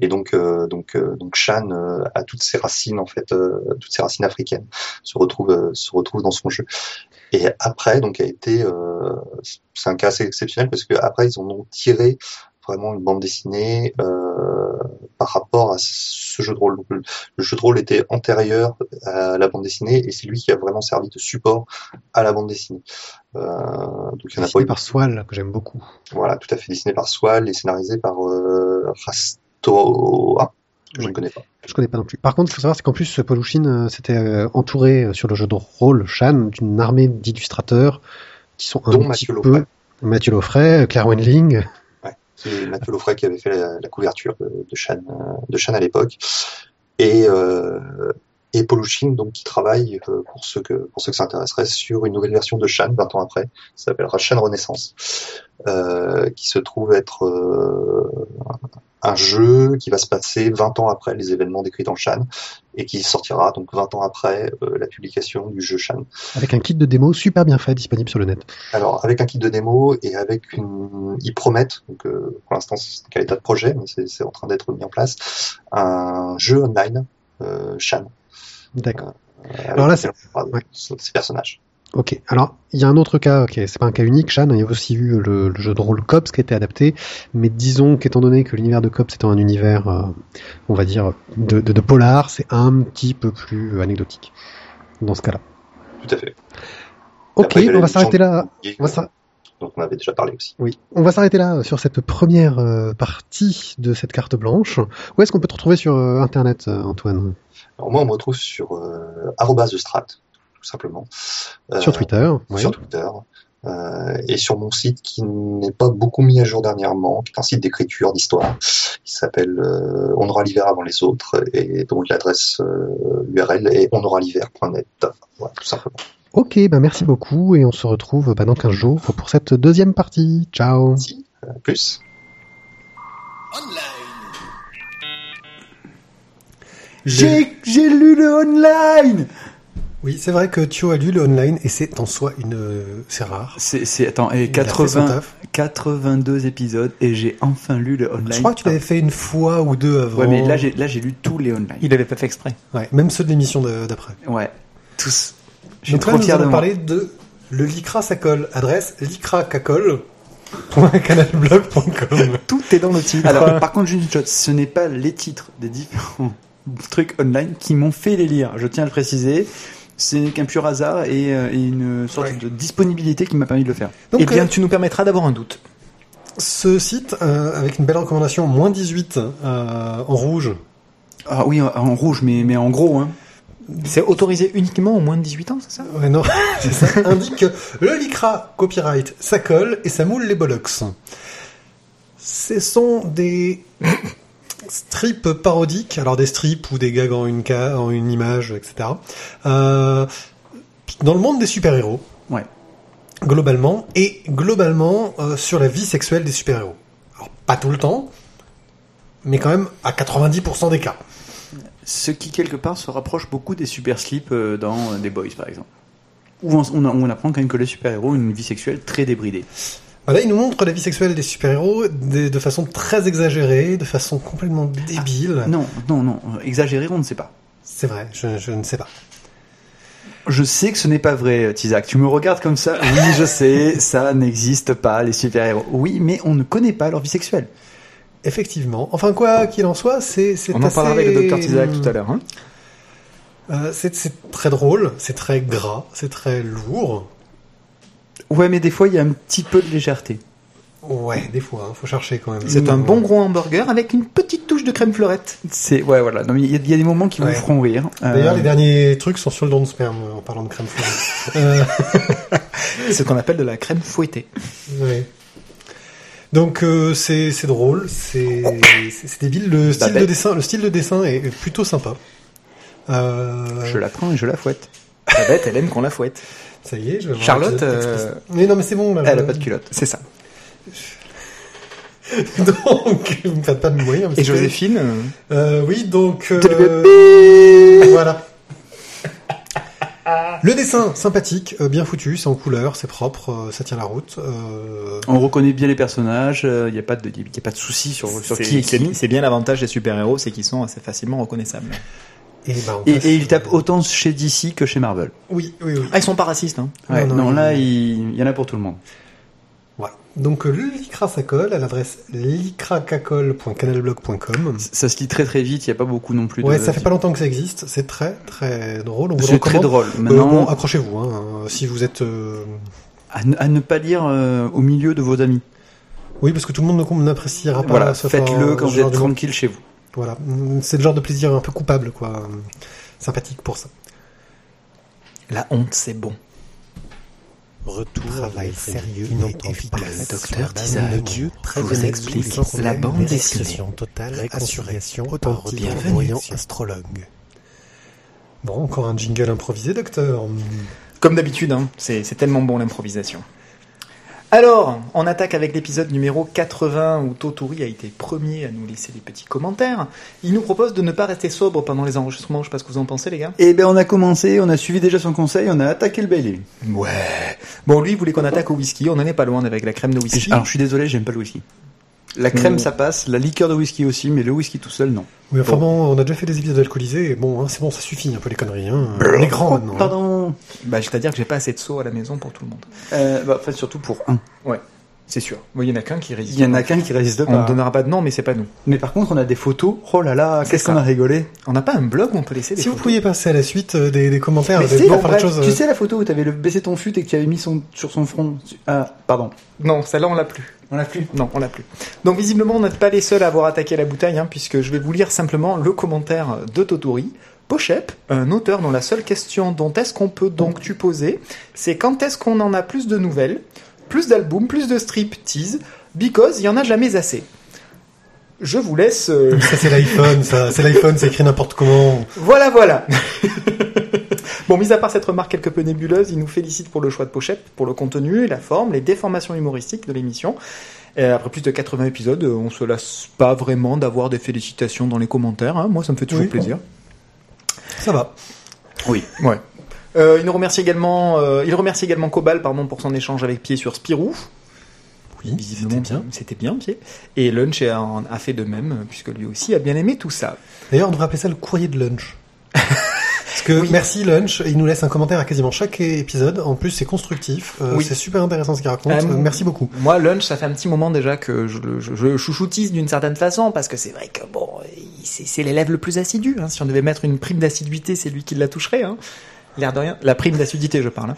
Et donc, euh, donc, euh, donc Shan euh, a toutes ses racines en fait, euh, toutes ses racines africaines se retrouvent, euh, se retrouvent dans son jeu. Et après, donc, a été, c'est un cas assez exceptionnel parce que après ils en ont tiré vraiment une bande dessinée euh, par rapport à ce jeu de rôle. Donc, le, jeu de rôle était antérieur à la bande dessinée et c'est lui qui a vraiment servi de support à la bande dessinée. Euh, donc il y en a pas Dessiné eu par Swal, que j'aime beaucoup. voilà, tout à fait dessiné par Swal et scénarisé par euh, Rastoa, que je Oui. ne connais pas. Je connais pas non plus. Par contre, il faut savoir c'est qu'en plus, Polushine euh, s'était entouré sur le jeu de rôle Shan d'une armée d'illustrateurs qui sont un Dont petit Mathieu peu. Mathieu Laufray, Claire Wenling. C'est Mathieu Laufray qui avait fait la, couverture de, de Shan, euh, à l'époque. Et, euh, et Polushine, donc, qui travaille, euh, pour ceux que, pour ceux que ça intéresserait, sur une nouvelle version de Shan, 20 ans après, qui s'appellera Shan Renaissance, euh, qui se trouve être euh, un jeu qui va se passer 20 ans après les événements décrits dans Shan, et qui sortira donc 20 ans après euh, la publication du jeu Shan. avec un kit de démo super bien fait disponible sur le net. Alors, avec un kit de démo et avec une, ils promettent, donc euh, pour l'instant c'est qu'à l'état de projet, mais c'est c'est en train d'être mis en place, un jeu online, euh, Shan. D'accord. euh, Alors là, pourra ouais. ces personnages. Ok. Alors, il y a un autre cas, ok, c'est pas un cas unique, Shan, il y a aussi eu le, le jeu de rôle Cops qui a été adapté, mais disons qu'étant donné que l'univers de Cops étant un univers, euh, on va dire, de, de, de polar, c'est un petit peu plus anecdotique dans ce cas-là. Tout à fait. Ok, Après, on va s'arrêter là. On va dont on avait déjà parlé aussi. Oui, on va s'arrêter là euh, sur cette première euh, partie de cette carte blanche. Où est-ce qu'on peut te retrouver sur euh, Internet, euh, Antoine? Alors moi, on me retrouve sur euh, tout simplement. Euh, Sur Twitter. ouais. Sur Twitter. Euh, et sur mon site qui n'est pas beaucoup mis à jour dernièrement, qui est un site d'écriture, d'histoire, qui s'appelle euh, On aura l'hiver avant les autres, et dont l'adresse euh, URL est onauralhiver.net. Voilà, tout simplement. Ok, bah merci beaucoup et on se retrouve bah, dans 15 jours pour cette deuxième partie. Ciao Merci. Euh, plus. J'ai lu le online. Oui, c'est vrai que Thio a lu le online et c'est en soi une... euh, c'est rare. C'est c'est attends et Il a fait son 80 taf. 82 épisodes et j'ai enfin lu le online. Je crois que tu l'avais fait une fois ou deux avant. Ouais, mais là j'ai là j'ai lu tous les online. Il avait pas fait exprès. Ouais, même ceux de l'émission de- d'après. Ouais, tous. Je suis Donc là, trop nous fier de parler de le Lycra Sacol. Adresse lycracacol.canalblog.com. Tout est dans le titre. Alors, par contre, juste une chose, ce n'est pas les titres des différents trucs online qui m'ont fait les lire. Je tiens à le préciser. C'est qu'un pur hasard et, euh, et une sorte Ouais. de disponibilité qui m'a permis de le faire. Donc, eh bien, euh, tu nous permettras d'avoir un doute. ce site, euh, avec une belle recommandation, moins 18 euh, en rouge. Ah oui, en- rouge, mais, mais en gros, hein. C'est autorisé uniquement aux moins de 18 ans, c'est ça? Ouais, non, c'est ça. Indique que le Lycra copyright, ça colle et ça moule les bollocks. Ce sont des strips parodiques, alors des strips ou des gags en une, ca- en une image, etc. Euh, dans le monde des super-héros. Ouais. Globalement, et globalement euh, sur la vie sexuelle des super-héros. Alors, pas tout le temps, mais quand même à 90% des cas. Ce qui, quelque part, se rapproche beaucoup des super slips euh, dans des boys, par exemple. Où on, on, on apprend quand même que les super-héros ont une vie sexuelle très débridée. Voilà, il nous montre la vie sexuelle des super-héros de, de façon très exagérée, de façon complètement débile. Non, non, non. euh, Exagéré, on ne sait pas. C'est vrai, je, je ne sais pas. Je sais que ce n'est pas vrai, Tizak. Tu me regardes comme ça. Oui, je sais, ça n'existe pas, les super-héros. Oui, mais on ne connaît pas leur vie sexuelle. Effectivement. Enfin, quoi qu'il en soit, c'est c'est On en assez, parlera avec le Dr Tizak tout à l'heure. Hein euh, c'est très drôle, c'est très gras, c'est très lourd. Ouais, mais des fois, il y a un petit peu de légèreté. Ouais, des fois, hein, faut chercher quand même. C'est un bon gros hamburger avec une petite touche de crème fleurette. C'est, ouais, voilà. Il y, a- il y a des moments qui Ouais. vous feront rire. Euh, D'ailleurs, les derniers trucs sont sur le don de sperme, en parlant de crème fleurette. euh, C'est ce qu'on appelle de la crème fouettée. ouais. Donc euh, c'est c'est drôle, c'est débile. Le style de bête. dessin, le style de dessin est plutôt sympa. Euh, Je la prends et je la fouette. La bête, elle aime qu'on la fouette. Ça y est, je vais voir Charlotte, euh. Mais non, mais c'est bon, là. Elle je- a pas de culotte. C'est ça. donc, vous me faites pas de mourir. mais Et c'est- Joséphine, euh, Euh, oui, donc... Euh, voilà. Le dessin, sympathique, euh, bien foutu, c'est en couleur, c'est propre, euh, ça tient la route. euh, On reconnaît bien les personnages, il n'y a pas de, y a pas de souci sur, qui est c'est qui. c'est bien l'avantage des super-héros, c'est qu'ils sont assez facilement reconnaissables. Et, bah, on Et, passe- et il tape autant chez DC que chez Marvel. Oui, oui, oui. Ah, ils sont pas racistes, hein. Ouais, Non, non, non, là, il- il, il y en a pour tout le monde. Voilà. Donc euh, le Lycra ça colle à l'adresse lycracacole.canalblog.com. Ça se lit très très vite, il n'y a pas beaucoup non plus de... Ouais, ça fait pas longtemps que ça existe, c'est très très drôle. C'est très drôle. Euh, Maintenant, bon, accrochez-vous, hein, euh, si vous êtes... euh, à, ne, à ne pas lire euh, au milieu de vos amis. Oui, parce que tout le monde n'appréciera pas Voilà, faites-le quand vous êtes tranquille chez vous. Voilà, c'est le genre de plaisir un peu coupable, quoi. Sympathique pour ça. La honte, c'est bon. Retour Travail sérieux et efficace. Docteur Dieu vous explique la bande dessinée. totale, réconciliation authentique, voyant astrologue. Bon, encore un jingle improvisé, docteur. Comme d'habitude, hein, c'est c'est tellement bon l'improvisation. Alors, on attaque avec l'épisode numéro 80 où Totori a été premier à nous laisser des petits commentaires. Il nous propose de ne pas rester sobre pendant les enregistrements. Je sais pas ce que vous en pensez, les gars. Eh ben on a commencé, on a suivi déjà son conseil, on a attaqué le Bailey. Ouais. Bon, lui, il voulait qu'on attaque au whisky. On en est pas loin avec la crème de whisky. Alors je suis désolé, j'aime pas le whisky. La crème ça passe, la liqueur de whisky aussi, mais le whisky tout seul non. Oui, enfin bon, on a déjà fait des épisodes alcoolisés, et bon, hein, c'est bon, ça suffit un peu les conneries. Hein. On est grand maintenant. hein. Bah, c'est-à-dire que j'ai pas assez de seaux à la maison pour tout le monde. Euh, bah, en fait surtout pour un. C'est sûr. Il y en a qu'un qui résiste. Il y en a qu'un qui résiste On ne donnera pas de nom, mais c'est pas nous. Mais par contre on a des photos. Oh là là, qu'est-ce qu'on a rigolé. On n'a pas un blog où on peut laisser des Si vous photos pouviez passer à la suite euh, des, des commentaires, des, chose, tu euh, sais la photo où t'avais le- baissé ton fut et que tu avais mis son, sur son front. Ah, pardon. Non, celle-là, on l'a plus. On l'a plus. Non, on l'a plus. Donc visiblement, on n'est pas les seuls à avoir attaqué la bouteille, hein, puisque je vais vous lire simplement le commentaire de Totori. Pochep, un auteur dont la seule question dont est-ce qu'on peut donc tu poser, c'est quand est-ce qu'on en a plus de nouvelles, plus d'albums, plus de strip tease, because il y en a jamais assez. Je vous laisse. euh, Ça, c'est l'iPhone, ça. C'est l'iPhone, c'est écrit n'importe comment. Voilà, voilà. bon, mis à part cette remarque quelque peu nébuleuse, il nous félicite pour le choix de Pochette, pour le contenu, la forme, les déformations humoristiques de l'émission. Et après plus de 80 épisodes, euh, on se lasse pas vraiment d'avoir des félicitations dans les commentaires. hein. Moi, ça me fait toujours Oui. plaisir. Ça va. Oui, ouais. Euh, il nous remercie également, euh, il remercie également Cobal, pardon, pour son échange avec Pied sur Spirou. Oui, c'était bien. C'était bien, Pied. Et Lunch a, a fait de même, puisque lui aussi a bien aimé tout ça. D'ailleurs, on devrait appeler ça le courrier de lunch. Parce que Oui. merci Lunch, il nous laisse un commentaire à quasiment chaque épisode. En plus, c'est constructif. Euh, Oui. C'est super intéressant ce qu'il raconte. Euh, Euh, merci beaucoup. Moi, Lunch, ça fait un petit moment déjà que je, le- je, je chouchoutise d'une certaine façon, parce que c'est vrai que bon, c'est l'élève le plus assidu. hein. Si on devait mettre une prime d'assiduité, c'est lui qui la toucherait. Hein. L'air de rien. La prime d'assiduité, je parle. hein.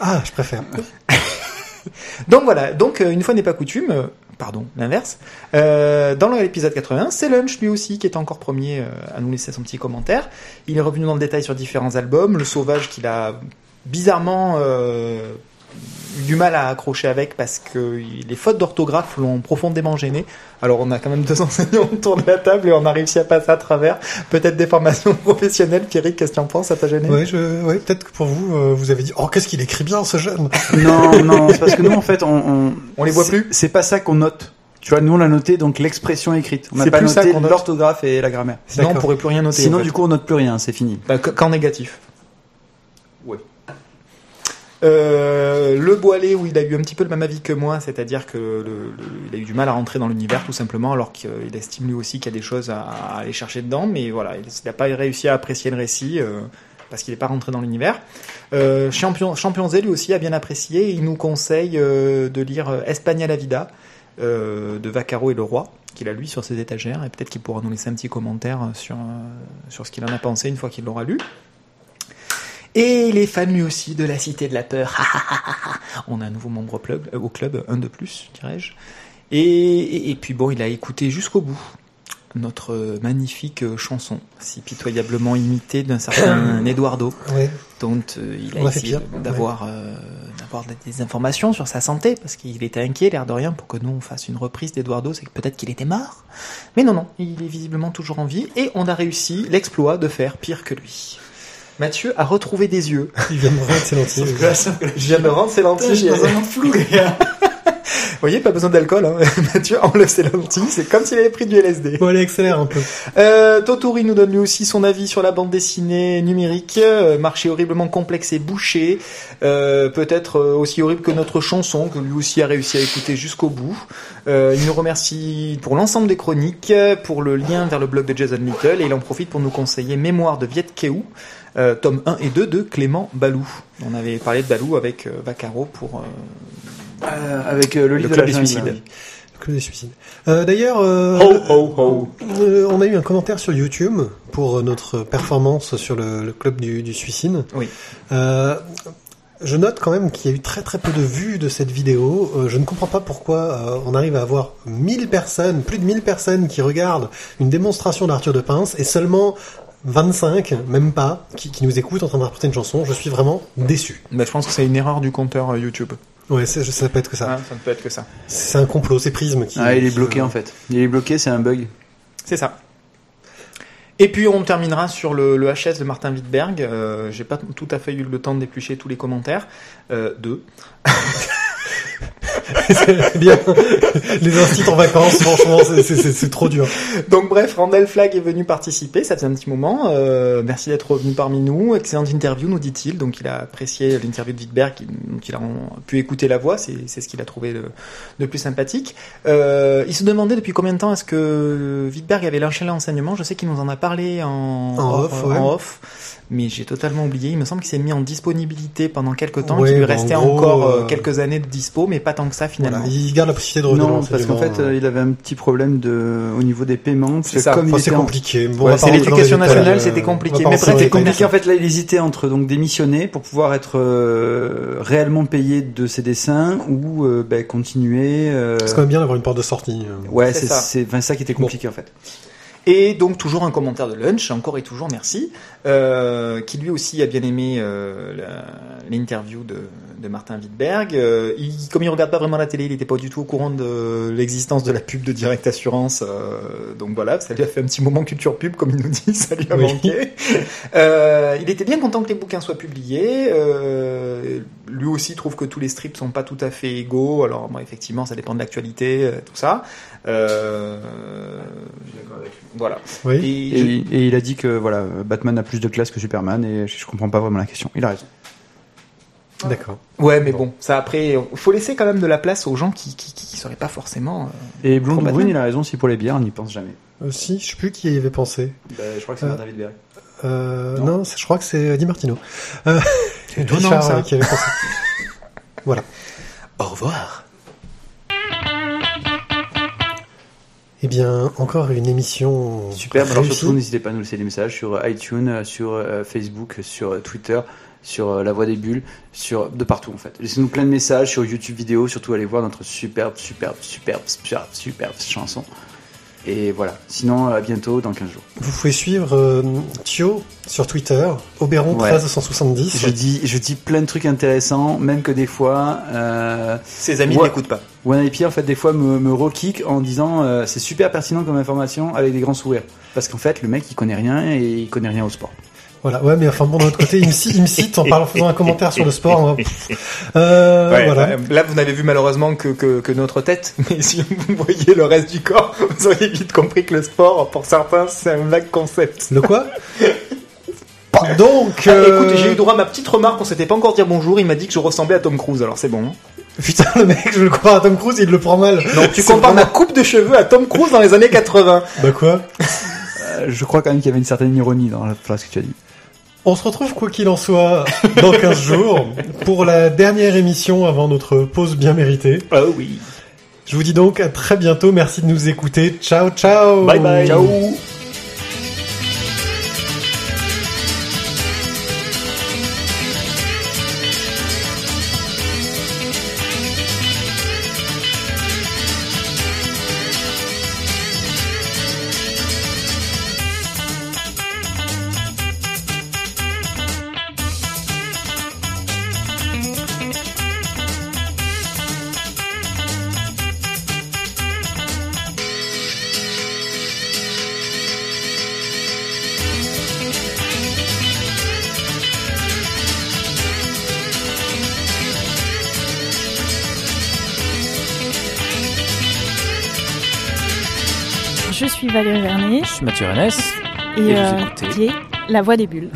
Ah, je préfère. Donc voilà, donc une fois n'est pas coutume, pardon, l'inverse, euh, dans l'épisode 80, c'est Lunch lui aussi qui est encore premier euh, à nous laisser son petit commentaire. Il est revenu dans le détail sur différents albums, Le Sauvage qu'il a bizarrement euh, eu du mal à accrocher avec parce que les fautes d'orthographe l'ont profondément gêné. Alors on a quand même deux enseignants autour de la table et on a réussi à passer à travers. Peut-être des formations professionnelles. Pierrick, qu'est-ce que tu en penses? Ça t'a gêné? Je, ouais, peut-être que pour vous, euh, vous avez dit, oh, qu'est-ce qu'il écrit bien, ce jeune? Non, non, c'est parce que nous en fait on. On, On les voit plus? C'est pas ça qu'on note. Tu vois, nous on a noté donc l'expression écrite. On n'a C'est pas plus ça noté qu'on note. l'orthographe et la grammaire. Sinon on pourrait plus rien noter. Sinon en fait. du coup on note plus rien, c'est fini. Bah, qu- qu'en négatif. Ouais. Euh, le Boilet, où il a eu un petit peu le même avis que moi, c'est-à-dire que le- le- il a eu du mal à rentrer dans l'univers tout simplement, alors qu'il estime lui aussi qu'il y a des choses à, aller chercher dedans, mais voilà, il n'a pas réussi à apprécier le récit euh, parce qu'il n'est pas rentré dans l'univers. Euh, Champion, Champion Z lui aussi a bien apprécié, il nous conseille euh, de lire euh, Espagne la vida euh, de Vaccaro et le Roi, qu'il a lui sur ses étagères, et peut-être qu'il pourra nous laisser un petit commentaire sur, euh, sur ce qu'il en a pensé une fois qu'il l'aura lu. Et il est fan lui aussi de la Cité de la Peur. On a un nouveau membre au club, euh, au club un de plus, dirais-je. Et, et, puis bon, il a écouté jusqu'au bout notre magnifique chanson, si pitoyablement imitée d'un certain Eduardo, Ouais. dont euh, il a essayé d'avoir euh, d'avoir des informations sur sa santé, parce qu'il était inquiet, l'air de rien, pour que nous on fasse une reprise d'Eduardo, c'est que peut-être qu'il était mort. Mais non, non, il est visiblement toujours en vie, et on a réussi l'exploit de faire pire que lui. Mathieu a retrouvé des yeux. Il vient de me rendre ses lentilles. Je viens de rendre ses lentilles. Je suis dans un flou, les gars. Vous voyez, pas besoin d'alcool. Hein. Mathieu enlève ses lentilles. C'est comme s'il avait pris du LSD. Bon, allez, accélère un peu. Euh, Totori nous donne lui aussi son avis sur la bande dessinée numérique. Euh, marché horriblement complexe et bouché. Euh, Peut-être euh, aussi horrible que notre chanson, que lui aussi a réussi à écouter jusqu'au bout. Euh, il nous remercie pour l'ensemble des chroniques, pour le lien vers le blog de Jason Little, et il en profite pour nous conseiller Mémoire de Viet Keou, euh, tome 1 et 2 de Clément Balou. On avait parlé de Balou avec euh, Vaccaro pour euh, Euh, avec euh, le, le Club la des. Suicides. Club des suicides. Euh, D'ailleurs, euh, ho. euh, on a eu un commentaire sur YouTube pour notre performance sur le, le club du, du suicide. Oui. Euh, je note quand même qu'il y a eu très très peu de vues de cette vidéo. Euh, je ne comprends pas pourquoi euh, on arrive à avoir 1000 personnes, plus de 1000 personnes qui regardent une démonstration d'Arthur de Pince et seulement 25, même pas, qui, qui nous écoutent en train d'interpréter une chanson. Je suis vraiment déçu. Bah, je pense que c'est une erreur du compteur euh, YouTube. Ouais, c'est- ça peut être que ça. Ah, ça ne peut être que ça. C'est un complot, c'est Prisme qui. Ah, il est qui- bloqué en fait. Il est bloqué, c'est un bug. C'est ça. Et puis on terminera sur le, le HS de Martin Wittberg. Euh, J'ai pas tout à fait eu le temps de d'éplucher tous les commentaires. Euh, deux. C'est bien. Les instituts en vacances, franchement, c'est- trop dur. Donc bref, Randall Flagg est venu participer, ça faisait un petit moment. Euh, merci d'être revenu parmi nous. Excellente interview, nous dit-il. Donc il a apprécié l'interview de Wittberg, donc il a pu écouter la voix, c'est ce qu'il a trouvé de, de plus sympathique. Euh, il se demandait depuis combien de temps est-ce que Wittberg avait lâché l'enseignement. Je sais qu'il nous en a parlé en, En off, ouais. en off. Mais j'ai totalement oublié. Il me semble qu'il s'est mis en disponibilité pendant quelques temps, Ouais, qu'il lui bah, en restait gros, encore euh, euh, quelques années de dispo, mais pas tant que ça finalement. Voilà, il garde la possibilité de revenir Non, parce qu'en fait, euh, il avait un petit problème de, au niveau des paiements. C'est ça. Comme Enfin, c'est compliqué. Bon, on Ouais, c'est l'éducation nationale, c'était compliqué. Mais les C'était compliqué en fait là il hésitait entre donc démissionner pour pouvoir être euh, réellement payé de ses dessins ou ben, continuer euh, C'est quand même bien d'avoir une porte de sortie. ouais C'est c'est ça. c'est enfin, ça qui était compliqué en fait Et donc toujours un commentaire de Lunch, encore et toujours merci, euh, qui lui aussi a bien aimé euh, l'interview de, de Martin Wittberg. Euh, il, comme il regarde pas vraiment la télé, il n'était pas du tout au courant de l'existence de la pub de Direct Assurance. euh, donc voilà, ça lui a fait un petit moment culture pub, comme il nous dit, ça lui a Oui. manqué. Euh, il était bien content que les bouquins soient publiés. Euh, lui aussi trouve que tous les strips sont pas tout à fait égaux. Alors bon, effectivement, ça dépend de l'actualité, tout ça. Euh, voilà. Oui. Et et, je- et il a dit que voilà Batman a plus de classe que Superman et je, je comprends pas vraiment la question il a raison D'accord. Ouais, mais bon, ça après, faut laisser quand même de la place aux gens qui qui, qui, qui seraient pas forcément. euh, et Blonde Brune Batman. il a raison si pour les bières on n'y pense jamais Aussi, je sais plus qui y avait pensé. je crois que c'est David Berry Euh, Non. non, c'est- je crois que c'est Di Martino. Euh, Richard ça. euh, qui avait pensé. voilà. Au revoir. Eh bien, encore une émission Superbe. Alors surtout, n'hésitez pas à nous laisser des messages sur iTunes, euh, sur euh, Facebook, sur euh, Twitter, sur euh, La Voix des Bulles, sur de partout en fait. Laissez-nous plein de messages sur YouTube vidéo. Surtout, allez voir notre superbe, superbe, superbe, superbe, superbe chanson. Et voilà. Sinon, à bientôt dans 15 jours. Vous pouvez suivre euh, Thio sur Twitter, Oberon Ouais. 1370. Je dis, je dis plein de trucs intéressants, même que des fois, euh, Ses amis l'écoutent pas. OneIP en fait des fois me, me rekick en disant euh, c'est super pertinent comme information avec des grands sourires. Parce qu'en fait, le mec il connaît rien et il connaît rien au sport. Voilà, ouais, mais enfin bon, d'un autre côté, il me cite, il me cite en parlant, en faisant un commentaire sur le sport. hein. Euh, Ouais, voilà. Là, vous n'avez vu malheureusement que, que, que notre tête, mais si vous voyez le reste du corps, vous auriez vite compris que le sport, pour certains, c'est un vague concept. Le quoi? Donc, Ah, euh, écoute, j'ai eu droit à ma petite remarque, on s'était pas encore dire bonjour, il m'a dit que je ressemblais à Tom Cruise, alors c'est bon. hein. putain, le mec, je le compare à Tom Cruise, il le prend mal. Tu compares ma coupe de cheveux à Tom Cruise dans les années 80. Bah quoi? Euh, je crois quand même qu'il y avait une certaine ironie dans la phrase que tu as dit. On se retrouve quoi qu'il en soit dans 15 jours pour la dernière émission avant notre pause bien méritée. Oh oui. Je vous dis donc à très bientôt, merci de nous écouter. Ciao, ciao Bye bye. Ciao. Suis Mathieu Rennes. et, Et vous euh, écoutez La Voix des Bulles.